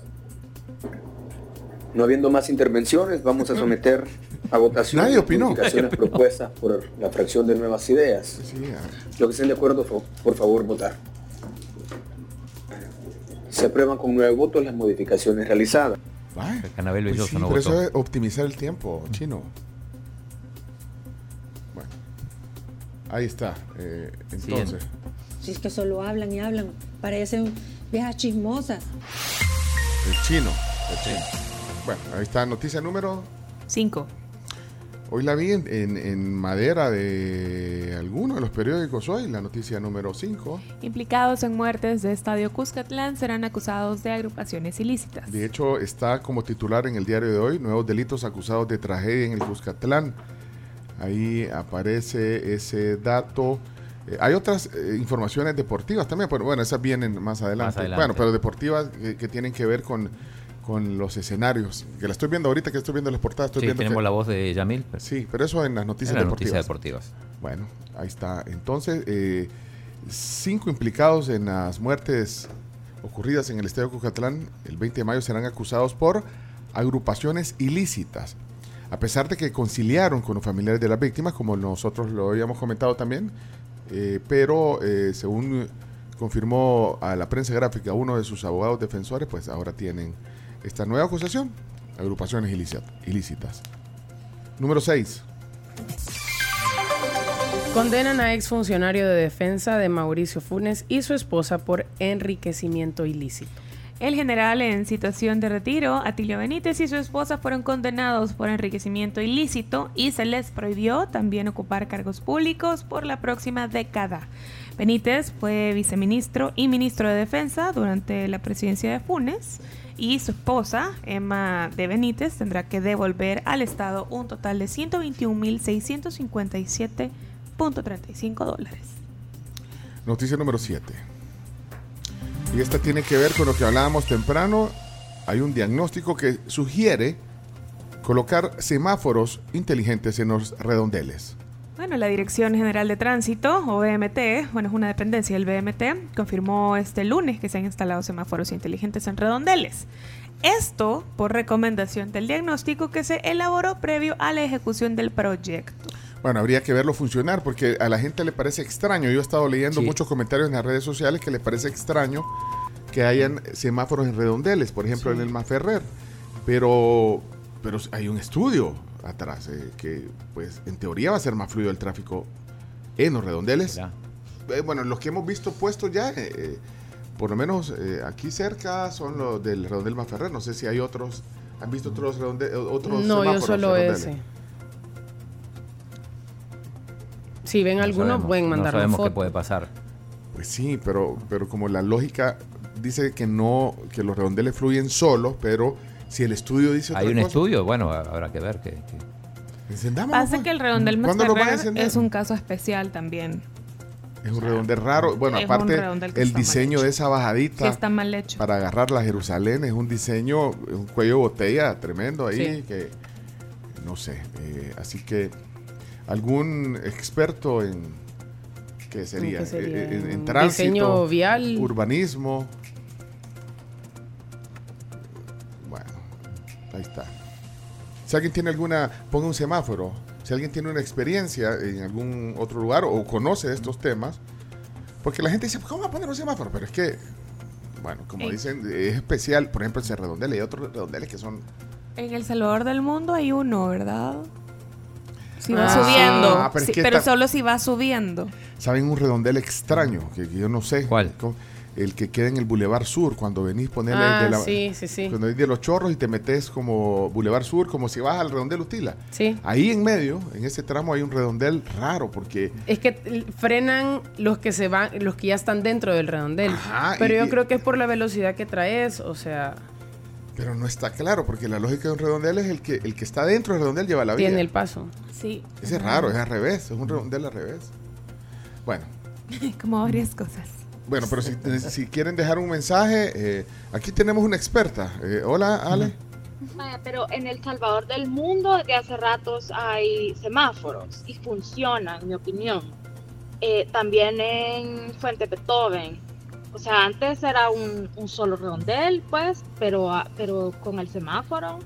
No habiendo más intervenciones, vamos a someter a votación Nadie las opinó. modificaciones propuestas por la fracción de Nuevas Ideas. Los que estén de acuerdo, por favor, votar. Se aprueban con nueve votos las modificaciones realizadas. Canabel Pues sí, no pero votó. eso es optimizar el tiempo, chino. Bueno, ahí está. eh, entonces, Si es que solo hablan y hablan, parecen viejas chismosas. el chino. El chino. Bueno, ahí está noticia número. Cinco. Hoy la vi en, en- en madera de alguno de los periódicos hoy, la noticia número 5. Implicados en muertes de Estadio Cuscatlán serán acusados de agrupaciones ilícitas. De hecho, está como titular en el diario de hoy, nuevos delitos acusados de tragedia en el Cuscatlán. Ahí aparece ese dato. Eh, hay otras eh, informaciones deportivas también, pero bueno, esas vienen más adelante. adelante. Bueno, pero deportivas que, que tienen que ver con, con los escenarios. Que la estoy viendo ahorita, que estoy viendo las portadas. Estoy Sí, viendo tenemos que- la voz de Yamil. pero- Sí, pero eso en las noticias En las deportivas. noticias deportivas. Bueno, ahí está. Entonces, eh, cinco implicados en las muertes ocurridas en el Estadio Cucatlán el 20 de mayo serán acusados por agrupaciones ilícitas. A pesar de que conciliaron con los familiares de las víctimas, como nosotros lo habíamos comentado también, eh, pero eh, según confirmó a la prensa gráfica uno de sus abogados defensores, pues ahora tienen esta nueva acusación, agrupaciones ilícit- ilícitas. Número 6. Condenan a exfuncionario de defensa de Mauricio Funes y su esposa por enriquecimiento ilícito. El general en situación de retiro, Atilio Benítez y su esposa fueron condenados por enriquecimiento ilícito y se les prohibió también ocupar cargos públicos por la próxima década. Benítez fue viceministro y ministro de Defensa durante la presidencia de Funes y su esposa, Emma de Benítez, tendrá que devolver al Estado un total de 121.657.35 dólares. Noticia número 7. Y esta tiene que ver con lo que hablábamos temprano. Hay un diagnóstico que sugiere colocar semáforos inteligentes en los redondeles. Bueno, la Dirección General de Tránsito, o BMT, bueno, es una dependencia del BMT, confirmó este lunes que se han instalado semáforos inteligentes en redondeles. Esto por recomendación del diagnóstico que se elaboró previo a la ejecución del proyecto. Bueno, habría que verlo funcionar porque a la gente le parece extraño. Yo he estado leyendo muchos comentarios en las redes sociales que le parece extraño que hayan semáforos en redondeles, por ejemplo en el Maferrer. Pero, pero hay un estudio atrás eh, que, pues, en teoría va a ser más fluido el tráfico en los redondeles. Eh, bueno, los que hemos visto puestos ya, eh, por lo menos aquí cerca, son los del redondel Maferrer. No sé si hay otros. ¿Han visto otros redondeles? Otros no, yo solo ese. Si ven alguno, pueden mandar no sabemos qué puede pasar. Pues sí, pero, pero como la lógica dice que no, que los redondeles fluyen solos, pero si el estudio dice otra Hay un estudio, bueno, habrá que ver que... Pasa pues. que el redondel Masferrer es un caso especial también. Es un redondel raro. Bueno, aparte, el diseño de esa bajadita. está mal hecho. Para agarrar la Jerusalén es un diseño, un cuello de botella tremendo ahí. que No sé. Eh, así que, ¿algún experto en. ¿Qué sería? ¿Qué sería? En, en tránsito. Diseño vial. Urbanismo. Ahí está. Si alguien tiene alguna, ponga un semáforo. Si alguien tiene una experiencia en algún otro lugar o conoce estos temas, porque la gente dice, ¿cómo va a poner un semáforo? Pero es que, bueno, como dicen, es especial. Por ejemplo, en redondel hay otros redondeles que son... En El Salvador del Mundo hay uno, ¿verdad? Si va ah, subiendo. pero, solo si va subiendo. ¿Saben un redondel extraño? Que, yo no sé. ¿Cuál? El que queda en el Boulevard Sur, cuando venís ponerle ah, de la, sí, sí, sí. cuando venís de los chorros y te metes como Boulevard Sur, como si vas al redondel Utila. Sí. Ahí en medio, en ese tramo hay un redondel raro porque es que frenan los que se van, los que ya están dentro del redondel. pero yo creo que es por la velocidad que traes, o sea. Pero no está claro, porque la lógica de un redondel es el que el que está dentro del redondel lleva la vía. Tiene el paso. Sí. Ese es raro, es al revés, es un redondel al revés. Bueno. como varias cosas. Bueno, pero si, quieren dejar un mensaje, eh, aquí tenemos una experta. Eh, hola, Ale. Pero en El Salvador del mundo desde hace ratos hay semáforos y funcionan, en mi opinión. Eh, también en Fuente Beethoven. O sea, antes era un, solo redondel, pues, pero, ah, pero con el semáforo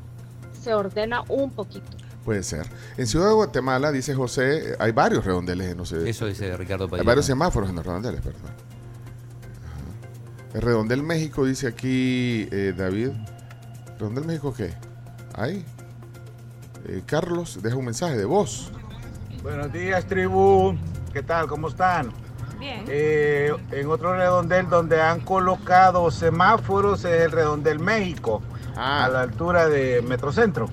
se ordena un poquito. Puede ser. En Ciudad de Guatemala, dice José, hay varios redondeles. No sé, Eso dice Ricardo Hay varios semáforos en los redondeles, perdón. Redondel México, dice aquí eh, David. ¿Redondel México qué? Ahí. Eh, Carlos, deja un mensaje de voz. Buenos días, tribu. ¿Qué tal? ¿Cómo están? Bien. Eh, en otro redondel donde han colocado semáforos es el redondel México, ah. a la altura de Metrocentro.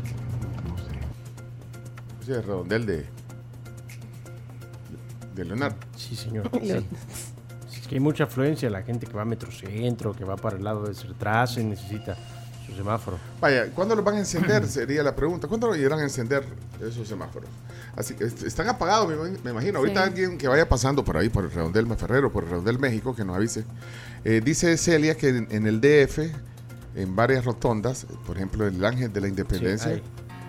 No sé. es el redondel de, de Leonardo. Sí, señor. Hay mucha afluencia, la gente que va a Metrocentro, que va para el lado de Sertrazo y necesita su semáforo. Vaya, ¿cuándo los van a encender? Sería la pregunta. ¿Cuándo lo irán a encender esos semáforos? Así que están apagados, me, imagino. Ahorita alguien que vaya pasando por ahí, por el Redondel Ferrero, por el Redondel México, que nos avise. Eh, dice Celia que en, el DF, en varias rotondas, por ejemplo, el Ángel de la Independencia,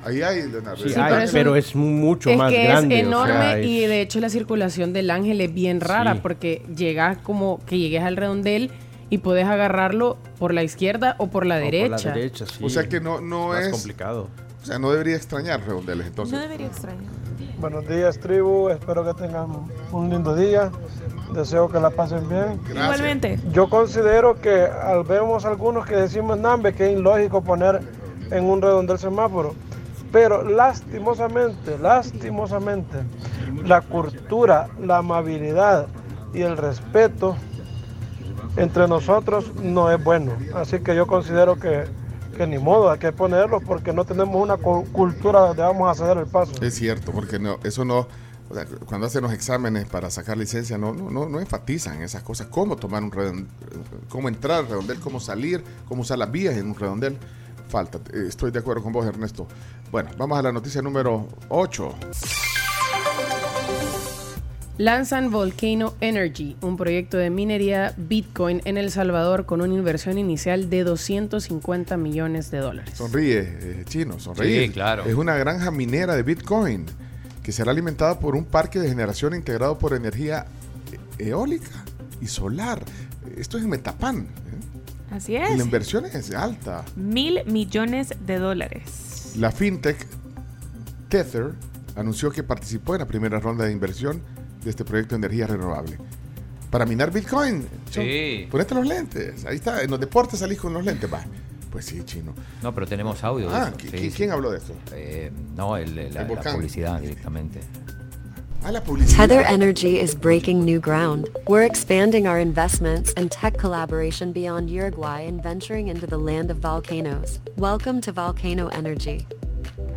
Ahí hay, Leonardo. Sí, pero, es mucho más que grande. Es enorme y de hecho la circulación del ángel es bien rara porque llegas como que llegues al redondel y puedes agarrarlo por la izquierda o por la derecha. Por la derecha, sí. O sea que no, no es, complicado. O sea, no debería extrañar redondeles entonces. No debería extrañar. Buenos días, tribu. Espero que tengan un lindo día. Deseo que la pasen bien. Igualmente. Yo considero que al vemos algunos que decimos Nambe que es ilógico poner en un redondel semáforo. Pero lastimosamente, lastimosamente, la cultura, la amabilidad y el respeto entre nosotros no es bueno. Así que yo considero que, ni modo, hay que ponerlo porque no tenemos una cultura donde vamos a ceder el paso. Es cierto, porque no, eso no, cuando hacen los exámenes para sacar licencia no, no, no, enfatizan esas cosas, cómo tomar un redondel, cómo entrar al redondel, cómo salir, cómo usar las vías en un redondel. Falta, estoy de acuerdo con vos Ernesto. Bueno, vamos a la noticia número 8. Lanzan Volcano Energy, un proyecto de minería Bitcoin en El Salvador con una inversión inicial de 250 millones de dólares. Sonríe, eh, chino, sonríe. Sí, claro. Es una granja minera de Bitcoin que será alimentada por un parque de generación integrado por energía e- eólica y solar. Esto es en Metapán. Así Y es. la inversión es alta. Mil millones de dólares. La fintech Tether anunció que participó en la primera ronda de inversión de este proyecto de energía renovable. Para minar Bitcoin. Sí. Ponete los lentes. Ahí está. En los deportes salís con los lentes. Va. Pues sí, chino. No, pero tenemos audio. de Ah, eso. ¿qui- Sí, qui- sí. ¿quién habló de esto? Eh, no, el, la, El la volcán. publicidad directamente. Tether Energy is breaking new ground. We're expanding our investments and tech collaboration beyond Uruguay and venturing into the land of volcanoes. Welcome to Volcano Energy.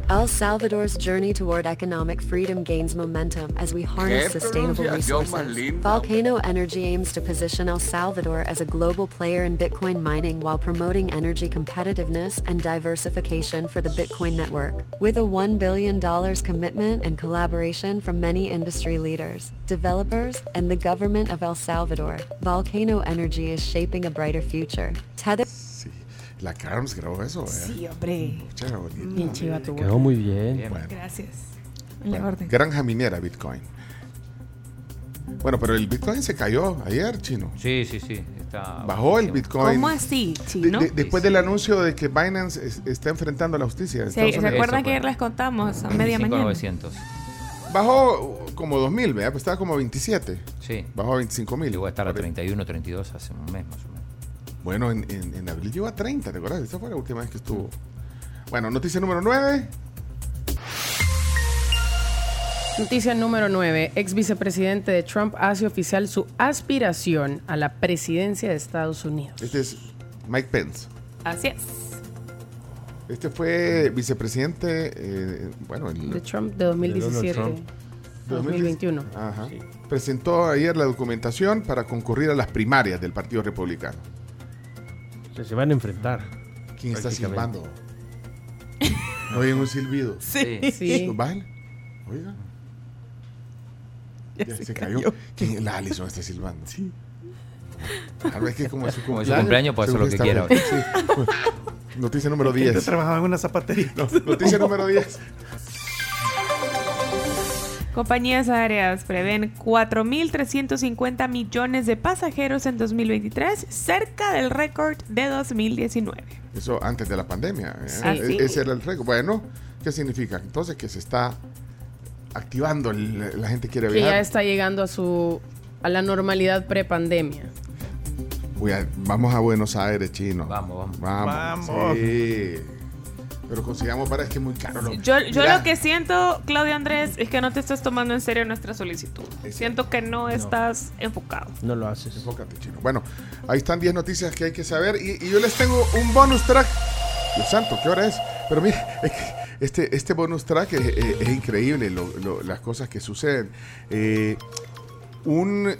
El Salvador's journey toward economic freedom gains momentum as we harness sustainable resources. Volcano Energy aims to position El Salvador as a global player in Bitcoin mining while promoting energy competitiveness and diversification for the Bitcoin network. With a $1 billion commitment and collaboration from many industry leaders, developers, and the government of El Salvador, Volcano Energy is shaping a brighter future. Tether La Carms grabó eso, ¿eh? Sí, hombre. Bonito. Bien chiva tu Quedó muy bien. Bueno. Gracias. En la Bueno, orden. granja minera Bitcoin. Bueno, pero el Bitcoin se cayó ayer, chino. Sí, sí, sí. Está Bajó el Bitcoin. ¿Cómo así, chino? de- después del anuncio de que Binance es- está enfrentando a la justicia. Sí, ¿Se acuerdan que ayer les contamos a media mañana? 900. Bajó como 2000, ¿verdad? Pues estaba como 27. Sí. Bajó a 25 mil. Llegó a estar a 31, 32 hace un mes más o menos. Bueno, en, en- en abril llegó a 30, ¿te acuerdas? Esa fue la última vez que estuvo. Bueno, noticia número 9. Noticia número 9. Ex vicepresidente de Trump hace oficial su aspiración a la presidencia de Estados Unidos. Este es Mike Pence. Así es. Este fue vicepresidente, eh, bueno, el, De Trump de 2017 a 2021. Ajá. Presentó ayer la documentación para concurrir a las primarias del Partido Republicano. Se, se van a enfrentar. ¿Quién está silbando? Oyen un silbido. Sí. Sí. Bájale. Oiga. Ya, se, cayó. ¿Quién? La Alison está silbando. Sí. Ver, es que como es su Como es cumpleaños. su cumpleaños, puede hacer lo que quiera. bien. Sí. Noticia número Gente 10. trabajaba en una zapatería. No, noticia número 10. Compañías aéreas prevén 4.350 millones de pasajeros en 2023, cerca del récord de 2019. Eso antes de la pandemia. ¿eh? Sí. E- sí. Ese era el récord. Bueno, ¿qué significa? Entonces que se está activando, la gente quiere Que ya viajar. está llegando a su a la normalidad prepandemia. Uy, vamos a Buenos Aires, chino. Vamos, vamos. Vamos. Vamos. Sí. Pero consigamos para es que es muy caro. lo- Yo, yo lo que siento, Claudio Andrés, es que no te estás tomando en serio nuestra solicitud. Siento que no, estás enfocado. No lo haces. Enfócate, chino. Bueno, ahí están 10 noticias que hay que saber. Y, y yo les tengo un bonus track. Dios santo, ¿qué hora es? Pero mire, es que este, este bonus track es, es- es increíble, lo- lo- las cosas que suceden. Eh, un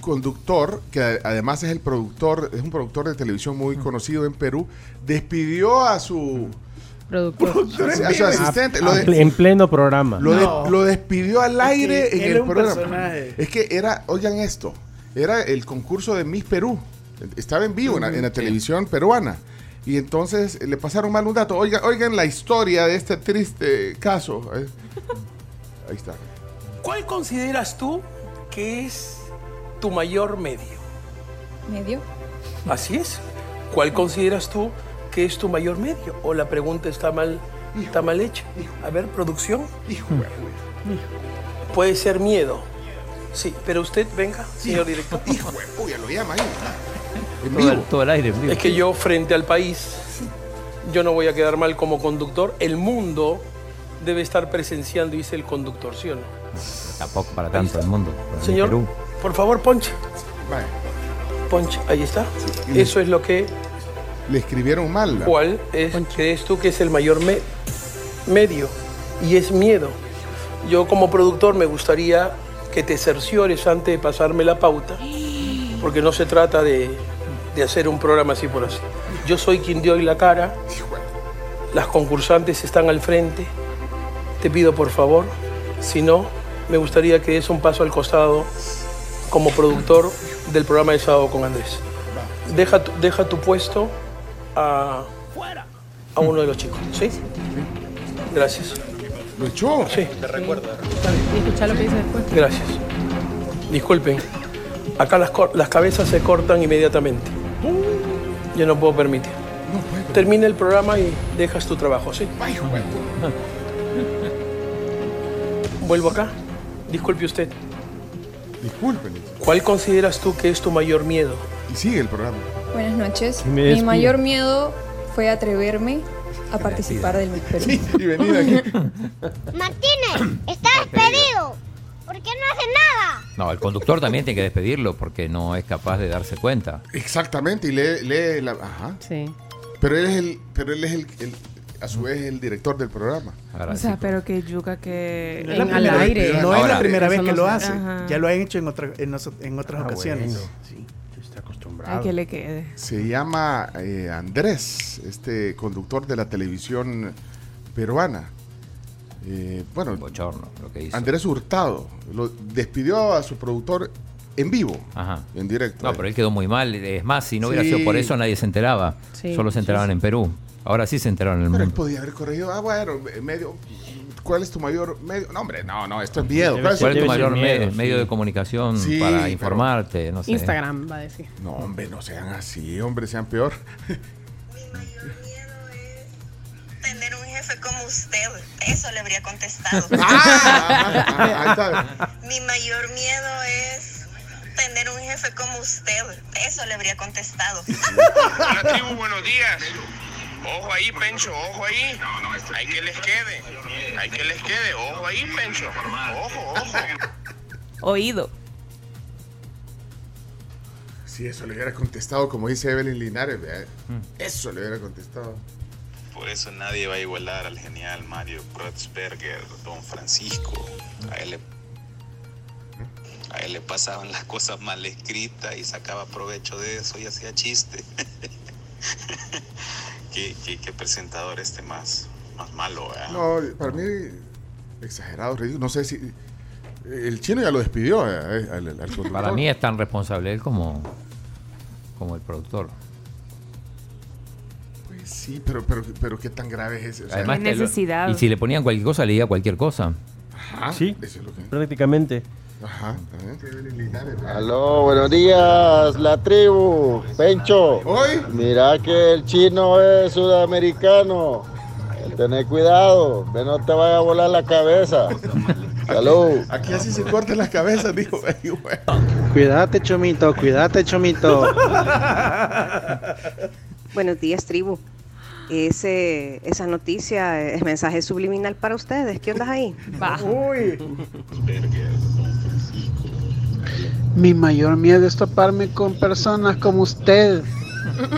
conductor, que además es el productor, es un productor de televisión muy conocido en Perú, despidió a su, Productor. a su asistente. Lo de- A- en pleno programa. lo, de- No. lo despidió al aire que en el es programa. personaje. Es que era, oigan esto, era el concurso de Miss Perú. Estaba en vivo en la, en la televisión peruana. Y entonces le pasaron mal un dato. Oigan, oigan la historia de este triste caso. Ahí está. ¿Cuál consideras tú que es tu mayor medio? ¿Medio? Así es. ¿Cuál consideras tú que es tu mayor medio? ¿O la pregunta está mal, está mal hecha? A ver, producción. Puede ser miedo. Sí, pero usted venga, señor director. Uy, ya lo llama ahí. En Todo el, vivo. todo el aire. en vivo. Es que yo frente al país, yo no voy a quedar mal como conductor. El mundo debe estar presenciando y es el conductor, ¿sí o no? Tampoco para tanto el mundo. Señor, Perú. por favor, ponche. Vaya, Ponche, ahí está. Eso es lo que... Le escribieron mal. la- ¿Cuál es, crees tú que es el mayor me- medio? Y es miedo. Yo como productor me gustaría que te cerciores antes de pasarme la pauta, porque no se trata de, de hacer un programa así por así. Yo soy quien dio hoy la cara, las concursantes están al frente, te pido por favor, si no, me gustaría que des un paso al costado como productor del programa de Sábado con Andrés. Deja deja tu puesto a, a uno de los chicos, ¿sí? Gracias. ¿Lo echó? Sí. Te recuerda. Y escuchar lo que dice después. Gracias. Disculpen. Acá las, las cabezas se cortan inmediatamente. Yo no puedo permitir. Termina el programa y dejas tu trabajo, ¿sí? Vuelvo acá. Disculpe usted. Disculpen. ¿Cuál consideras tú que es tu mayor miedo? Y sigue el programa. Buenas noches. Mi despido. mayor miedo fue atreverme a participar del Miss Perú. y venir aquí. Martínez, está despedido. ¿Por qué no hace nada? No, el conductor también tiene que despedirlo porque no es capaz de darse cuenta. Exactamente, y lee, lee la. Ajá. Sí. Pero él es el. Pero él es el, el- a su vez el director del programa. O sea, pero que yuca que... No es la primera, no es la Ahora, primera vez que lo hace. Ajá. Ya lo han hecho en, otra, en, en otras Ah, ocasiones. bueno. Sí. Está acostumbrado. Ay, que le quede. Se llama eh, Andrés, este conductor de la televisión peruana. Eh, bueno, Bochorno, lo que hizo. Andrés Hurtado lo despidió a su productor en vivo, Ajá. en directo. No, pero él quedó muy mal. Es más, si no hubiera Sí. sido por eso, nadie se enteraba. Sí, Solo se enteraban sí. en Perú. Ahora sí se enteraron en el Pero él mundo. podía haber corregido. Ah, bueno, medio. ¿Cuál es tu mayor medio? No, hombre, no, no, esto es miedo. ¿Cuál es tu mayor miedo, medio sí. de comunicación Sí, para informarte? No sé. Instagram, va a decir. No, hombre, no sean así, hombre, sean peor. Tener un jefe como usted, eso le habría contestado. Ah, ahí está. Mi mayor miedo es tener un jefe como usted, eso le habría contestado. Hola tribu, buenos días. Ojo ahí, Pencho, ojo ahí. Hay que les quede. Hay que les quede. Ojo ahí, Pencho. Ojo, ojo. Oído. Si eso le hubiera contestado, como dice Evelyn Linares, Mm. eso le hubiera contestado. Por eso nadie va a igualar al genial Mario Kreuzberger, don Francisco. A él, le, a él le pasaban las cosas mal escritas y sacaba provecho de eso y hacía chiste. ¿Qué, qué, qué presentador este más, más malo, ¿verdad? No, para mí, exagerado, ridículo. No sé si. El chino ya lo despidió eh, al, al. Para mí es tan responsable él como, como el productor. Pues sí, pero, pero, pero qué tan grave es eso. Sea, Además, lo- y si le ponían cualquier cosa, leía cualquier cosa. Ajá, Sí, eso es lo que- prácticamente. Ajá, también. Linares. Aló, buenos días, la tribu. Pencho. Mira que el chino es sudamericano. Tener cuidado, que no te vaya a volar la cabeza. Salud. Aquí así se cortan las cabezas, dijo. Cuídate, Chomito, cuídate, Chomito. Buenos días, tribu. Ese, esa noticia es mensaje subliminal para ustedes. ¿Qué onda ahí? Uy. Mi mayor miedo es toparme con personas como usted,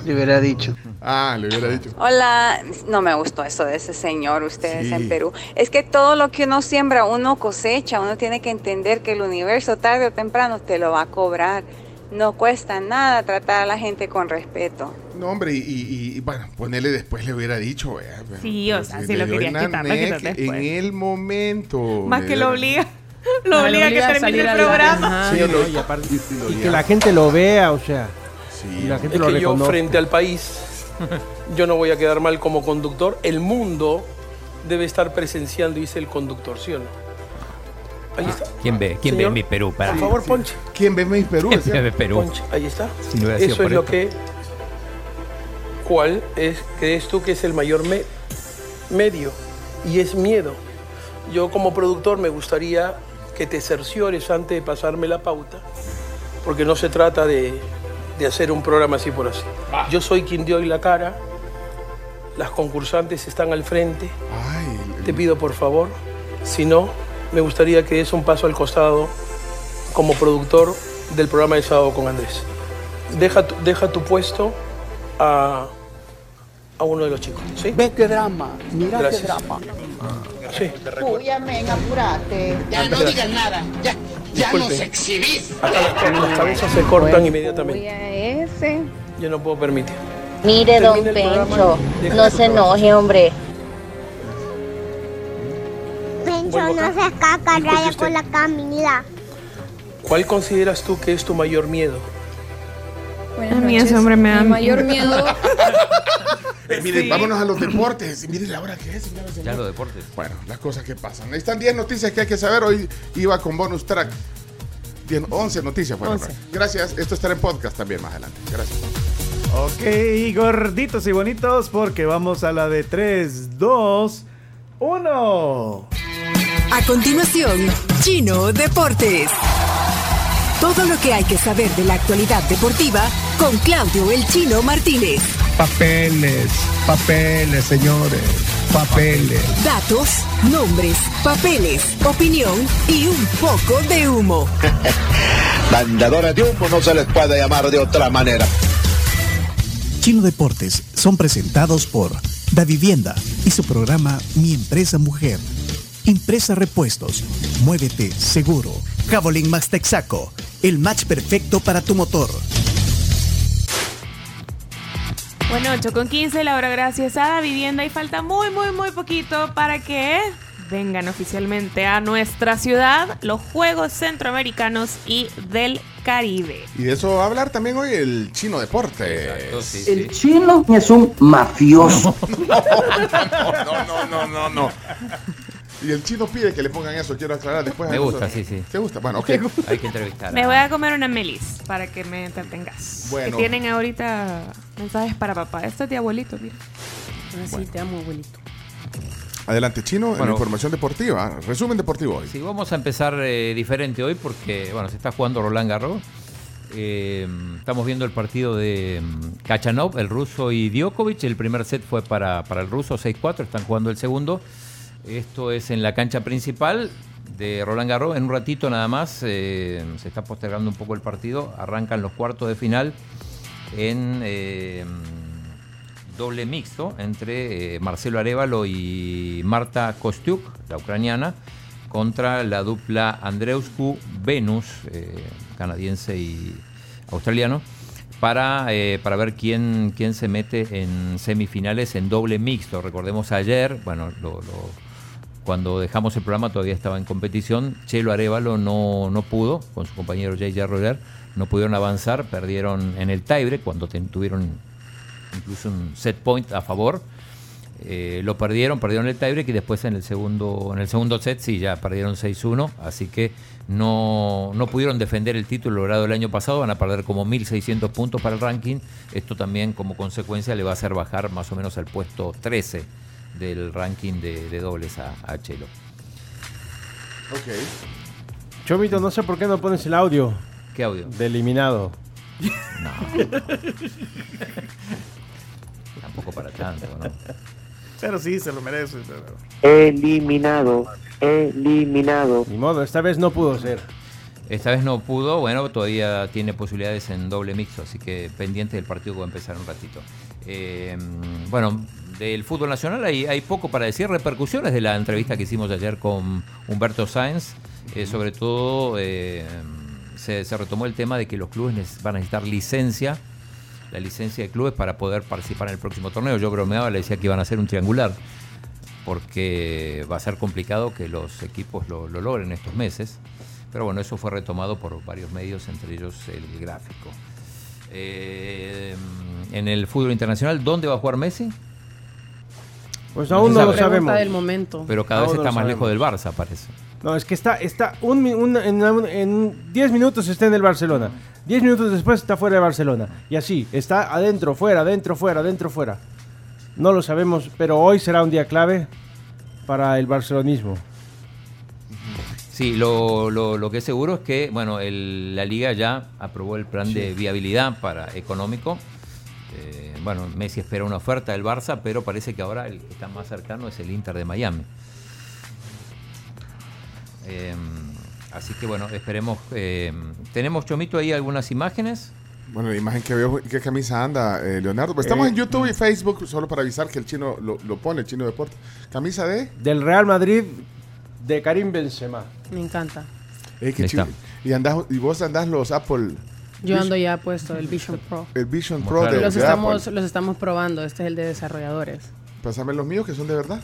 le hubiera dicho. Ah, le hubiera dicho. Hola, no me gustó eso de ese señor, ustedes Sí. en Perú. Es que todo lo que uno siembra, uno cosecha, uno tiene que entender que el universo tarde o temprano te lo va a cobrar. No cuesta nada tratar a la gente con respeto. No, hombre, y, y- y, bueno, ponerle después le hubiera dicho, pero- Sí, o sea, se si le lo querías quitar. En el momento. Más que lo obliga. Lo Ah, obliga a que termine el programa. Ajá, no, y, aparte- y que la gente lo vea, o sea. y la gente Es lo que yo frente al país, yo no voy a quedar mal como conductor. El mundo debe estar presenciando, dice el conductor, ¿sí o no? Ahí está. ¿Quién ve? ¿Quién Señor, ve mi Perú? Para Por favor, Ponche. ¿Quién ve mi Perú? ¿Quién ve Perú? Ponche, ahí está. Si no Eso es lo que. ¿Cuál es, crees tú que es el mayor me- medio? Y es miedo. Yo como productor me gustaría que te cerciores antes de pasarme la pauta, porque no se trata de, de hacer un programa así por así. Yo soy quien dio hoy la cara, las concursantes están al frente. Te pido por favor, si no, me gustaría que des un paso al costado como productor del programa de sábado con Andrés. Deja tu, deja tu puesto a, a uno de los chicos. ¿sí? Ve qué drama, mira Gracias. qué drama. Sí. Uy, amén, apurate. Ya no digas nada. Ya, ya Disculpe. nos exhibís. Acá las, las cabezas se cortan inmediatamente. a ese. Yo no puedo permitir. Mire, don Termina Pencho, no se trabajo. enoje, hombre. Pencho, no acá. seas caca, Disculpe raya usted. con la Camila. ¿Cuál consideras tú que es tu mayor miedo? Buenas A mí noches. ese hombre me da Mi mayor miedo. Eh, miren, Sí. vámonos a los deportes. Miren la hora que es. Ya los deportes. Bueno, las cosas que pasan. Ahí están 10 noticias que hay que saber. Hoy iba con bonus track. 10, 11 noticias. Bueno, 11. gracias. Esto estará en podcast también más adelante. Gracias. Ok, gorditos y bonitos, porque vamos a la de 3, 2, 1. A continuación, Chino Deportes. Todo lo que hay que saber de la actualidad deportiva con Claudio El Chino Martínez. Papeles, papeles, señores, papeles. Datos, nombres, papeles, opinión y un poco de humo. Mandadores de humo no se les puede llamar de otra manera. Chino Deportes son presentados por Da Vivienda y su programa Mi Empresa Mujer. Impresa Repuestos. Muévete seguro. Javelin Max Texaco. El match perfecto para tu motor. Bueno, 8 con 15, la hora gracias a la vivienda y falta muy, muy, muy poquito para que vengan oficialmente a nuestra ciudad los Juegos Centroamericanos y del Caribe. Y de eso va a hablar también hoy el chino deporte. El chino es un mafioso. No, no, no, no, no. Y el chino pide que le pongan eso, quiero aclarar después. Me gusta, sí, sí. ¿Te gusta? Bueno, ok. Hay que entrevistar. Me voy a comer una melis para que me entretengas. Bueno. Que tienen ahorita mensajes para papá. Esto es de abuelito, mira. Así te amo, abuelito. Adelante, chino, en Bueno. información deportiva. Resumen deportivo hoy. Sí, vamos a empezar eh, diferente hoy porque, bueno, se está jugando Roland Garros. Eh, estamos viendo el partido de mm, Kachanov, el ruso y Djokovic. El primer set fue para, para el ruso, 6-4. Están jugando el segundo. Esto es en la cancha principal de Roland Garros. En un ratito nada más eh, se está postergando un poco el partido. Arrancan los cuartos de final en eh, doble mixto entre eh, Marcelo Arevalo y Marta Kostiuk, la ucraniana, contra la dupla Andreuscu Venus, eh, canadiense y australiano, para, para ver quién, quién se mete en semifinales en doble mixto. Recordemos ayer, bueno, lo- cuando dejamos el programa todavía estaba en competición. Chelo Arevalo no, no pudo, con su compañero J.J. Roller, no pudieron avanzar, perdieron en el tiebreak cuando tuvieron incluso un set point a favor. Eh, lo perdieron, perdieron el tiebreak y después en el segundo, en el segundo set sí ya perdieron 6-1, así que no, no pudieron defender el título logrado el año pasado, van a perder como 1.600 puntos para el ranking. Esto también como consecuencia le va a hacer bajar más o menos al puesto 13 del ranking de, de dobles a, a Chelo. Ok. Chomito, no sé por qué no pones el audio. ¿Qué audio? De eliminado. Tampoco para tanto, ¿no? Pero sí, se lo merece. pero- Eliminado, eliminado. Ni modo, esta vez no pudo ser. Esta vez no pudo, bueno, todavía tiene posibilidades en doble mixto, así que pendiente del partido que va a empezar en un ratito. Eh, bueno, del fútbol nacional hay, poco para decir, repercusiones de la entrevista que hicimos ayer con Humberto Sáenz, eh, sobre todo eh, se, retomó el tema de que los clubes van a necesitar licencia, la licencia de clubes para poder participar en el próximo torneo. Yo bromeaba, le decía que iban a hacer un triangular, porque va a ser complicado que los equipos lo, lo logren estos meses. Pero bueno, eso fue retomado por varios medios, entre ellos el gráfico. Eh, en el fútbol internacional, ¿dónde va a jugar Messi? Pues aún no lo sabemos. del momento. Pero cada vez Aún está más sabemos. lejos del Barça, parece. No, es que está, está un, mi- un- en, un- en 10 minutos está en el Barcelona. 10 minutos después está fuera de Barcelona. Y así, está adentro, fuera, adentro, fuera, adentro, fuera. No lo sabemos, pero hoy será un día clave para el barcelonismo. Sí, lo, lo- lo que es seguro es que bueno, el- la liga ya aprobó el plan de viabilidad para económico. Eh, bueno, Messi espera una oferta del Barça, pero parece que ahora el que está más cercano es el Inter de Miami. Eh, así que bueno, esperemos. eh, ¿Tenemos, Chomito, ahí algunas imágenes? Bueno, la imagen que veo, ¿qué camisa anda, eh, Leonardo? Pues estamos Eh, en YouTube y Facebook, solo para avisar que el chino lo, lo pone, el chino deporte. Camisa de... Del Real Madrid de Karim Benzema. Me encanta. Eh, qué. Y, andás, y vos andás los Apple... Yo ando ya puesto el Vision Pro. El Vision Pro claro. de, Los de estamos, Apple. los estamos probando. Este es el de desarrolladores. Pásame los míos que son de verdad.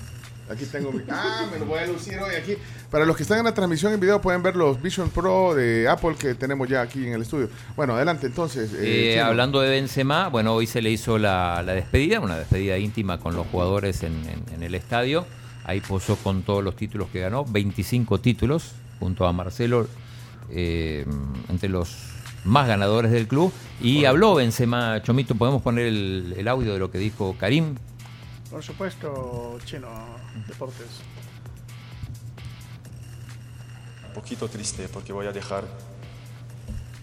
Aquí tengo mi. Ah, me lo voy a lucir hoy aquí. Para los que están en la transmisión en video pueden ver los Vision Pro de Apple que tenemos ya aquí en el estudio. Bueno, adelante entonces. eh, Eh, hablando de Benzema, bueno, hoy se le hizo la, la despedida, una despedida íntima con los jugadores en, en- en el estadio. Ahí posó con todos los títulos que ganó, 25 títulos, junto a Marcelo, eh, entre los más ganadores del club. Y habló Benzema, Chomito, podemos poner el, el audio de lo que dijo Karim. Por supuesto, Chino Deportes. un poquito triste porque voy a dejar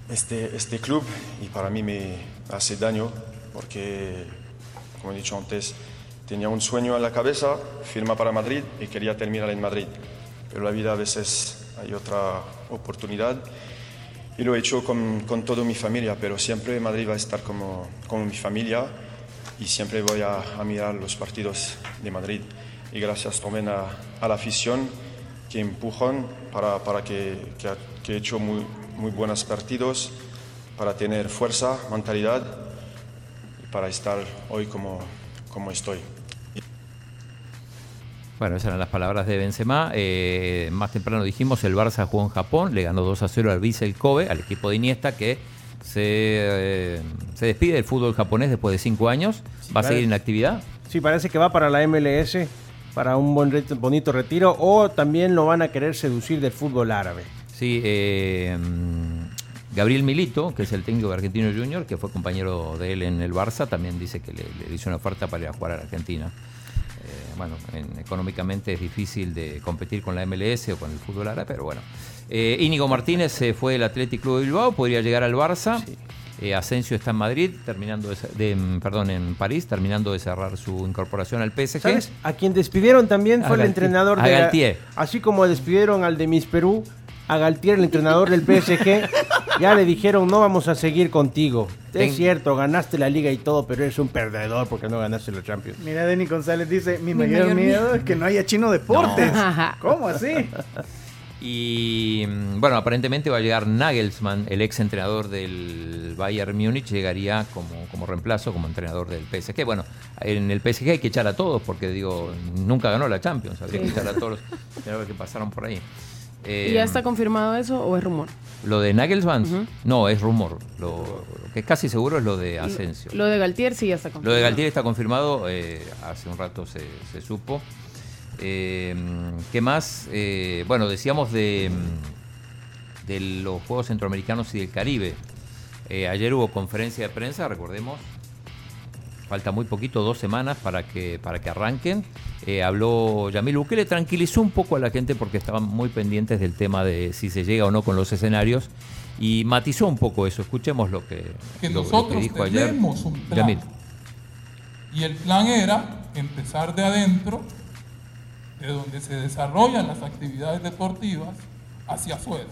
este, este club y para mí me hace daño porque, como he dicho antes, tenía un sueño en la cabeza, firma para Madrid y quería terminar en Madrid. Pero la vida a veces hay otra oportunidad y lo he hecho con, con toda mi familia, pero siempre Madrid va a estar como, como mi familia y siempre voy a, a mirar los partidos de Madrid. Y gracias también a, a la afición que empujan para, para que, que, he hecho muy, muy buenos partidos, para tener fuerza, mentalidad y para estar hoy como, como estoy. Bueno, esas eran las palabras de Benzema. Eh, más temprano dijimos, el Barça jugó en Japón, le ganó 2 a 0 al Vissel Kobe, al equipo de Iniesta, que se, eh, se despide del fútbol japonés después de 5 años. ¿Va a seguir en actividad? Sí, parece que va para la MLS, para un buen bonito retiro, o también lo van a querer seducir del fútbol árabe. Sí, eh, Gabriel Milito, que es el técnico de Argentino Junior, que fue compañero de él en el Barça, también dice que le, le hizo una oferta para ir a jugar a la Argentina. Eh, bueno, en- económicamente es difícil de competir con la MLS o con el fútbol árabe, pero bueno. Eh, Íñigo Martínez se fue del Athletic Club de Bilbao, podría llegar al Barça. Eh, Asensio está en Madrid, terminando de, mm, perdón, en París, terminando de cerrar su incorporación al PSG. ¿Sabes? A quien despidieron también A fue el entrenador a de. Galtier. Así como despidieron al de Miss Perú, a Galtier, el entrenador del PSG, ya le dijeron: No vamos a seguir contigo. Ten- Es cierto, ganaste la liga y todo, pero eres un perdedor porque no ganaste la Champions. Mira, Denny González dice, mi, Mi mayor, mayor miedo miedo. es que no haya Chino Deportes. No. ¿Cómo así? Y bueno, aparentemente va a llegar Nagelsmann, el ex entrenador del Bayern Múnich, llegaría como, como reemplazo, como entrenador del PSG. Bueno, en el PSG hay que echar a todos, porque digo, nunca ganó la Champions, habría que echar a todos los que pasaron por ahí. Eh, ¿Y ya está confirmado eso o es rumor? Lo de Nagelsmann, no, es rumor. Lo, lo que es casi seguro es lo de Asensio. Lo de Galtier sí ya está confirmado. Lo de Galtier está confirmado, eh, hace un rato se, se supo. Eh, ¿Qué más? Eh, bueno, decíamos de, de los Juegos Centroamericanos y del Caribe. Eh, ayer hubo conferencia de prensa, recordemos. Falta muy poquito, dos semanas para que, para que arranquen. Eh, habló Yamil Bukele, tranquilizó un poco a la gente porque estaban muy pendientes del tema de si se llega o no con los escenarios y matizó un poco eso. Escuchemos lo que, que lo- lo que nosotros dijo ayer tenemos un plan. Yamil. Y el plan era empezar de adentro, de donde se desarrollan las actividades deportivas, hacia afuera.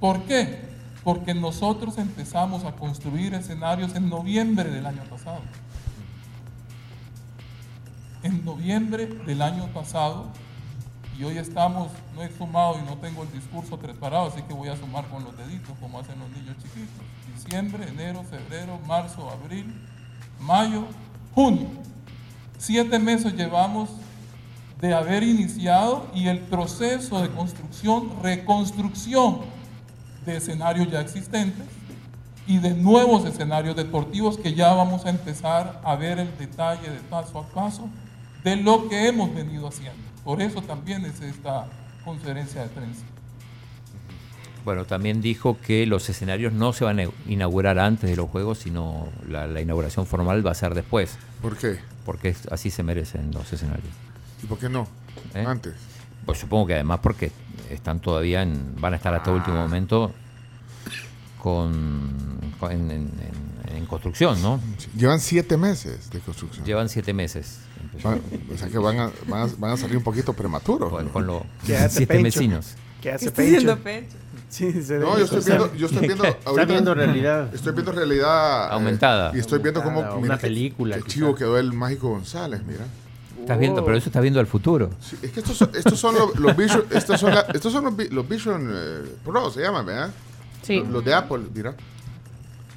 ¿Por qué? Porque nosotros empezamos a construir escenarios en noviembre del año pasado. En noviembre del año pasado, y hoy estamos, no he sumado y no tengo el discurso preparado, así que voy a sumar con los deditos, como hacen los niños chiquitos. Diciembre, enero, febrero, marzo, abril, mayo, junio. Siete meses llevamos de haber iniciado y el proceso de construcción, reconstrucción de escenarios ya existentes y de nuevos escenarios deportivos que ya vamos a empezar a ver el detalle de paso a paso de lo que hemos venido haciendo. Por eso también es esta conferencia de prensa. Bueno, también dijo que los escenarios no se van a inaugurar antes de los Juegos, sino la, la inauguración formal va a ser después. ¿Por qué? Porque así se merecen los escenarios. ¿Y por qué no? ¿Eh? Antes. Pues supongo que además porque están todavía en, van a estar hasta Ah. último momento con, con- en, en- en- en construcción, ¿no? Llevan siete meses de construcción. Llevan siete meses. Van- o sea que van a, van a- van a salir un poquito prematuros. Con, ¿no? con los ¿Qué siete Pencho? vecinos. ¿Qué hace ¿Qué Pencho? Pencho? Sí, se No, yo estoy viendo, yo estoy viendo Está ahorita- viendo realidad. Estoy viendo realidad eh, Aumentada. y estoy viendo mira una que- película, que quizá. chivo quedó el mágico González, mira. Estás viendo, pero eso está viendo al futuro. Sí, es que estos son, estos son los, los Vision, estos son, la- estos son los, los Vision eh, Pro, se llaman, ¿verdad? Sí. Los, los de Apple, mira.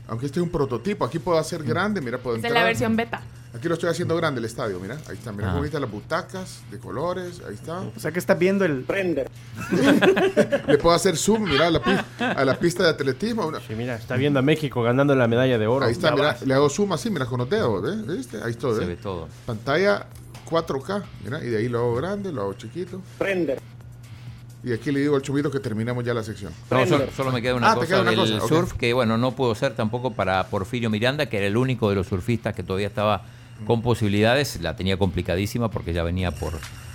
Aunque este es un prototipo, aquí puedo hacer grande, mira, puedo Esta entrar. es la versión beta. Aquí lo estoy haciendo grande el estadio, mira. Ahí está, mira Ah. cómo están las butacas de colores, ahí está. O sea que estás viendo el... Render. Le puedo hacer zoom, mira, a la, a la pista de atletismo. una- Sí, mira, está viendo a México ganando la medalla de oro. Ahí está, mira, vas. le hago zoom así, mira, con los dedos, ¿ves? ¿Viste? Ahí está, Se ¿ves? ve todo. Pantalla 4K, mira, y de ahí lo hago grande, lo hago chiquito. Render. Y aquí le digo al chumito que terminamos ya la sección. No, solo, solo me queda una Ah, cosa queda una del cosa, surf, que bueno, no pudo ser tampoco para Porfirio Miranda, que era el único de los surfistas que todavía estaba con posibilidades. La tenía complicadísima porque ya venía por,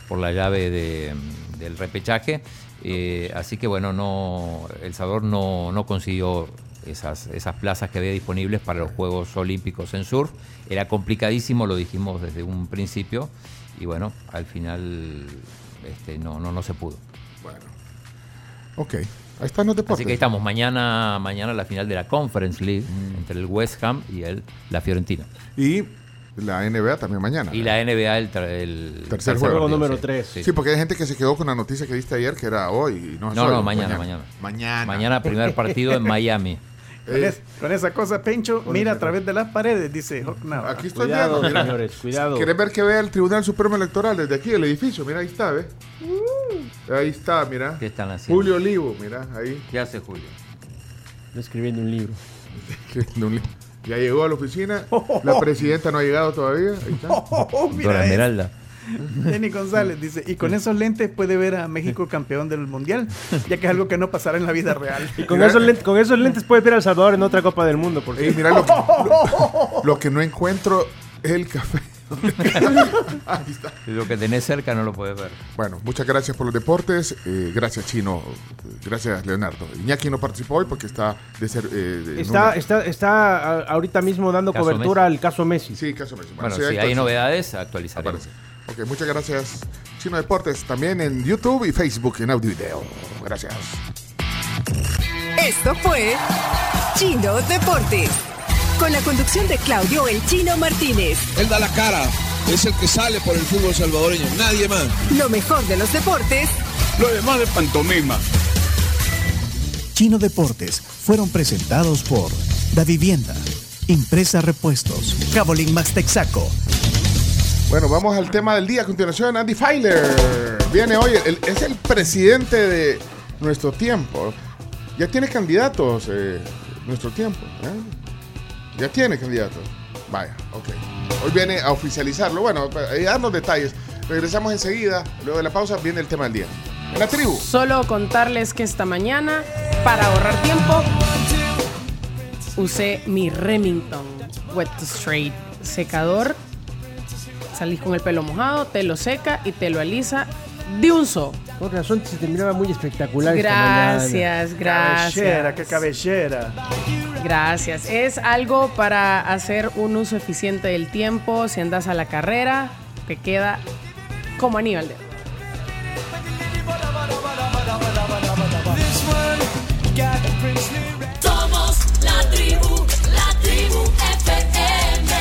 por la llave de- del repechaje. Eh, así que bueno, no El Salvador no, no consiguió esas, esas plazas que había disponibles para los Juegos Olímpicos en surf. Era complicadísimo, lo dijimos desde un principio. Y bueno, al final este, no, no, no se pudo. Bueno. Ok, ahí están los deportes. Así que ahí estamos mañana, mañana la final de la Conference League entre el West Ham y el, la Fiorentina. Y la NBA también mañana. Y la NBA el, tra- el Tercer juego. partido, sí. Sí. porque hay gente que se quedó con la noticia que diste ayer que era hoy. y No, no, mañana, mañana. Mañana. Mañana primer partido en Miami. Con, es- con esa cosa, Pencho, mira a través de las paredes, dice Hawk Nava. Aquí estoy viendo, mira. ¿Quieres ver que vea el Tribunal Supremo Electoral desde aquí, el edificio? Mira, ahí está, ¿ves? Ahí está, mira. ¿Qué están haciendo? Julio Olivo, mira, ahí. ¿Qué hace Julio? Escribiendo un libro. Escribiendo un libro. Ya llegó a la oficina. La presidenta no ha llegado todavía. Ahí está. mira Dora. Esmeralda. Denny González dice, y con esos lentes puede ver a México campeón del mundial, ya que es algo que no pasará en la vida real. Y con esos, lentes, con esos lentes puedes ver a El Salvador en otra Copa del Mundo. Porque... Mira lo, lo- lo que no encuentro es el café. Ahí está. Lo que tenés cerca no lo puedes ver. Bueno, muchas gracias por los deportes. eh, gracias, Chino. Gracias, Leonardo. Iñaki no participó hoy porque está de ser. eh, de- Está, una- está, ahorita mismo dando Caso cobertura Messi. al caso Messi. Sí, caso Messi. Bueno, si hay novedades, actualizaremos. Ok, muchas gracias, Chino Deportes. También en YouTube y Facebook en audio y video. Gracias. Esto fue Chino Deportes. Con la conducción de Claudio El Chino Martínez. Él da la cara, es el que sale por el fútbol salvadoreño, nadie más. Lo mejor de los deportes Lo demás de pantomima. Chino Deportes fueron presentados por Da Vivienda, Impresa Repuestos, Cabolín Max Texaco. Bueno, vamos al tema del día. A continuación, Andy Feiler. Viene hoy, el- es el presidente de nuestro tiempo. Ya tiene candidatos eh, nuestro tiempo. ¿eh? Ya tiene candidatos. Vaya, ok. Hoy viene a oficializarlo. Bueno, a darnos detalles. Regresamos enseguida. Luego de la pausa viene el tema del día. La tribu. Solo contarles que esta mañana, para ahorrar tiempo, usé mi Remington Wet Straight secador. Salís con el pelo mojado, te lo seca y te lo alisa de un so. Con razón se te miraba muy espectacular esta mañana. Gracias, gracias. Cabellera, qué cabellera. Gracias. Es algo para hacer un uso eficiente del tiempo. Si andas a la carrera, te queda como anillo al dedo. Somos la tribu, la tribu FM.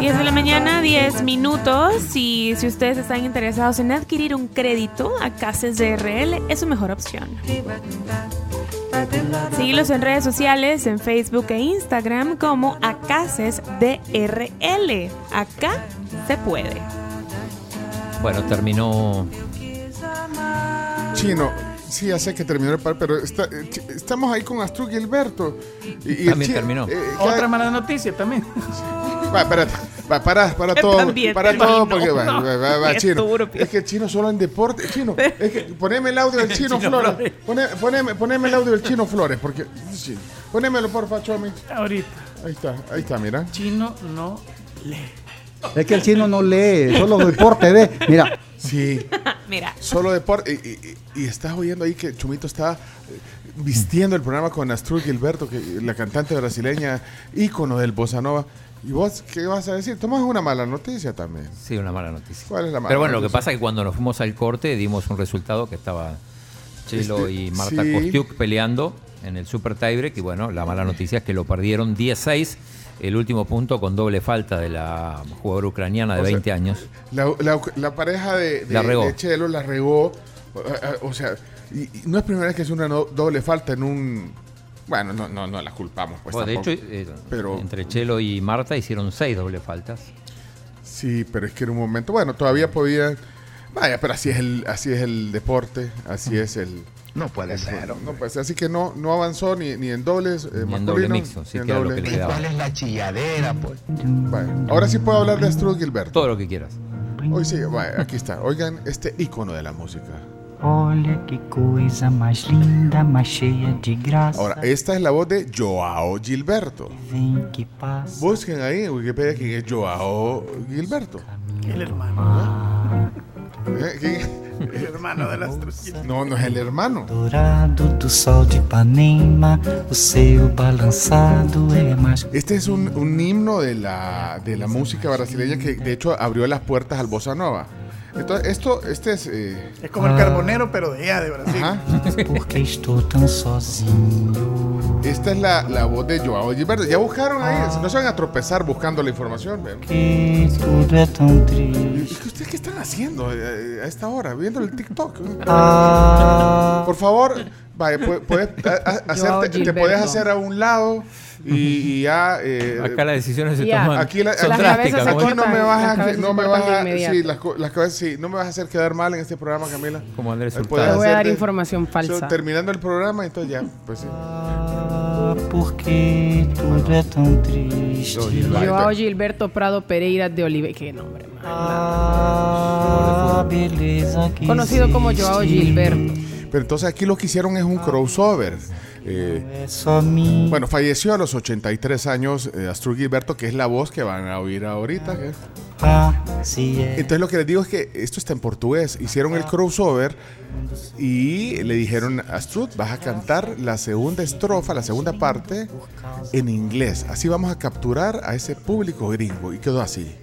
10 de la mañana, 10 minutos. Y si ustedes están interesados en adquirir un crédito a Cases DRL, es su mejor opción. Síguelos en redes sociales, en Facebook e Instagram como Acases DRL. Acá se puede. Bueno, terminó. Chino. Sí, ya sé que terminó el par, pero está- eh, ch- estamos ahí con Astrud Gilberto. Y, y el También terminó. eh, Otra cada- mala noticia también. Va, espérate. Va, para, para todo. También para terminó. todo, porque va, va, va, chino. Es que el chino solo en deporte. Chino, es que poneme el audio del El chino, Chino Flores. Flores. Poné- poneme, poneme el audio del chino Flores, porque. sí. Ponémelo, porfa, Chomi. Ahorita. Ahí está, ahí está, mira. Chino no lee. Es que el chino no lee, solo deporte ve. Mira, Sí. Mira. Solo deporte. Y, y- y- y estás oyendo ahí que Chumito está eh, vistiendo el programa con Astrud Gilberto, que, la cantante brasileña, ícono del bossa nova. ¿Y vos qué vas a decir? Tomas una mala noticia también. Sí, una mala noticia. ¿Cuál es la mala Pero bueno, lo que pasa es que cuando nos fuimos al corte dimos un resultado que estaba Chelo Este, y Marta sí. Kostiuk peleando en el Super Tiebreak y bueno, la mala noticia es que lo perdieron 10-6, el último punto con doble falta de la jugadora ucraniana de O sea, 20 años. La, la- la pareja de, de, La regó. de Chelo la regó. O, o sea, Y, y no es primera vez que hace una no- doble falta en un... Bueno, no, no, no la culpamos. Pues, Bueno, de hecho, eh, pero entre Chelo y Marta hicieron seis doble faltas. sí, pero es que en un momento, bueno, todavía podía... Vaya, pero así es el, así es el deporte, así es el... No puede ser, hombre. No puede ser. Así que no, no avanzó ni, ni en dobles eh, Ni en doble mixto, sí, ni en que doble-. ¿Cuál es la chilladera, pues? Ahora sí puedo hablar de Astrud Gilberto. Todo lo que quieras. Hoy sí, aquí está. Oigan este icono de la música. Olha que coisa mais linda, mais cheia de graça. Ahora, esta es la voz de Joao Gilberto. Busquen ahí en Wikipedia quién es Joao Gilberto. El hermano. ¿Eh? ¿Quién? El hermano de las tres. No, no es el hermano. Dourado do sol de Ipanema, o seu balançado é mais. Este es un, un himno de la, de la música brasileña que de hecho abrió las puertas al bossa nova. Entonces, esto, este es... eh, Es como el carbonero, pero de allá, de Brasil. Ajá. Porque estou tão sozinho. Esta es la, la voz de Joao Gilberto. Ya buscaron ahí, no se van a tropezar buscando la información. Que ¿Y triste. qué ustedes qué están haciendo eh, a esta hora? Viendo el TikTok. Ah, Por favor, vaya, pu- puedes a- a- Joao hacerte- te puedes hacer a un lado y, y ya. eh, Acá las decisiones se toman. Aquí, la- son las drásticas, aquí no me vas las a, no me vas a, sí, las, las cabezas, sí, no me vas a hacer quedar mal en este programa, Camila. como Andrés Te voy a dar información falsa. so, terminando el programa, entonces ya, pues sí. porque tudo é tão triste. Joao Gilberto Prado Pereira de Oliveira. Qué nombre, man. Ah, Conocido como Joao. Gilberto. Pero entonces aquí lo que hicieron es un crossover. Eh, bueno, falleció a los 83 años eh, Gilberto, que es la voz que van a oír ahorita. Ah. Entonces lo que les digo es que esto está en portugués. Hicieron el crossover y le dijeron a Astrud, vas a cantar la segunda estrofa, la segunda parte en inglés. Así vamos a capturar a ese público gringo. Y quedó así.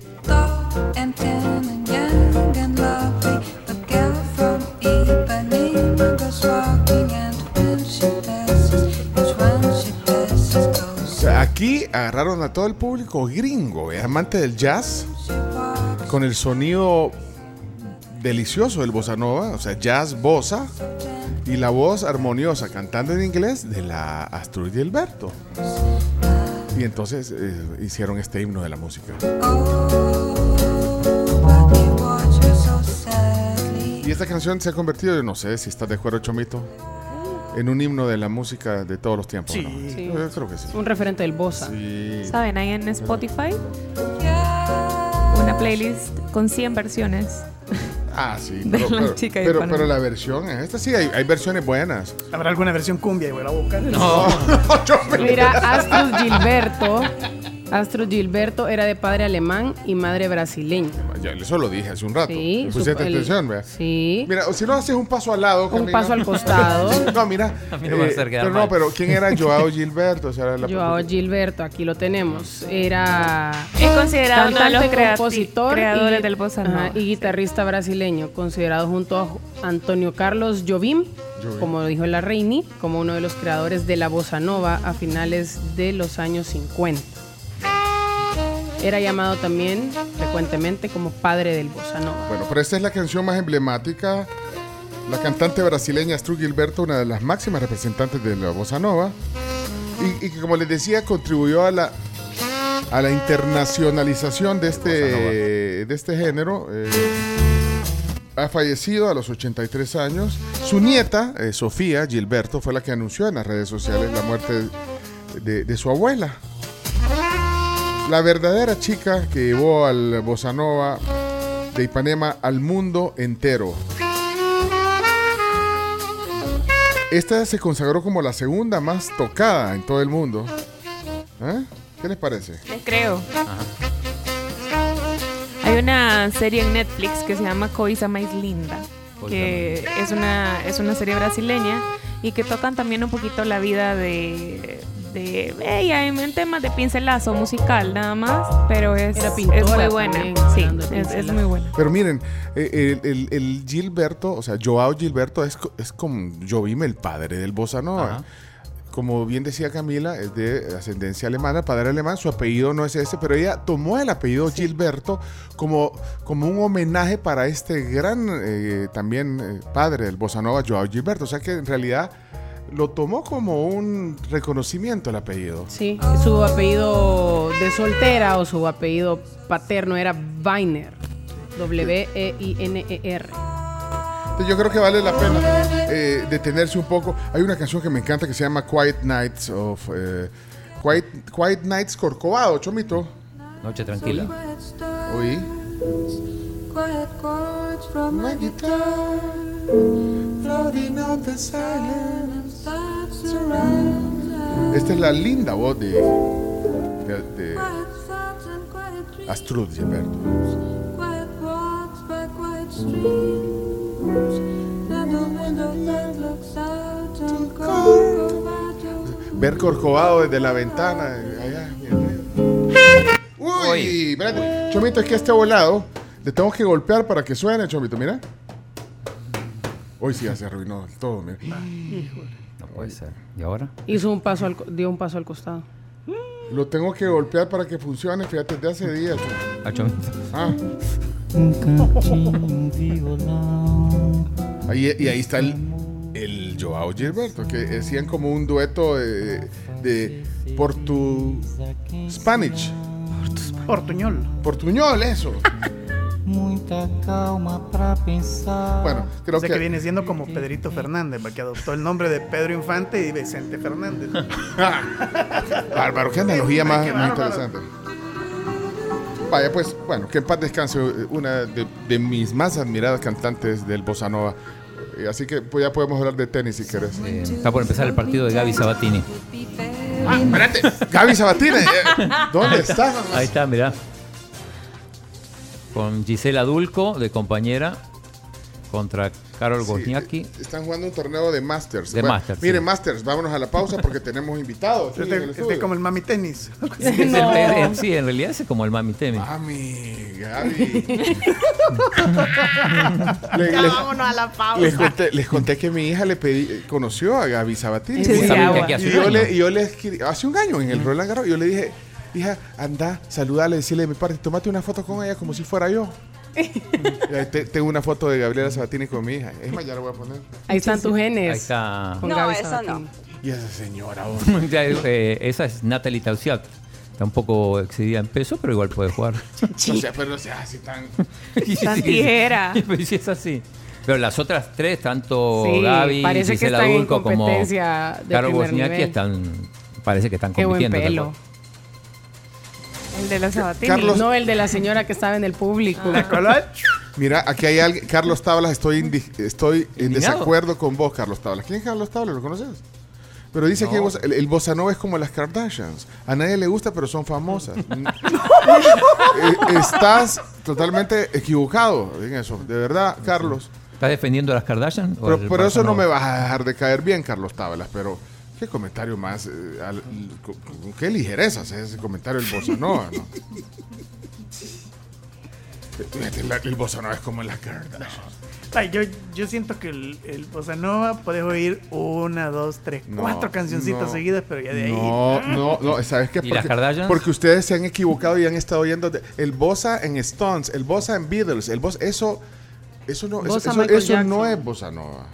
Aquí agarraron a todo el público gringo, eh, amante del jazz, con el sonido delicioso del bossa nova, o sea, jazz bossa, y la voz armoniosa cantando en inglés de la Astrud Gilberto. Y entonces eh, hicieron este himno de la música. Sadly. Y esta canción se ha convertido, yo no sé si estás de acuerdo, Chomito, en un himno de la música de todos los tiempos. Sí. ¿no? Sí. Yo creo que sí. Un referente del Bossa. Sí. ¿Saben? Ahí en Spotify, una playlist con 100 versiones. Ah, sí. De Pero, la pero- chica de pero- pero la versión, es esta sí, hay, hay versiones buenas. ¿Habrá alguna versión cumbia? Y voy a buscar. No. Mira, Astrud Gilberto. Astrud Gilberto era de padre alemán y madre brasileña. Ya, eso lo dije hace un rato. Sí, Pusiste atención, vea. Sí. Mira, si no haces un paso al lado. Un paso al costado. no, mira. A mí no me va a hacer quedar pero no, mal. pero ¿quién era Joao Gilberto? O sea, la- Joao Gilberto, aquí lo tenemos. Era Es considerado uno de los compositor creadores y, del bossa ajá, nova. y guitarrista brasileño, considerado junto a Antonio Carlos Jobim, Jobim. como dijo la Reini, como uno de los creadores de la bossa nova a finales de los años 50. Era llamado también frecuentemente como padre del bossa nova. Bueno, pero esta es la canción más emblemática. La cantante brasileña Astrud Gilberto, una de las máximas representantes de la bossa nova, y, y que como les decía contribuyó a la a la internacionalización de este de este género. eh, ha fallecido a los 83 años. Su nieta, eh, Sofía Gilberto, fue la que anunció en las redes sociales la muerte de, de su abuela. La verdadera chica que llevó al bossa nova de Ipanema al mundo entero. Esta se consagró como la segunda más tocada en todo el mundo. ¿Eh? ¿Qué les parece? Les creo. Hay una serie en Netflix que se llama Coisa Mais Linda, que es una, es una serie brasileña y que tocan también un poquito la vida de, de ella en, temas de pincelazo musical nada más, pero es, es muy buena. también, sí, es, muy buena. Pero miren, eh, el, el- el Gilberto, o sea, Joao Gilberto es, es como Jovim, el padre del bossa nova. Ajá. como bien decía Camila, es de ascendencia alemana, padre alemán, su apellido no es ese, pero ella tomó el apellido Gilberto como, como un homenaje para este gran eh, también eh, padre del bossa nova, Joao Gilberto. O sea que en realidad lo tomó como un reconocimiento el apellido. Sí, su apellido de soltera o su apellido paterno era Weiner. E W-E-I-N-E-R. Yo creo que vale la pena eh, detenerse un poco. Hay una canción que me encanta que se llama Quiet Nights of eh, Quiet, Quiet Nights Corcovado, Chomito. Noche tranquila. Oí. Quiet chords from my guitar, floating on the silence that surrounds us. Esta es la linda voz de, de, de Astrud Gilberto. Ver Corcovado desde la ventana. Allá, Uy, espérate. Chomito, es que este volado le tengo que golpear para que suene, Chomito, mira. Hoy sí ya se arruinó todo, mira. No puede ser. ¿Y ahora? Hizo un paso al, co- dio un paso al costado. Lo tengo que golpear para que funcione, fíjate, desde hace días. Chomito. Ah, Chomito. Ah. Violão. Ahí, y ahí está el, el Joao Gilberto, que decían como un dueto de, de Portu Spanish. Portuñol. Portuñol, eso. Muita calma pra pensar. Bueno, creo o sea que, que- viene siendo como Pedrito Fernández, que adoptó el nombre de Pedro Infante y Vicente Fernández. Bárbaro, qué analogía más, Qué más interesante. Vaya, pues, bueno, que en paz descanse eh, una de, de mis más admiradas cantantes del Bossa Nova. Eh, Así que pues, ya podemos hablar de tenis si querés. Eh, está por empezar el partido de Gaby Sabatini. Ah, espérate. Gaby Sabatini. eh, ¿Dónde está? Ahí está, mirá. Con Gisela Dulco de compañera contra Carol Wozniacki. Están jugando un torneo de Masters. De Masters, Miren, sí. Masters, vámonos a la pausa porque tenemos invitados. aquí en el Este, este como el mami tenis. El- en- sí, en realidad es como el Mami Temi. Mami, Gaby. Le- Ya le- vámonos a la pausa. Les conté, les conté que mi hija le pedí, conoció a Gaby Sabatini. Sí, y yo le, yo le escribí, hace un año en el Roland Garros, yo le dije, hija, anda, saludale, decirle de mi parte, tomate una foto con ella como si fuera yo. Tengo una foto de Gabriela Sabatini con mi hija. Es más, ya la voy a poner. Ahí están tus genes. Ahí está. Con No, Gaby eso Sabatini. Y esa señora. Ya, eh, esa es Natalie Tausiak. Está un poco excedida en peso, pero igual puede jugar. O sea, pero no sea así tan... Tan tijera. Pero sí es así. Pero las otras tres, tanto Sí, Gaby, Gisela Dulco como Wozniacki nivel. están, parece que están Qué compitiendo. pelo. El de la Sabatini. Carlos- No el de la señora que estaba en el público. Mira, aquí hay alguien, Carlos Tablas, estoy, indi- estoy en Indignado. desacuerdo con vos, Carlos Tablas. ¿Quién es Carlos Tablas? ¿Lo conoces? Pero dice No. que vos- el, el bossa nova es como las Kardashians. A nadie le gusta, pero son famosas. Mm. Eh, Estás totalmente equivocado en eso. De verdad, Carlos. ¿Estás defendiendo a las Kardashian? o Pero, el pero eso no me va a dejar de caer bien, Carlos Tablas. Pero qué comentario más... eh, al- con, con qué ligereza es ese comentario del bossa nova, ¿no? Fíjate, la- El bossa nova es como las Kardashians. Ay, yo, yo siento que el, el Bossa Nova puedes oír una, dos, tres, No, cuatro cancioncitas no. seguidas, pero ya de ahí. No, no, no, ¿sabes qué? ¿Y las Kardashians? porque ustedes se han equivocado y han estado oyendo de- el bossa en Stones, el bossa en Beatles, el bossa, eso, eso no, eso, Bossa eso- no es bossa nova.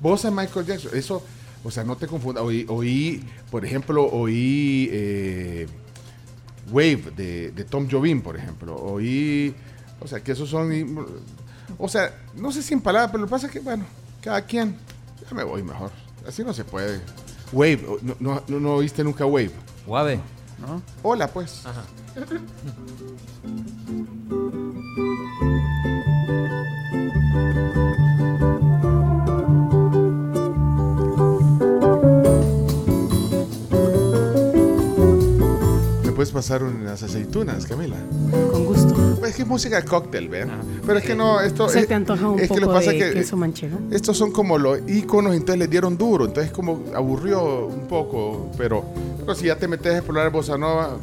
Bossa Michael Jackson, eso, o sea, no te confundas. Oí, oí, por ejemplo, oí eh, Wave de, de Tom Jobim, por ejemplo, oí, o sea, que esos son, o sea, no sé si en palabras, pero lo que pasa es que, bueno, cada quien, ya me voy mejor, así no se puede. Wave, ¿no, no, no, no oíste nunca Wave? Guave. ¿no? Hola, pues. ¿Me puedes pasar unas aceitunas, Camila? Con gusto. Es que es música de cóctel, ¿ven? Pero es que no, esto... ¿Se es- te antoja un es que lo poco pasa de que- queso manchego? Estos son como los iconos, entonces les dieron duro, entonces como aburrió un poco, pero, pero si ya te metes a explorar Bossa Nova,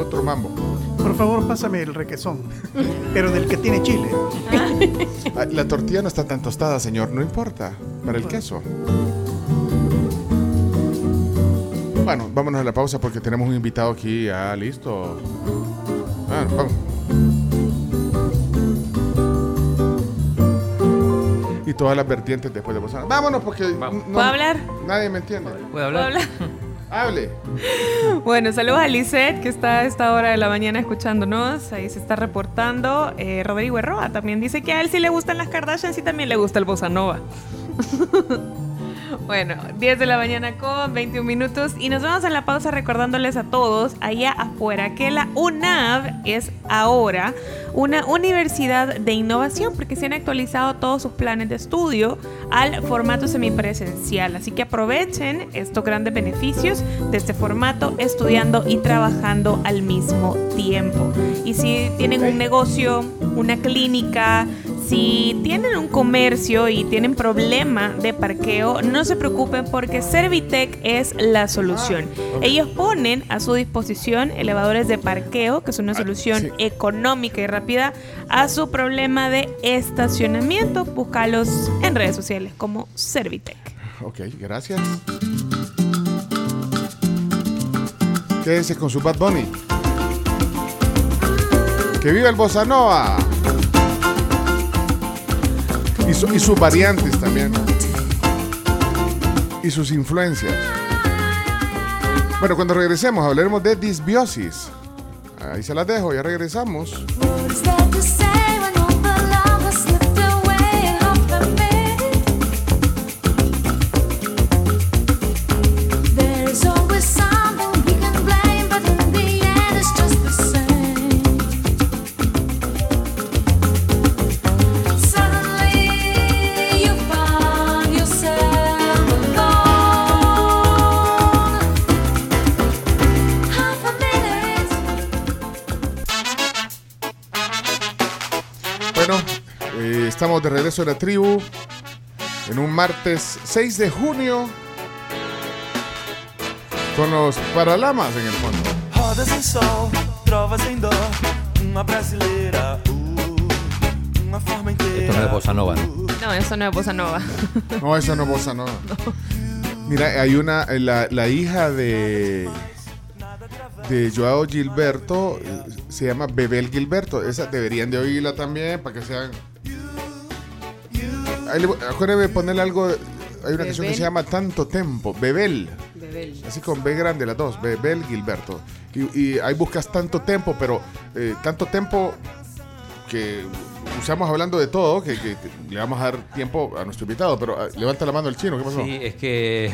otro mambo. Por favor, pásame el requesón, pero del que tiene chile. Ah, La tortilla no está tan tostada, señor, no importa, para el queso. Bueno, vámonos a la pausa porque tenemos un invitado aquí ya listo. Bueno, vamos. Y todas las vertientes después de pasar. Vámonos porque no- ¿Puedo hablar? nadie me entiende. ¿Puede ¿Puedo hablar? hablar? Hable. Bueno, saludos a Lisette, que está a esta hora de la mañana escuchándonos. Ahí se está reportando. Eh, Rodrigo Herroa también dice que a él sí le gustan las Kardashians y también le gusta el bossa nova. Bueno, 10 de la mañana con 21 minutos y nos vamos a la pausa recordándoles a todos allá afuera que la UNAV es ahora una universidad de innovación porque se han actualizado todos sus planes de estudio al formato semipresencial. Así que aprovechen estos grandes beneficios de este formato estudiando y trabajando al mismo tiempo. Y si tienen un negocio, una clínica, si tienen un comercio y tienen problema de parqueo, no se preocupen porque Servitec es la solución. Ellos ponen a su disposición elevadores de parqueo, que es una solución económica y rápida a su problema de estacionamiento. Búscalos en redes sociales como Servitec. Ok, gracias. Quédense con su Bad Bunny. Que viva el Bossa Nova. Y, su- y sus variantes también. Y sus influencias. Bueno, cuando regresemos hablaremos de disbiosis. Ahí se las dejo, ya regresamos. De regreso en la tribu en un martes 6 de junio con los Paralamas en el fondo. Roda sem sol, trova sem dó, uma brasileira, uh, uma forma Esto no es bossa nova, ¿no? No, eso no es bossa nova. No, esa no es bossa nova. Mira, hay una, eh, la, la hija de de Joao Gilberto eh, se llama Bebel Gilberto. Esa deberían de oírla también para que sean. De ponerle algo. Hay una canción que se llama Tanto Tempo, Bebel. Bebel. Así con B grande las dos, Bebel Gilberto. Y, y ahí buscas tanto tiempo, pero eh, tanto tiempo que usamos hablando de todo, que, que le vamos a dar tiempo a nuestro invitado, pero ah, levanta la mano el chino, ¿qué pasó? Sí, es que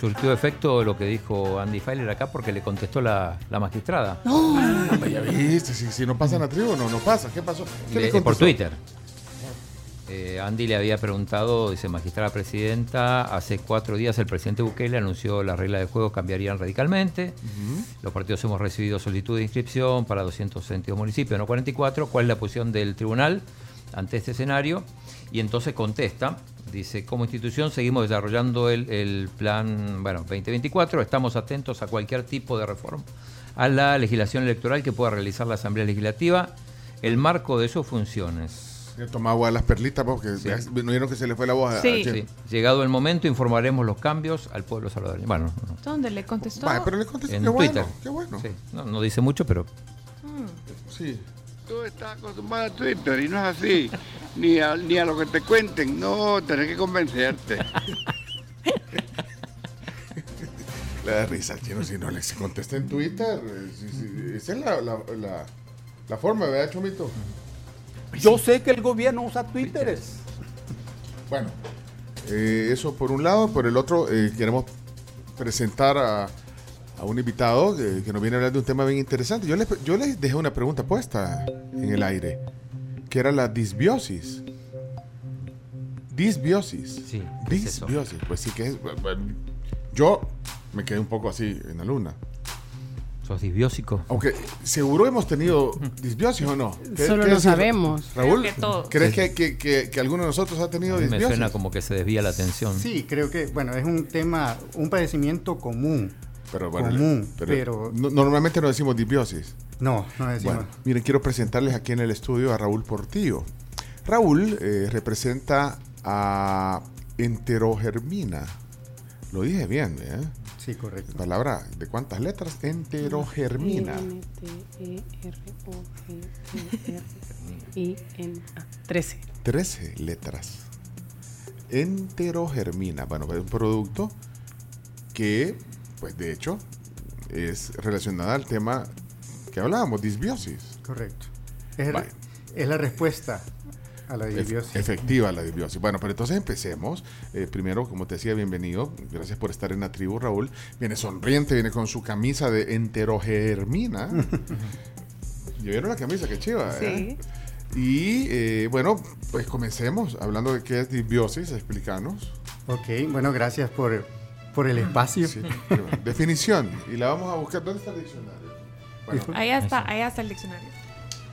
surtió efecto lo que dijo Andy Feiler acá porque le contestó la, la magistrada. Ah, ya viste, si, si no pasa en la tribu, no, no pasa. ¿Qué pasó? ¿Qué le Le- por? Twitter. Eh, Andy le había preguntado, dice magistrada presidenta, hace cuatro días el presidente Bukele anunció las reglas de juego cambiarían radicalmente. Los partidos hemos recibido solicitud de inscripción para 262 municipios, no 44. ¿Cuál es la posición del tribunal ante este escenario? Y entonces contesta, dice, como institución seguimos desarrollando el, el plan bueno, 2024, estamos atentos a cualquier tipo de reforma a la legislación electoral que pueda realizar la Asamblea Legislativa, el marco de sus funciones. Le tomaba agua a las perlitas porque ya- no vieron que se le fue la voz a- Sí. a. Sí. Llegado el momento, informaremos los cambios al pueblo salvadoreño. Bueno, no, ¿Dónde le contestó? Vaya, pero le contestó, en qué bueno, Twitter. qué bueno. Sí. No, no dice mucho, pero Sí. Tú estás acostumbrado a Twitter y no es así. Ni a, ni a lo que te cuenten. No, tenés que convencerte. Le da risa al chino si no le contesta en Twitter. sí, sí, Esa es la, la, la, la forma, ¿verdad, Chomito? Yo sé que el gobierno usa Twitter. Bueno, eh, eso por un lado. Por el otro, eh, queremos presentar a, a un invitado que, que nos viene a hablar de un tema bien interesante. Yo les, yo les dejé una pregunta puesta en el aire, que era la disbiosis. Disbiosis. Sí. Disbiosis. Pues sí que es... bueno, Yo me quedé un poco así en la luna. Sos disbiósico. Aunque seguro hemos tenido disbiosis o no. ¿Qué- Solo decir? sabemos. Raúl, Creo que todos. ¿crees que, que, que, que alguno de nosotros ha tenido A mí me disbiosis? suena como que se desvía la atención. Sí, creo que, bueno, es un tema, un padecimiento común. Pero bueno, común, pero, pero, no- normalmente no decimos disbiosis. no, no decimos. Bueno, miren, quiero presentarles aquí en el estudio a Raúl Portillo. Raúl eh, representa a Enterogermina. Lo dije bien, ¿eh? Sí, correcto. Palabra de cuántas letras? Enterogermina. I-N-A. 13. 13 letras. Enterogermina. Bueno, es un producto que, pues de hecho, es relacionada al tema que hablábamos, disbiosis. Correcto. Es la respuesta a la disbiosis. Efectiva la disbiosis. Bueno, pero entonces empecemos. Eh, primero, como te decía, bienvenido. Gracias por estar en la tribu, Raúl. Viene sonriente, viene con su camisa de enterogermina. ¿Ya vieron la camisa? Qué chiva. ¿eh? Y eh, bueno, pues comencemos hablando de qué es disbiosis. Explícanos. Ok, bueno, gracias por, por el espacio. Sí, definición. Y la vamos a buscar. ¿Dónde está el diccionario? Bueno, Allá está, allá está el diccionario.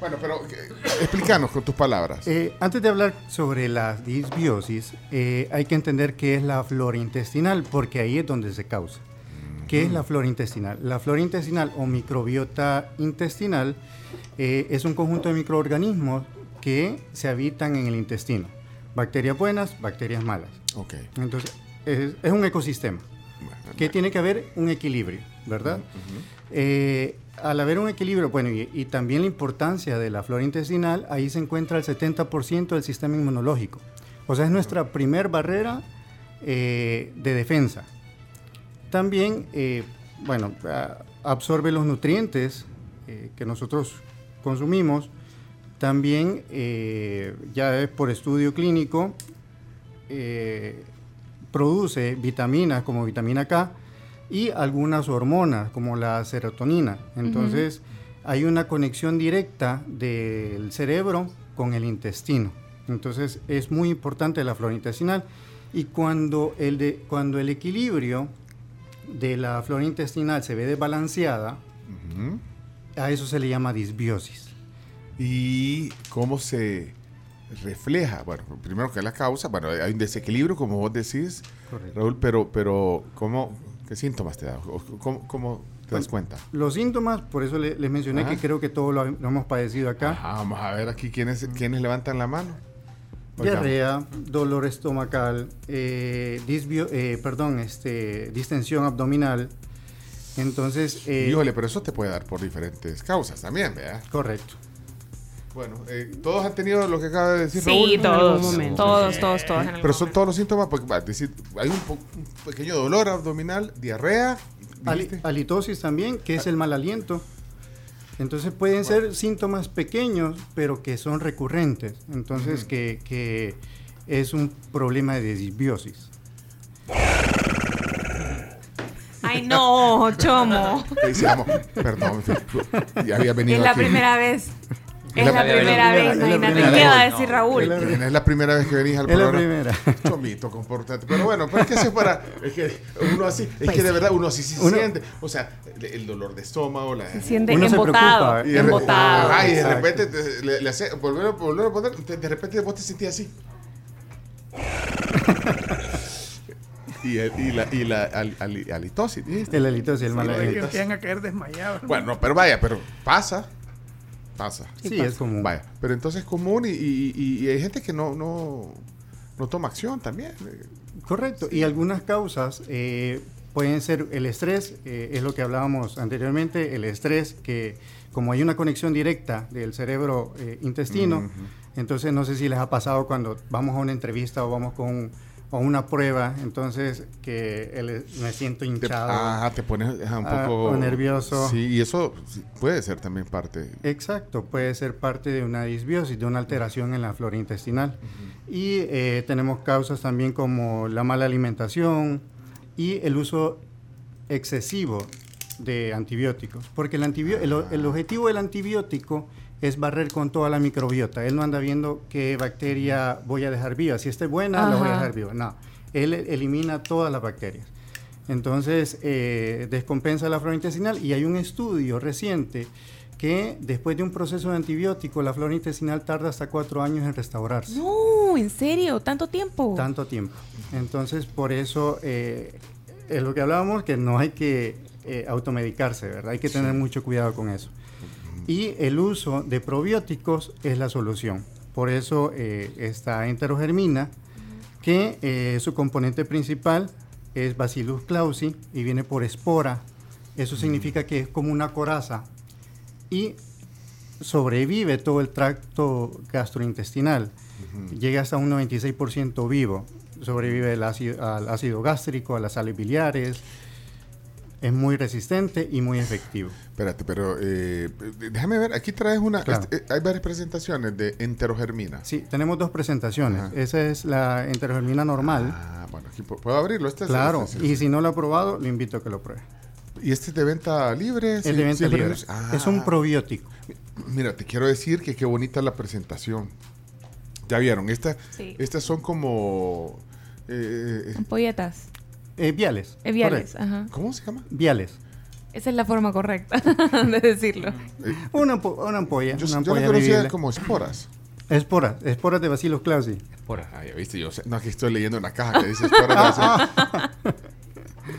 Bueno pero eh, explícanos con tus palabras. Eh, antes de hablar sobre la disbiosis, eh, hay que entender qué es la flora intestinal, porque ahí es donde se causa. ¿Qué es la flora intestinal? La flora intestinal o microbiota intestinal eh, es un conjunto de microorganismos que se habitan en el intestino. Bacterias buenas, bacterias malas. Ok. Entonces, es, es un ecosistema que tiene que haber un equilibrio, ¿verdad? Eh, al haber un equilibrio, bueno, y, y también la importancia de la flora intestinal, ahí se encuentra el 70% del sistema inmunológico. O sea, es nuestra primer barrera eh, de defensa. También, eh, bueno, absorbe los nutrientes eh, que nosotros consumimos. También, ya es por estudio clínico, produce vitaminas como vitamina K y algunas hormonas como la serotonina. Entonces hay una conexión directa del cerebro con el intestino. Entonces es muy importante la flora intestinal y cuando el, de, cuando el equilibrio de la flora intestinal se ve desbalanceada, a eso se le llama disbiosis. ¿Y cómo se refleja? Bueno, primero que es la causa, bueno, hay un desequilibrio, como vos decís, Correcto. Raúl, pero, pero ¿cómo, ¿qué síntomas te da? ¿Cómo, cómo te das cuenta? Los síntomas, por eso le- les mencioné Ajá. que creo que todos lo, lo hemos padecido acá. Ajá, vamos a ver aquí quiénes, quiénes levantan la mano. Diarrea, dolor estomacal, eh, disbio- eh, perdón, este, distensión abdominal. Entonces, eh, Híjole, pero eso te puede dar por diferentes causas también, ¿verdad? correcto. Bueno, eh, todos han tenido lo que acaba de decir Sí, Raúl. todos, algún momento. todos, todos, todos. en algún Pero son momento. todos los síntomas, porque va, es decir, hay un, po- un pequeño dolor abdominal, diarrea. Halitosis también, que es el mal aliento. Entonces pueden ser síntomas pequeños, pero que son recurrentes. Entonces, que, que es un problema de disbiosis. Ay, no, chomo. Te decíamos, perdón, ya había venido Es la aquí. primera vez. Es la la primera vez. imagínate. ¿Qué va a decir Raúl? Es la- Es la primera vez que venís al Es la programa. primera. Chomito, compórtate. Pero bueno, pero es que eso es para. Es que uno así. Es Pues, que de verdad uno así se uno- siente. O sea, el, dolor de estómago. La, Se siente Uno se embotado. preocupa, y embotado. Ajá, y de repente te- le, le hace. Volver, a- volver a poner. te- De repente vos te sentías así. y, el- y la, y la al- al- halitosis, ¿viste? El halitosis, el mal Sí, Que a caer desmayados. Bueno, no, pero vaya, pero pasa. Pasa. Sí, es común. Vaya, pero entonces es común y, y- y- y hay gente que no, no, no toma acción también. Correcto. Y algunas causas eh, pueden ser el estrés, eh, es lo que hablábamos anteriormente, el estrés que como hay una conexión directa del cerebro eh, entonces no sé si les ha pasado cuando vamos a una entrevista o vamos con un- a una prueba, entonces que el- me siento Te, hinchado. ah, te pones ajá, un Ah, poco o nervioso. Sí, y eso puede ser también parte. Exacto, puede ser parte de una disbiosis, de una alteración en la flora intestinal. Y eh, tenemos causas también como la mala alimentación y el uso excesivo de antibióticos. Porque el, antibio- el, o- el objetivo del antibiótico es barrer con toda la microbiota. Él no anda viendo qué bacteria voy a dejar viva. Si esta es buena, la voy a dejar viva. No, él elimina todas las bacterias. Entonces, eh, descompensa la flora intestinal y hay un estudio reciente que después de un proceso de antibiótico, la flora intestinal tarda hasta cuatro años en restaurarse. No, ¿en serio? ¿Tanto tiempo? Tanto tiempo. Entonces, por eso eh, es lo que hablábamos, que no hay que eh, automedicarse, ¿verdad? Hay que tener mucho cuidado con eso. Y el uso de probióticos es la solución. Por eso eh, esta enterogermina, que eh, su componente principal es Bacillus clausi y viene por espora. Eso significa que es como una coraza y sobrevive todo el tracto gastrointestinal. Llega hasta un 96% vivo. Sobrevive el ácido- al ácido gástrico, a las sales biliares. Es muy resistente y muy efectivo. Espérate, pero eh, déjame ver, aquí traes una... Claro. este, eh, hay varias presentaciones de enterogermina. Sí, tenemos dos presentaciones. Esa es la enterogermina normal. Ah, bueno, aquí pu- puedo abrirlo. Este es- claro, este es- y si no lo ha probado, lo invito a que lo pruebe. ¿Y este es de venta libre? Es Sí, de venta libre. es- Ah. Es un probiótico. Mira, te quiero decir que qué bonita la presentación. Ya vieron, esta, Sí. estas son como... eh. Eh, viales. Eh, viales, correcto. ajá. ¿Cómo se llama? Viales. Esa es la forma correcta de decirlo. Una, una ampolla. Yo, una yo ampolla la conocía bebible. como esporas. Esporas. Esporas de Bacillus clausi. Esporas. Ah, ya viste, yo sé- no, aquí estoy leyendo una caja que dice esporas. de.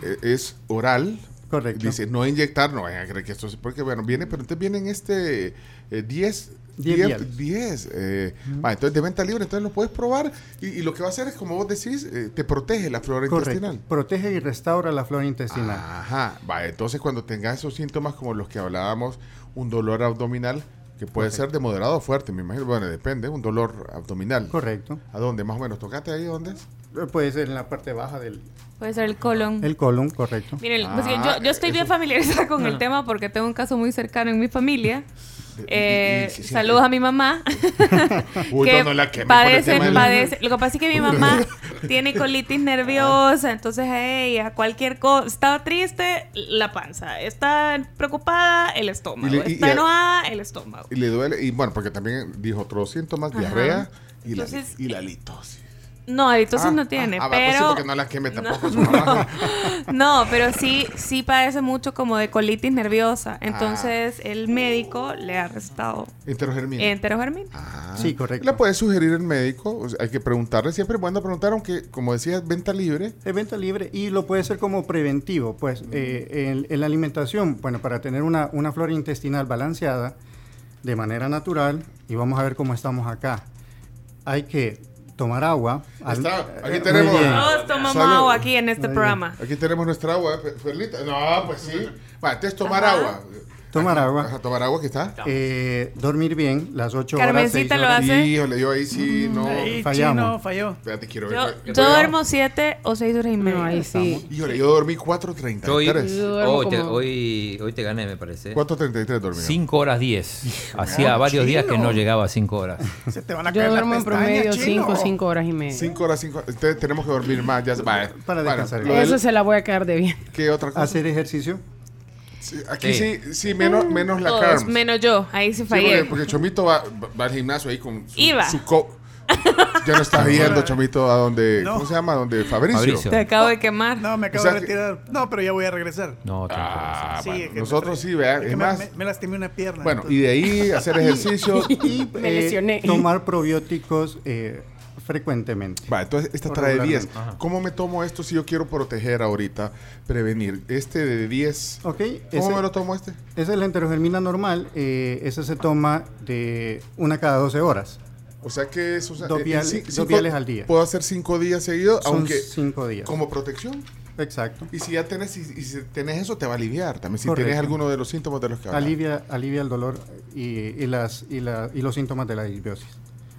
Eh, es oral. Correcto. Dice, no inyectar, no vayan a creer que esto es... Porque, bueno, viene, pero entonces vienen este... eh, 10... Diez 10, viales. 10, eh, va, entonces de venta libre, entonces lo puedes probar y, y lo que va a hacer es, como vos decís, eh, te protege la flora Correcto. intestinal. Protege y restaura la flora intestinal. Ajá, va, entonces cuando tengas esos síntomas como los que hablábamos, un dolor abdominal, que puede Correcto. ser de moderado o fuerte, me imagino, bueno, depende, un dolor abdominal. Correcto. ¿A dónde? Más o menos, tocate ahí, ¿dónde es? Eh, Puede ser en la parte baja del Puede ser el colon. el colon, correcto. Miren, pues, Ah, yo, yo estoy bien familiarizada con el Ah. tema porque tengo un caso muy cercano en mi familia. Eh, y- sí, sí, saludos a mi mamá. Uy, que no, no la padece, padece- Lo que pasa es que mi mamá tiene colitis nerviosa, entonces a ella cualquier cosa, está triste, la panza, está preocupada, el estómago, Y le- y- está y- enojada, el estómago. Y le duele, y bueno, porque también dijo otros síntomas, Ajá. diarrea y, la, y la litosis. No, halitosis Ah, no tiene, ah, ah, va, pues sí, pero... porque no la queme tampoco No. No, pero sí, sí padece mucho como de colitis nerviosa. Ah. Entonces el médico le ha recetado Enterogermina. enterogermina. Ah. Sí, correcto. Le puede sugerir el médico, o sea, hay que preguntarle, siempre es bueno preguntar, aunque como decías, venta libre. Es venta libre y lo puede ser como preventivo. Pues eh, en, en la alimentación, bueno, para tener una, una flora intestinal balanceada de manera natural, y vamos a ver cómo estamos acá, hay que tomar agua. al- Está, eh, aquí tenemos. Todos tomamos Salud. agua aquí en este programa. Aquí tenemos nuestra agua, Pe- Perlita. No, pues sí. Va, entonces tomar Ajá. agua. Tomar agua. Ajá, tomar agua, ¿qué está? Eh, dormir bien, las 8 horas. Carmencita seis lo horas. hace. Híjole, yo ahí sí, no. Ahí, Fallamos. chino, falló. Espérate, quiero Yo, ver. yo duermo siete o seis horas y media. No, ahí sí. Híjole, yo dormí 4.33. Hoy, Yo duermo hoy, como- hoy, hoy te gané, me parece. 4.33 dormí. 5 horas 10. Hacía No, varios días que chino. no llegaba a 5 horas. Se te van a Yo caer duermo las en promedio pestañas, 5 chino. 5 horas y media. 5 horas, 5 Entonces tenemos que dormir más. Ya, Para bueno, descansar. del- Eso se la voy a quedar de bien. ¿Qué otra cosa? Hacer ejercicio. Sí, aquí Sí. sí, sí, menos, menos la Todos, Carms. menos yo. Ahí sí Sí, fallé. porque, porque Chomito va, va al gimnasio ahí con su, Iba. su co- Ya no estás viendo, Chomito, a donde. No. ¿Cómo se llama? Donde Fabricio. Fabricio. Te acabo de quemar. No, me acabo O sea de retirar. No, pero ya voy a regresar. No, Ah, Sí, bueno, es que nosotros sí, vean. es Es que me, más. me- me lastimé una pierna. Bueno, entonces- y de ahí hacer ejercicio. Y Me eh, lesioné. tomar probióticos eh, frecuentemente. Va, entonces esta trae 10. regularmente. ¿Cómo me tomo esto si yo quiero proteger ahorita, prevenir? Este de 10. Ok, ¿Cómo ese- me lo tomo este? Esa es la enterogermina normal. eh, esa se toma de una cada 12 horas. O sea que es. o sea, Dos eh, viales- sí- dos cinco- viales al día. Puedo hacer 5 días seguidos, aunque. cinco días. Como protección. Exacto. Y si ya tenés, y, y si tenés eso, te va a aliviar también. Si Correcto. tenés alguno de los síntomas de los que hablamos. Alivia, alivia el dolor y, y las, y, la- y los síntomas de la disbiosis.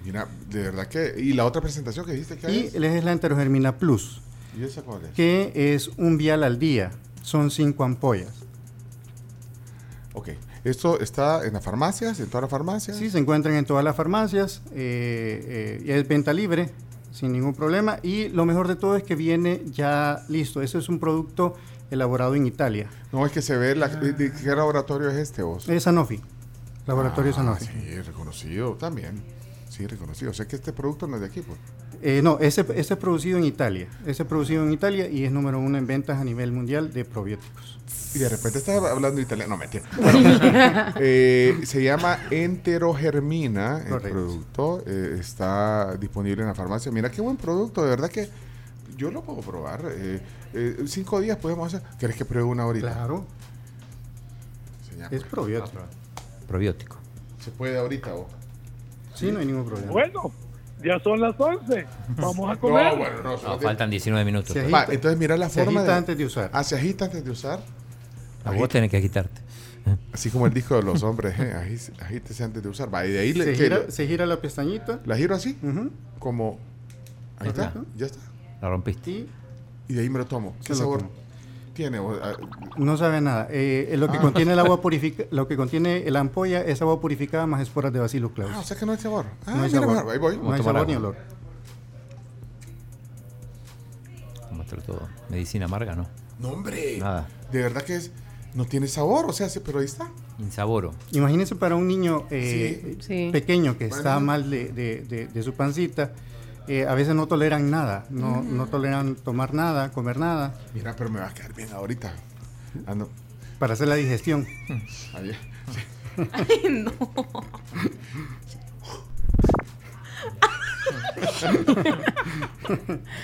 Mira, de verdad que. ¿Y la otra presentación que dijiste que Y hay? es la enterogermina plus, ¿Y esa cuál es? que es un vial al día. Son cinco ampollas. Ok. Esto está en las farmacias, en todas las farmacias. Sí, se encuentran en todas las farmacias. eh, eh, y es venta libre, sin ningún problema. Y lo mejor de todo es que viene ya listo. Ese es un producto elaborado en Italia. No, es que se ve. La, de, de qué laboratorio es este vos? Es Sanofi. Laboratorio Ah, Sanofi. Sí, reconocido también. Sí, reconocido. O sea que este producto no es de aquí, pues. Eh, no, ese, ese es producido en Italia. Ese es producido en Italia y es número uno en ventas a nivel mundial de probióticos. Y de repente estás hablando italiano. No, mentira. Bueno, eh, se llama Enterogermina, el Correcto. producto. eh, está disponible en la farmacia. Mira qué buen producto, de verdad que yo lo puedo probar. eh, eh, cinco días podemos hacer. ¿Quieres que pruebe una ahorita? Claro. Llama- Es probiótico. Probiótico. Se puede ahorita vos. Sí, no hay ningún problema. Bueno, Ya son las 11. Vamos a comer. No, bueno, no. No, faltan 19 minutos. Se Va, agita- entonces mira la se forma agita de- antes de usar. Ah, se agita antes de usar. A vos tenés que agitarte. Así como el disco de los hombres, ¿eh? Agítese antes de usar. Va, y de ahí Se gira, Le- se gira la pestañita. la giro así, como. Ahí está, ya está. La rompiste. Y Y de ahí me lo tomo. ¿Qué sabor tomo. Tiene? Ah, no sabe nada. Eh, eh, lo que Ah. contiene el agua purificada, lo que contiene la ampolla es agua purificada más esporas de Bacillus claus. Ah, o sea que no hay sabor. Ah, no hay mira, sabor. ahí voy. No Vamos a hay sabor ni agua. olor. Muestra todo. Medicina amarga, ¿no? No, hombre. Nada. De verdad que es. No tiene sabor, o sea, sí, pero ahí está. Insaboro. Imagínense para un niño eh, Sí. pequeño que está Bueno. mal de, de- de- de su pancita, eh, a veces no toleran nada, no, no toleran tomar nada, comer nada, Mira, pero me va a quedar bien ahorita. Ah, no. para hacer la digestión. Ahí. Ay, no.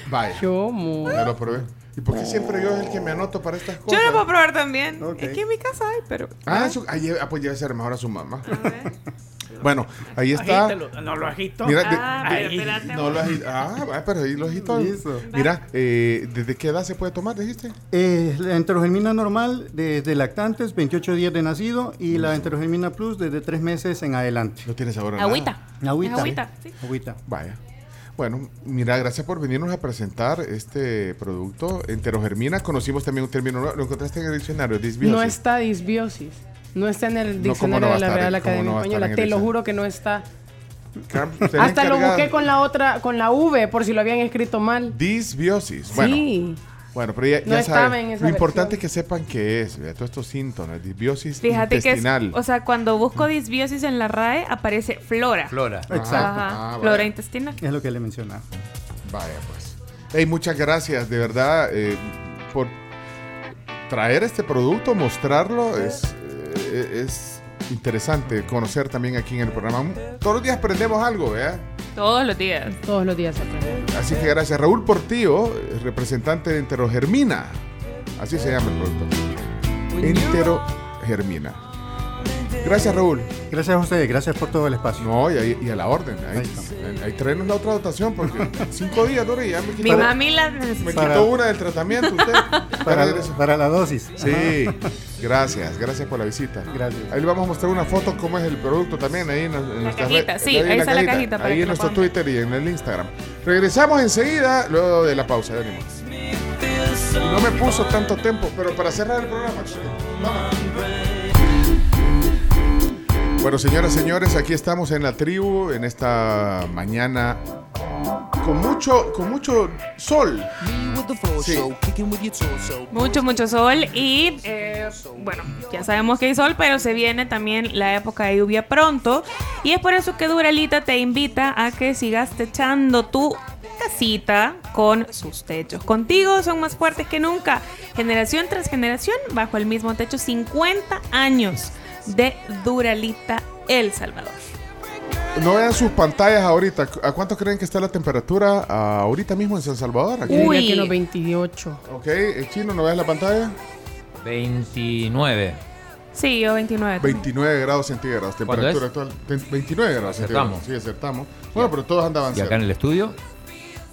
Vaya. ¿Cómo? Ya lo probé. ¿Y por qué siempre yo es el que me anoto para estas Yo cosas? lo puedo probar también. Es que en mi casa hay, pero. Ah, eso, ahí, ah, pues debe ser mejor a su mamá. Bueno, ahí está. Agítelo. No lo agito. Mira, de- Ah, espérate. no lo agi- Ah, va, pero ahí lo agito. Listo. Mira, eh, ¿desde qué edad se puede tomar, dijiste? Eh, la enterogermina normal desde lactantes, 28 días de nacido, y la enterogermina plus desde 3 meses en adelante. No tiene sabor a Agüita. nada. Agüita. Agüita, sí. Agüita. Vaya. Bueno, mira, gracias por venirnos a presentar este producto. Enterogermina, conocimos también un término nuevo. ¿Lo encontraste en el diccionario? Disbiosis. No está disbiosis. No está en el diccionario ¿cómo no va de la? Real ¿Cómo Academia Española. Te lo juro que no está. Hasta lo busqué con la otra, con la V, por si lo habían escrito mal. Disbiosis. Bueno, Sí. bueno, pero ya, No ya estaba saben. en esa Lo importante es que sepan qué es, ¿verdad? todos estos síntomas. Disbiosis Fíjate que es. intestinal. O sea, cuando busco disbiosis en la RAE aparece flora. Flora. Exacto. Ajá. Ah, flora vaya. intestinal. Es lo que le mencionaba. Vaya, pues. Hey, muchas gracias, de verdad, eh, por traer este producto, mostrarlo. Es, es interesante conocer también aquí en el programa. Todos los días aprendemos algo, ¿verdad? Todos los días. Todos los días se aprende. Así que gracias. Raúl Portillo, eh, representante de Enterogermina. Así se llama el producto. Enterogermina. Gracias, Raúl. Gracias a ustedes, gracias por todo el espacio. No, y, ahí- y a la orden. Ahí, Ahí está. ahí traernos la otra dotación, porque cinco días, Dore, y ya me Mi quitó, mami la me quitó una del tratamiento usted. Para, para la dosis. Sí, gracias, gracias por la visita. Gracias. Ahí le vamos a mostrar una foto cómo es el producto también ahí en, en nuestra cajita, sí, ahí está la cajita para ahí que en nuestro Twitter y en el Instagram. Regresamos enseguida luego de la pausa, ya venimos. Y no me puso tanto tiempo, pero para cerrar el programa. vamos. Bueno, señoras, señores, aquí estamos en la tribu en esta mañana con mucho, con mucho sol. Sí. Mucho, mucho sol y eh, bueno, ya sabemos que hay sol, pero se viene también la época de lluvia pronto y es por eso que Duralita te invita a que sigas techando tu casita con sus techos. Contigo son más fuertes que nunca, generación tras generación bajo el mismo techo, 50 años de Duralita El Salvador. No vean sus pantallas ahorita. ¿A cuánto creen que está la temperatura ah, ahorita mismo en San Salvador? Aquí. Uy, aquí en los 28. Ok, el chino, ¿no veas la pantalla? 29. Sí, yo 29. 29 grados centígrados, ¿Cuánto temperatura actual. Ve- 29 grados Acertamos. centígrados. Sí, acertamos. Bueno, pero todos andaban Y acá en el estudio,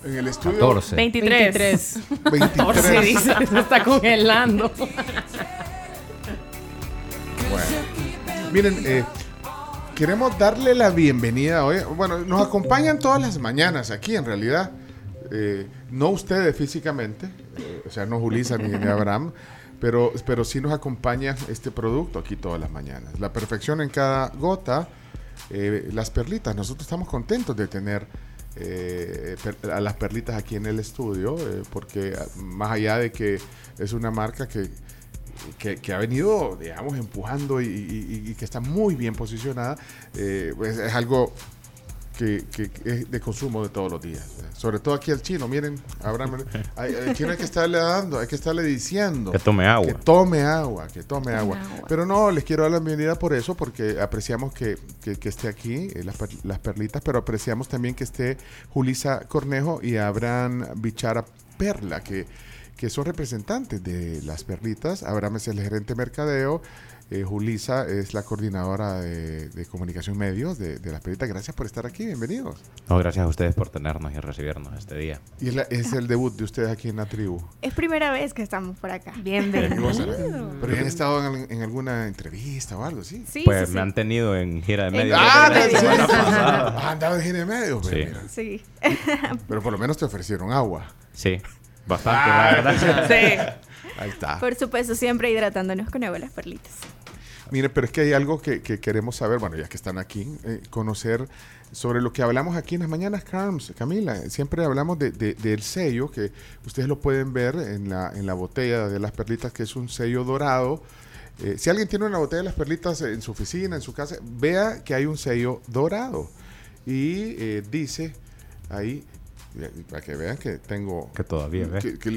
En el estudio. 14. 23. 23. 23. 14 dice, se está congelando. Bueno. Miren, eh, queremos darle la bienvenida hoy. Bueno, nos acompañan todas las mañanas aquí, en realidad. Eh, no ustedes físicamente, eh, o sea, no Julisa ni, Abraham, pero, pero sí nos acompaña este producto aquí todas las mañanas. La perfección en cada gota, las perlitas. Nosotros estamos contentos de tener a las perlitas aquí en el estudio, porque ah, más allá de que es una marca que, que, que ha venido, digamos, empujando y, y- y que está muy bien posicionada, eh, pues es algo que, que- es de consumo de todos los días. Sobre todo aquí al chino, miren, Abraham, hay- al chino hay que estarle dando, hay que estarle diciendo. Que tome agua. Que tome agua, que tome agua. agua. Pero no, les quiero dar la bienvenida por eso, porque apreciamos que, que- que esté aquí, eh, las, las perlitas, pero apreciamos también que esté Julisa Cornejo y Abraham Bichara Perla, que, que son representantes de las perlitas. Abraham es el gerente de mercadeo. Eh, Julisa es la coordinadora de, de comunicación y medios de, de las perlitas. Gracias por estar aquí, bienvenidos. No, gracias a ustedes por tenernos y recibirnos este día. Y es, la- es el debut de ustedes aquí en la tribu. Es primera vez que estamos por acá. ¿no? Pero ya han estado en, en alguna entrevista o algo así. Sí, pues sí, me sí. han tenido en gira de medio. Ah, sí, sí, sí. pasada. Ah, andaba en gira de medio. pues, Sí. Sí. Pero por lo menos te ofrecieron agua. Sí, bastante, Ah, la verdad. Sí. Ahí está. Por supuesto, siempre hidratándonos con agua las perlitas. Mire, pero es que hay algo que, que queremos saber, bueno, ya que están aquí, eh, conocer sobre lo que hablamos aquí en las mañanas, Carms, Camila. Siempre hablamos de, de- del sello, que ustedes lo pueden ver en la, en la botella de las perlitas, que es un sello dorado. Eh, si alguien tiene una botella de las perlitas en su oficina, en su casa, vea que hay un sello dorado. Y eh, dice ahí, para que vean que tengo... Que todavía ve. que- que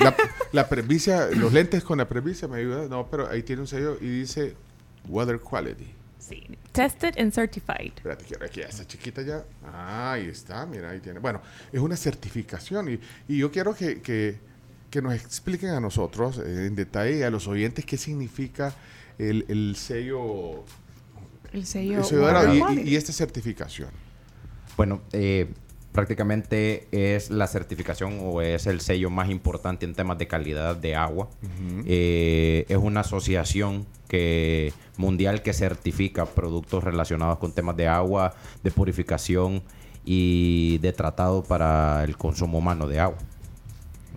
la, la presbicia, los lentes con la presbicia me ayudan, no, pero ahí tiene un sello y dice Water Quality. Sí. Tested and certified. Espérate, quiero aquí, esa chiquita ya. Ah, ahí está, mira, ahí tiene. Bueno, es una certificación y, y yo quiero que, que- que nos expliquen a nosotros eh, en detalle a los oyentes qué significa el, el sello, El sello. el sello y- y, y esta certificación. Bueno, eh, prácticamente es la certificación o es el sello más importante en temas de calidad de agua. Eh, es una asociación que mundial que certifica productos relacionados con temas de agua, de purificación y de tratado para el consumo humano de agua.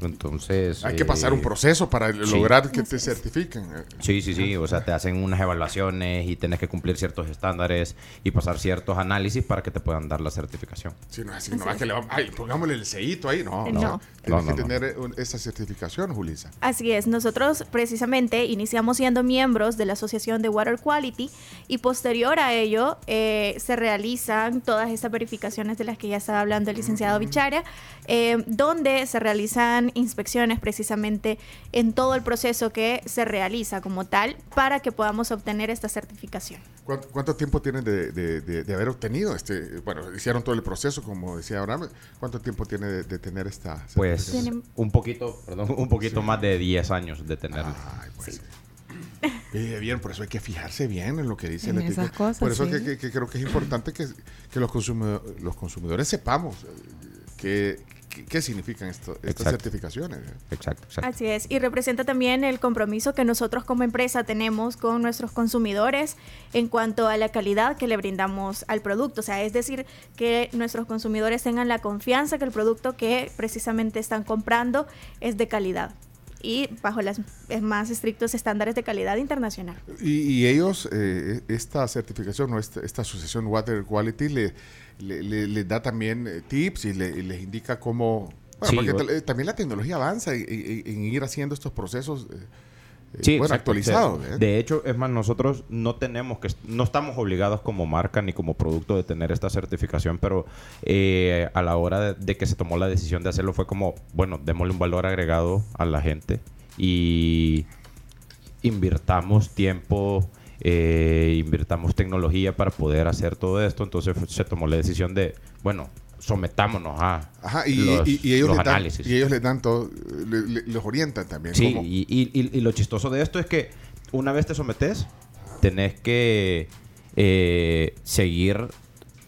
Entonces Hay que pasar un eh, proceso para sí. lograr que te certifiquen. Sí, sí, sí. O sea, te hacen unas evaluaciones y tienes que cumplir ciertos estándares y pasar ciertos análisis para que te puedan dar la certificación. Si no es así, no es que le vamos, ay, pongámosle el sellito ahí. No, No. no. Tienes No, no, que tener eh, esa certificación, Julisa. Así es, nosotros precisamente iniciamos siendo miembros de la Asociación de Water Quality y posterior a ello eh, se realizan todas estas verificaciones de las que ya estaba hablando el licenciado Bichara, eh, donde se realizan inspecciones precisamente en todo el proceso que se realiza como tal para que podamos obtener esta certificación. ¿Cuánto, cuánto tiempo tienen de, de- de- de haber obtenido este? Bueno, hicieron todo el proceso, como decía Abraham. ¿Cuánto tiempo tiene de, de tener esta Pues certificación? un poquito, perdón, un poquito más de 10 años de tenerlo. Eh, bien, por eso hay que fijarse bien en lo que dice En la esas etiqueta. cosas, Por eso sí. que, que- que creo que es importante que, que los, consumido- los consumidores sepamos eh, qué, significan esto- estas Exacto. certificaciones. ¿eh? Exacto, exacto. Así es, y representa también el compromiso que nosotros como empresa tenemos con nuestros consumidores en cuanto a la calidad que le brindamos al producto. O sea, es decir, que nuestros consumidores tengan la confianza que el producto que precisamente están comprando es de calidad y bajo los más estrictos estándares de calidad internacional. Y, y ellos, eh, esta certificación o esta, esta asociación Water Quality le, le, le- le da también eh, tips y, le- y les indica cómo... Bueno, Sí, porque eh, también la tecnología avanza en, en- ir haciendo estos procesos eh, Sí, bueno, exacto. actualizados. De, ¿eh? de hecho, es más, nosotros no tenemos que, no estamos obligados como marca ni como producto de tener esta certificación, pero eh, a la hora de, de que se tomó la decisión de hacerlo fue como, bueno, démosle un valor agregado a la gente y invirtamos tiempo, eh, invirtamos tecnología para poder hacer todo esto. Entonces se tomó la decisión de, bueno, sometámonos a Ajá, y, los, y- y ellos los les dan, análisis. y ellos les dan todo, le- le- los orientan también. Sí, y lo chistoso de esto es que una vez te sometes, tenés que eh, seguir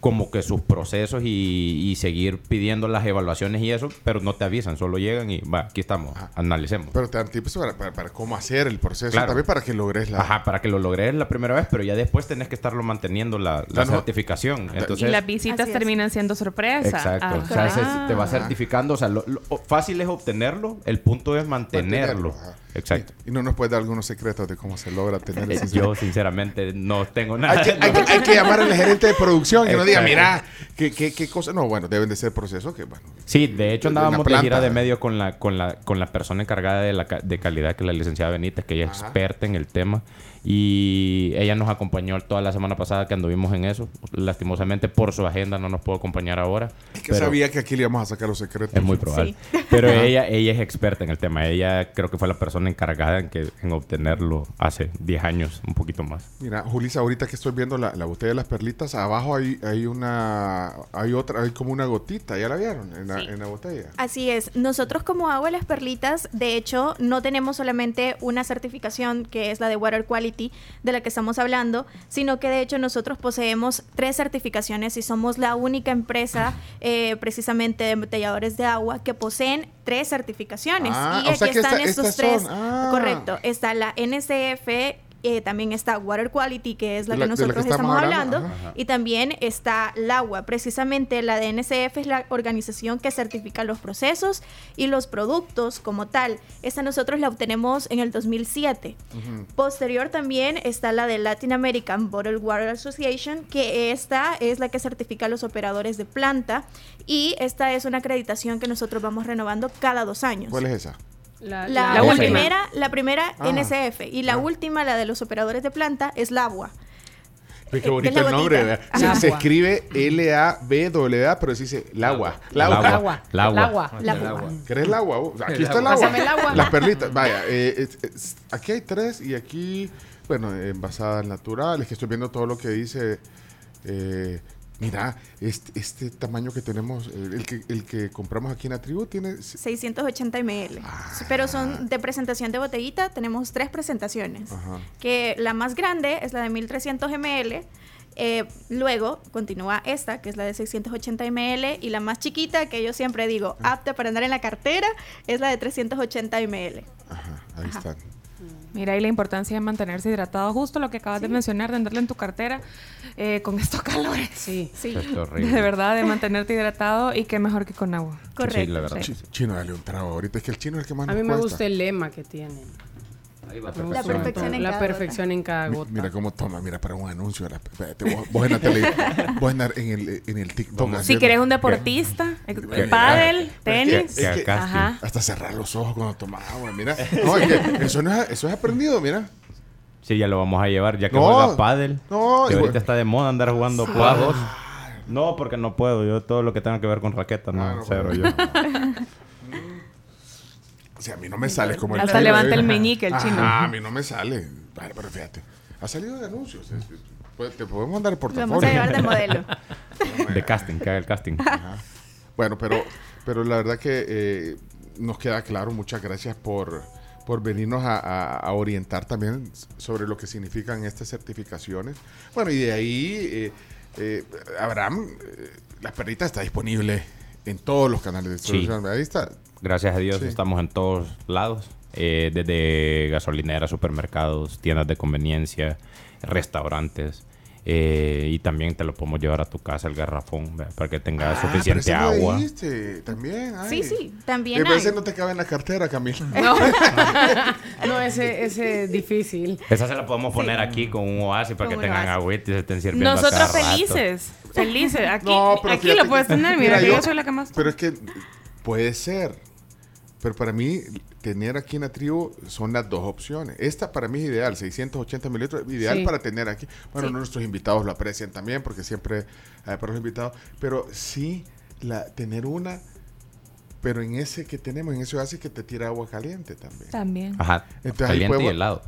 como que sus procesos y, y seguir pidiendo las evaluaciones y eso, pero no te avisan, solo llegan y va, aquí estamos, analicemos. Pero te dan tips para, para- para cómo hacer el proceso, Claro. también para que logres la... Ajá, para que lo logres la primera vez, pero ya después tenés que estarlo manteniendo la, la certificación. Entonces, y las visitas terminan siendo sorpresa. Exacto. O sea, es- te va certificando. O sea, lo, lo- fácil es obtenerlo, el punto es mantenerlo. ajá. Exacto. Y no nos puedes dar algunos secretos de cómo se logra tener Eh, ese Yo, sinceramente, no tengo nada. Hay que, hay que- hay que llamar al gerente de producción y no diga, mira, ¿qué, qué, qué cosa? No, bueno, deben de ser procesos que, bueno. Sí, de hecho andábamos de, gira de medio con la, con la, con la persona encargada de la de calidad, que es la licenciada Benítez, que ella es Ajá. experta en el tema. Y ella nos acompañó toda la semana pasada que anduvimos en eso. Lastimosamente por su agenda no nos pudo acompañar ahora. Es que pero sabía que aquí le íbamos a sacar los secretos. es muy probable. Pero ella, ella es experta en el tema. Ella creo que fue la persona persona encargada en, que, en obtenerlo hace 10 años, un poquito más. Mira, Julisa, ahorita que estoy viendo la, la botella de las perlitas, abajo hay, hay una, hay otra, hay como una gotita, ¿ya la vieron? En la, en la botella. Así es. Nosotros como Agua de las Perlitas, de hecho, no tenemos solamente una certificación que es la de Water Quality de la que estamos hablando, sino que de hecho nosotros poseemos tres certificaciones y somos la única empresa eh, precisamente de embotelladores de agua que poseen tres certificaciones. Ah, y aquí están esta- estos tres. ah. Correcto. Está la NCF. Eh, también está Water Quality, que es la, la- que de la que nosotros estamos estamos hablando, hablando, y también está el agua. Precisamente la de NCF es la organización que certifica los procesos y los productos como tal. Esta nosotros la obtenemos en el 2007. Posterior también está la de Latin American Bottled Water Association, que esta es la que certifica a los operadores de planta y esta es una acreditación que nosotros vamos renovando cada dos años. ¿Cuál es esa? La, la la última. primera, la primera Ah. NCF y la última, la de los operadores de planta, es la agua. Qué Eh, bonito que es la el nombre. Se, escribe L-A-B-W-A, pero se dice el agua. El agua. El agua. El agua. El agua. El agua. ¿Querés el agua? vos? Aquí El está el agua. Las perlitas. Vaya, eh, es- es- aquí hay tres y aquí, bueno, envasadas naturales, que estoy viendo todo lo que dice. eh, mira, este, este tamaño que tenemos, el que, el que compramos aquí en la tribu tiene... 680 ml. Pero son de presentación de botellita, tenemos tres presentaciones. Ajá. Que la más grande es la de 1300 ml. eh, luego continúa esta, que es la de 680 ml. Y la más chiquita, que yo siempre digo, apta para andar en la cartera, es la de 380 ml. Ahí están. Mira, y la importancia de mantenerse hidratado, justo lo que acabas de mencionar, de andarle en tu cartera eh, con estos calores. Sí, sí. Es. De verdad, de mantenerte hidratado y que mejor que con agua. Correcto. Sí, la verdad. Chi- Chino, dale un trago ahorita. Es que el chino es el que más A nos mí me cuesta. gusta el lema que tienen. La perfección en La cada perfección en cada gota. Mira cómo toma, mira para un anuncio. la- espérate, vos, vos en la tele, vos en, la- en el, en el TikTok. Si querés un deportista, eh, ¿Qué? pádel, que- tenis. es que- Ajá. Hasta cerrar los ojos cuando tomas agua, mira. No, es que eso, no es, eso es aprendido, mira. Sí, ya lo vamos a llevar, ya que No. juega pádel. No, que ahorita está de moda andar jugando Sí. No, porque no puedo. Yo todo lo que tenga que ver con raqueta, no, Ah, no cero puedo. yo. O sea, a mí no me sale como el Hasta chino, levanta ¿eh? el meñique el chino. Ajá, a mí no me sale. Vale, pero fíjate. Ha salido de anuncios. es- es- pues, Te podemos mandar el portafolio. Vamos a llevar de modelo. De casting, que haga el casting. Ajá. Bueno, pero, pero la verdad que eh, nos queda claro. Muchas gracias por, por venirnos a, a- a orientar también sobre lo que significan estas certificaciones. Bueno, y de ahí, eh, eh, Abraham, eh, la perrita está disponible en todos los canales de Sí. Ahí está. Gracias a Dios Sí. estamos en todos lados. eh, desde gasolineras, supermercados, tiendas de conveniencia, restaurantes. eh, y también te lo podemos llevar a tu casa el garrafón ¿verdad? para que tengas Ah, suficiente pero agua. dijiste, también. ay. Sí, sí, también hay. ese no te cabe en la cartera, Camila. No, no ese, ese es difícil. Esa se la podemos poner aquí con un oasis para que tengan agüita y se estén sirviendo a Nosotros cada rato. felices, felices. Aquí, No, aquí lo puedes que- tener, mira, que yo- yo soy la que más. Pero es que puede ser. Pero para mí, tener aquí en la tribu son las dos opciones. Esta para mí es ideal, 680 mililitros, ideal Sí. para tener aquí. Bueno, Sí. nuestros invitados lo aprecian también, porque siempre hay para los invitados. Pero sí, la, tener una, pero en ese que tenemos, en ese oasis que te tira agua caliente también. También. Ajá, Entonces, ahí caliente y helado.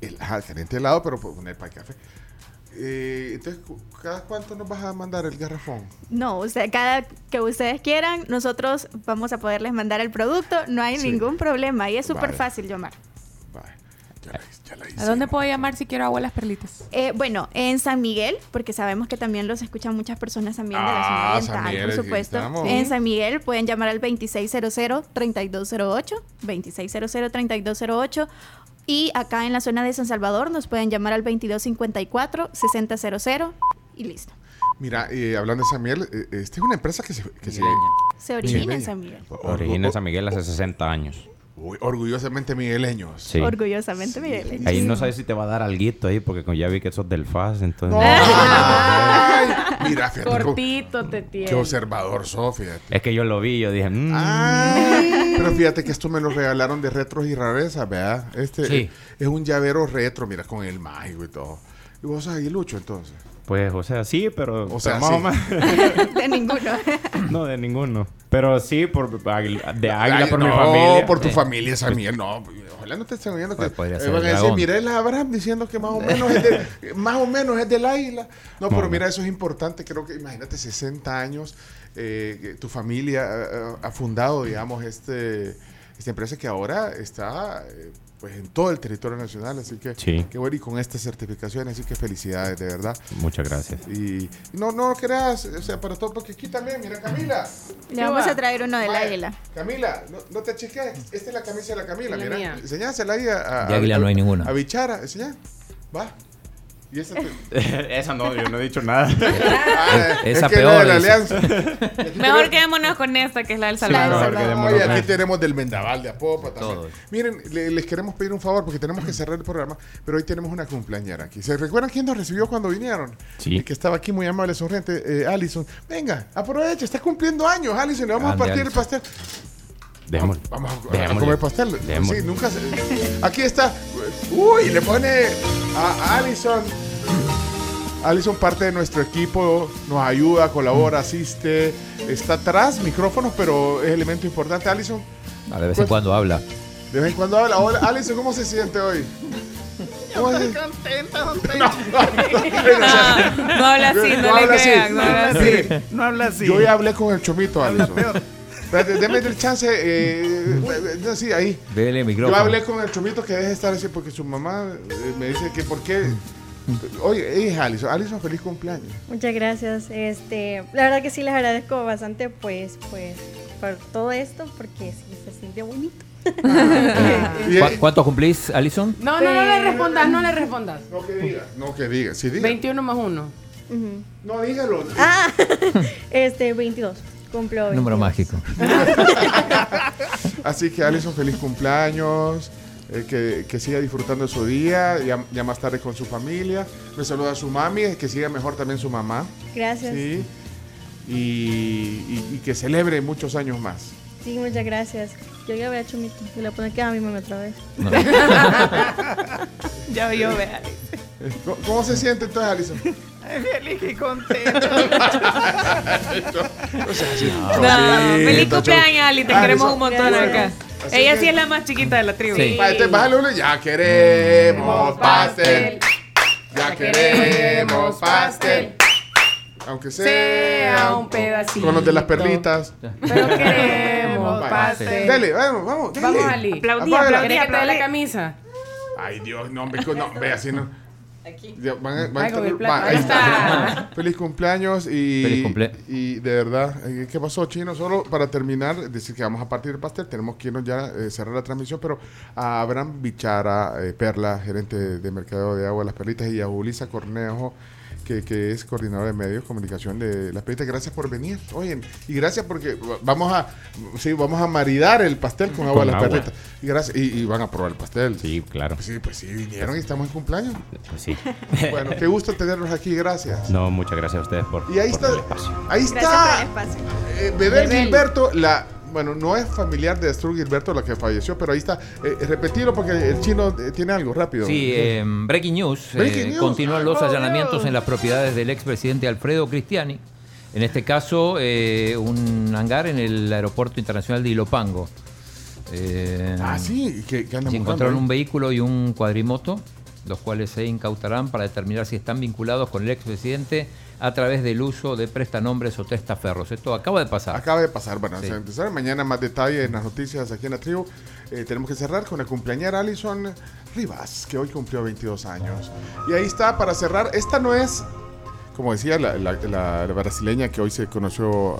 El, ajá, caliente helado, pero poner para el café. Eh, entonces, ¿cada cuánto nos vas a mandar el garrafón? No, sea, cada que ustedes quieran, nosotros vamos a poderles mandar el producto. No hay Sí. ningún problema. Y es súper Vale. fácil llamar. Ya la, ya la hice. ¿A dónde puedo llamar si quiero agua de las perlitas? Eh, bueno, en San Miguel, porque sabemos que también los escuchan muchas personas también de la Ah, zona San oriental, Miguel, por supuesto. estamos. En San Miguel pueden llamar al 2600-3208, 2600-3208. Y acá en la zona de San Salvador nos pueden llamar al 2254-6000 y listo. Mira, eh, hablando de San Miguel, eh, esta es una empresa que se... Que se Se origina en. San Miguel. Origina en San Miguel hace 60 años. Uy, orgullosamente migueleños. Sí. Orgullosamente Miguel. Ahí no sabes si te va a dar alguito ahí, porque como ya vi que sos del FAS, entonces... Ay, mira, fíjate. Cortito te tiene. Qué observador, Sofía. Es que yo lo vi, yo dije... mm, Pero fíjate que esto me lo regalaron de retros y rarezas, ¿verdad? Este Sí. eh, es un llavero retro, mira, con el mágico y todo. ¿Y vos sos aguilucho entonces? Pues, o sea, sí, pero, O sea, pero más sí. o menos. De ninguno. no, de ninguno. Pero sí, por águila- de águila Ay, por mi no, familia. por tu Eh, familia, esa mía. No, ojalá no te estén oyendo que Pues podría eh, ser van a decir, mira el Abraham diciendo que más o menos es, de- más o menos es del águila. No, pero No. mira, eso es importante. Creo que, imagínate, 60 años, eh, que tu familia eh, ha fundado, digamos, este, esta empresa que ahora está eh, pues en todo el territorio nacional. Así que, Sí. qué bueno, y con esta certificación, así que felicidades, de verdad. Muchas gracias. Y no, no creas, o sea, para todo, porque aquí también, mira, Camila. Le vamos a traer uno del águila. Camila, no, no te cheques. Esta es la camisa de la Camila, La mira. Enseñásela ahí a, a- De águila a- no hay ninguna. A Bichara, enseñá. Va. Y esa te- Esa no, yo no he dicho nada. Ah, Esa es que peor, la de la alianza. Mejor quedémonos con esta, que es la del Salvador. Oye, con aquí tenemos del Vendaval de Apopa también. Todos. Miren, le- les queremos pedir un favor porque tenemos que cerrar el programa, pero hoy tenemos una cumpleañera aquí. ¿Se recuerdan quién nos recibió cuando vinieron? Sí. El que estaba aquí muy amable, sonriente, eh, Alison. Venga, aprovecha, está cumpliendo años, Alison. Le vamos a partir el pastel. Dejémosle. Vamos a, comer pastel. Dejémosle. Sí, nunca se- Aquí está. Uy, le pone a Alison. Alison, parte de nuestro equipo, nos ayuda, colabora, asiste. Está atrás, micrófonos, pero es elemento importante. Alison, Ah, de vez en cuando habla. de vez en cuando habla. Hola, Alison, ¿cómo se siente hoy? ¿Cómo se No, no, No habla así, no, no habla así. No habla así. Yo ya hablé con el chomito, Alison. Espérate, Deme el chance. Eh, eh, sí, ahí. Dele el Yo micrófono. hablé con el chomito que deje de estar así porque su mamá eh, me dice que por qué. Oye, es Alison. Alison, feliz cumpleaños. Muchas gracias. Este, la verdad que sí les agradezco bastante, pues, pues, por todo esto, porque sí se sintió bonito. ¿Cu- ¿Cuánto cumplís, Alison? No, no, no le respondas, no le respondas. No que diga. No que diga. Sí, diga. 21 más 1. Ujú. No, dígalo. Ah, este, 22. Cumplo 22. Número mágico. Así que Alison, feliz cumpleaños. eh, que, que siga disfrutando de su día, ya, ya más tarde con su familia. Me saluda a su mami, que siga mejor también su mamá. Gracias. Sí. Sí. Y, y- y que celebre muchos años más. muchas gracias. Yo ya voy a chumito y le pone que a mi mamá otra vez. Ya yo vea. Eh, ¿Cómo, cómo se siente entonces, Alison? Feliz y contento. O sea, sí, No, feliz cumpleaños, Ali. Te queremos un montón bueno, acá. así Ella que- sí es la más chiquita de la tribu. Sí. Entonces, bájale uno. Ya queremos pastel. Ya queremos pastel. Aunque sea, Sea un pedacito. con los de las perlitas. Pero queremos pastel. Dale, vamos, vamos. dale. Vamos, Ali. Aplaudí, aplaudí, ¿Quieres que te dé la aplaudí. camisa? Ay, Dios, no, hombre, no, ve así, no. Ya, van a- van a Ay, con estar- el plato. va, Ahí está. Feliz cumpleaños y, Feliz cumple. y de verdad, eh, ¿qué pasó, Chino? Solo para terminar, decir que vamos a partir el pastel, tenemos que irnos ya eh, cerrar la transmisión, pero a Abraham Bichara, eh, Perla, gerente de, de Mercado de Agua de las Perlitas, y a Ulisa Cornejo, que, que es coordinadora de medios, comunicación de las Perlitas, gracias por venir. Oye, y gracias porque vamos a, sí, vamos a maridar el pastel con agua de las agua. Perlitas. Y, gracias, y, y van a probar el pastel. Sí, claro. Pues sí, pues sí, vinieron y estamos en cumpleaños. Pues sí. Bueno, qué gusto tenerlos aquí, gracias. No, muchas gracias a ustedes por, Y ahí por está, el espacio. ahí Gracias por está el espacio. eh, Bebel. Gilberto, la, bueno, no es familiar de Astrud Gilberto la que falleció, pero ahí está. Eh, repetirlo porque el chino eh, tiene algo rápido. Sí, eh, Breaking News. Breaking eh, news. Continúan los Oh, allanamientos Dios. en las propiedades del expresidente Alfredo Cristiani. En este caso, eh, un hangar en el Aeropuerto Internacional de Ilopango. Eh, Ah, sí, que, que andan Se buscando encontraron ahí. un vehículo y un cuadrimoto, los cuales se incautarán para determinar si están vinculados con el expresidente a través del uso de prestanombres o testaferros. Esto acaba de pasar. Acaba de pasar, bueno, Sí. se empezar mañana más detalle en las noticias aquí en la tribu. Eh, tenemos que cerrar con la cumpleañera Alison Rivas, que hoy cumplió 22 años. Y ahí está, para cerrar, esta no es, como decía la, la- la- la brasileña que hoy se conoció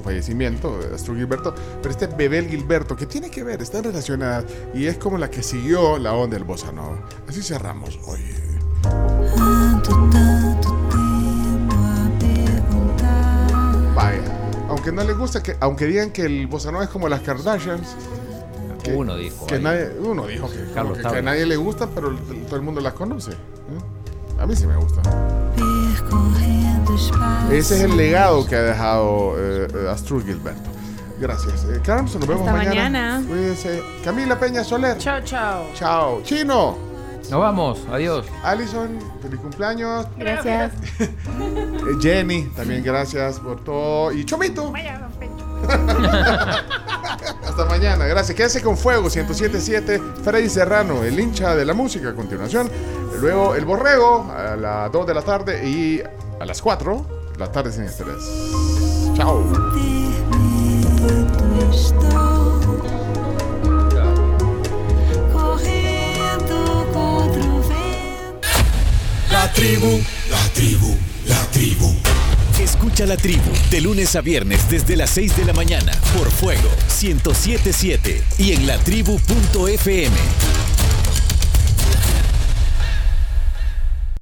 su fallecimiento, Astrid Gilberto, pero este es Bebel Gilberto, que tiene que ver, están relacionadas y es como la que siguió la onda del bossa nova. Así cerramos hoy. Vaya, aunque no les gusta, que, aunque digan que el bossa nova es como las Kardashians, que, Uno dijo. que nadie, uno dijo que, Carlos que- que a nadie le gusta, pero todo el mundo las conoce. ¿eh? A mí sí me gusta. Ese es el legado que ha dejado eh, eh, Gilberto. Gracias. Eh, Carlos, nos vemos Hasta mañana. mañana. Cuídense. Camila Peña Soler. Chao, chao. Chao. Chino. Nos vamos, adiós. Alison, feliz cumpleaños. Gracias. Eh, Jenny, también gracias por todo. Y Chomito. Hasta mañana, gracias. Quédese con Fuego 1077. Freddy Serrano, el hincha de la música a continuación. Luego El Borrego a las 2 de la tarde y a las 4 la tarde sin estrés. Chao. La tribu, la tribu, la tribu. Escucha la tribu de lunes a viernes desde las 6 de la mañana por Fuego 1077 y en latribu.fm.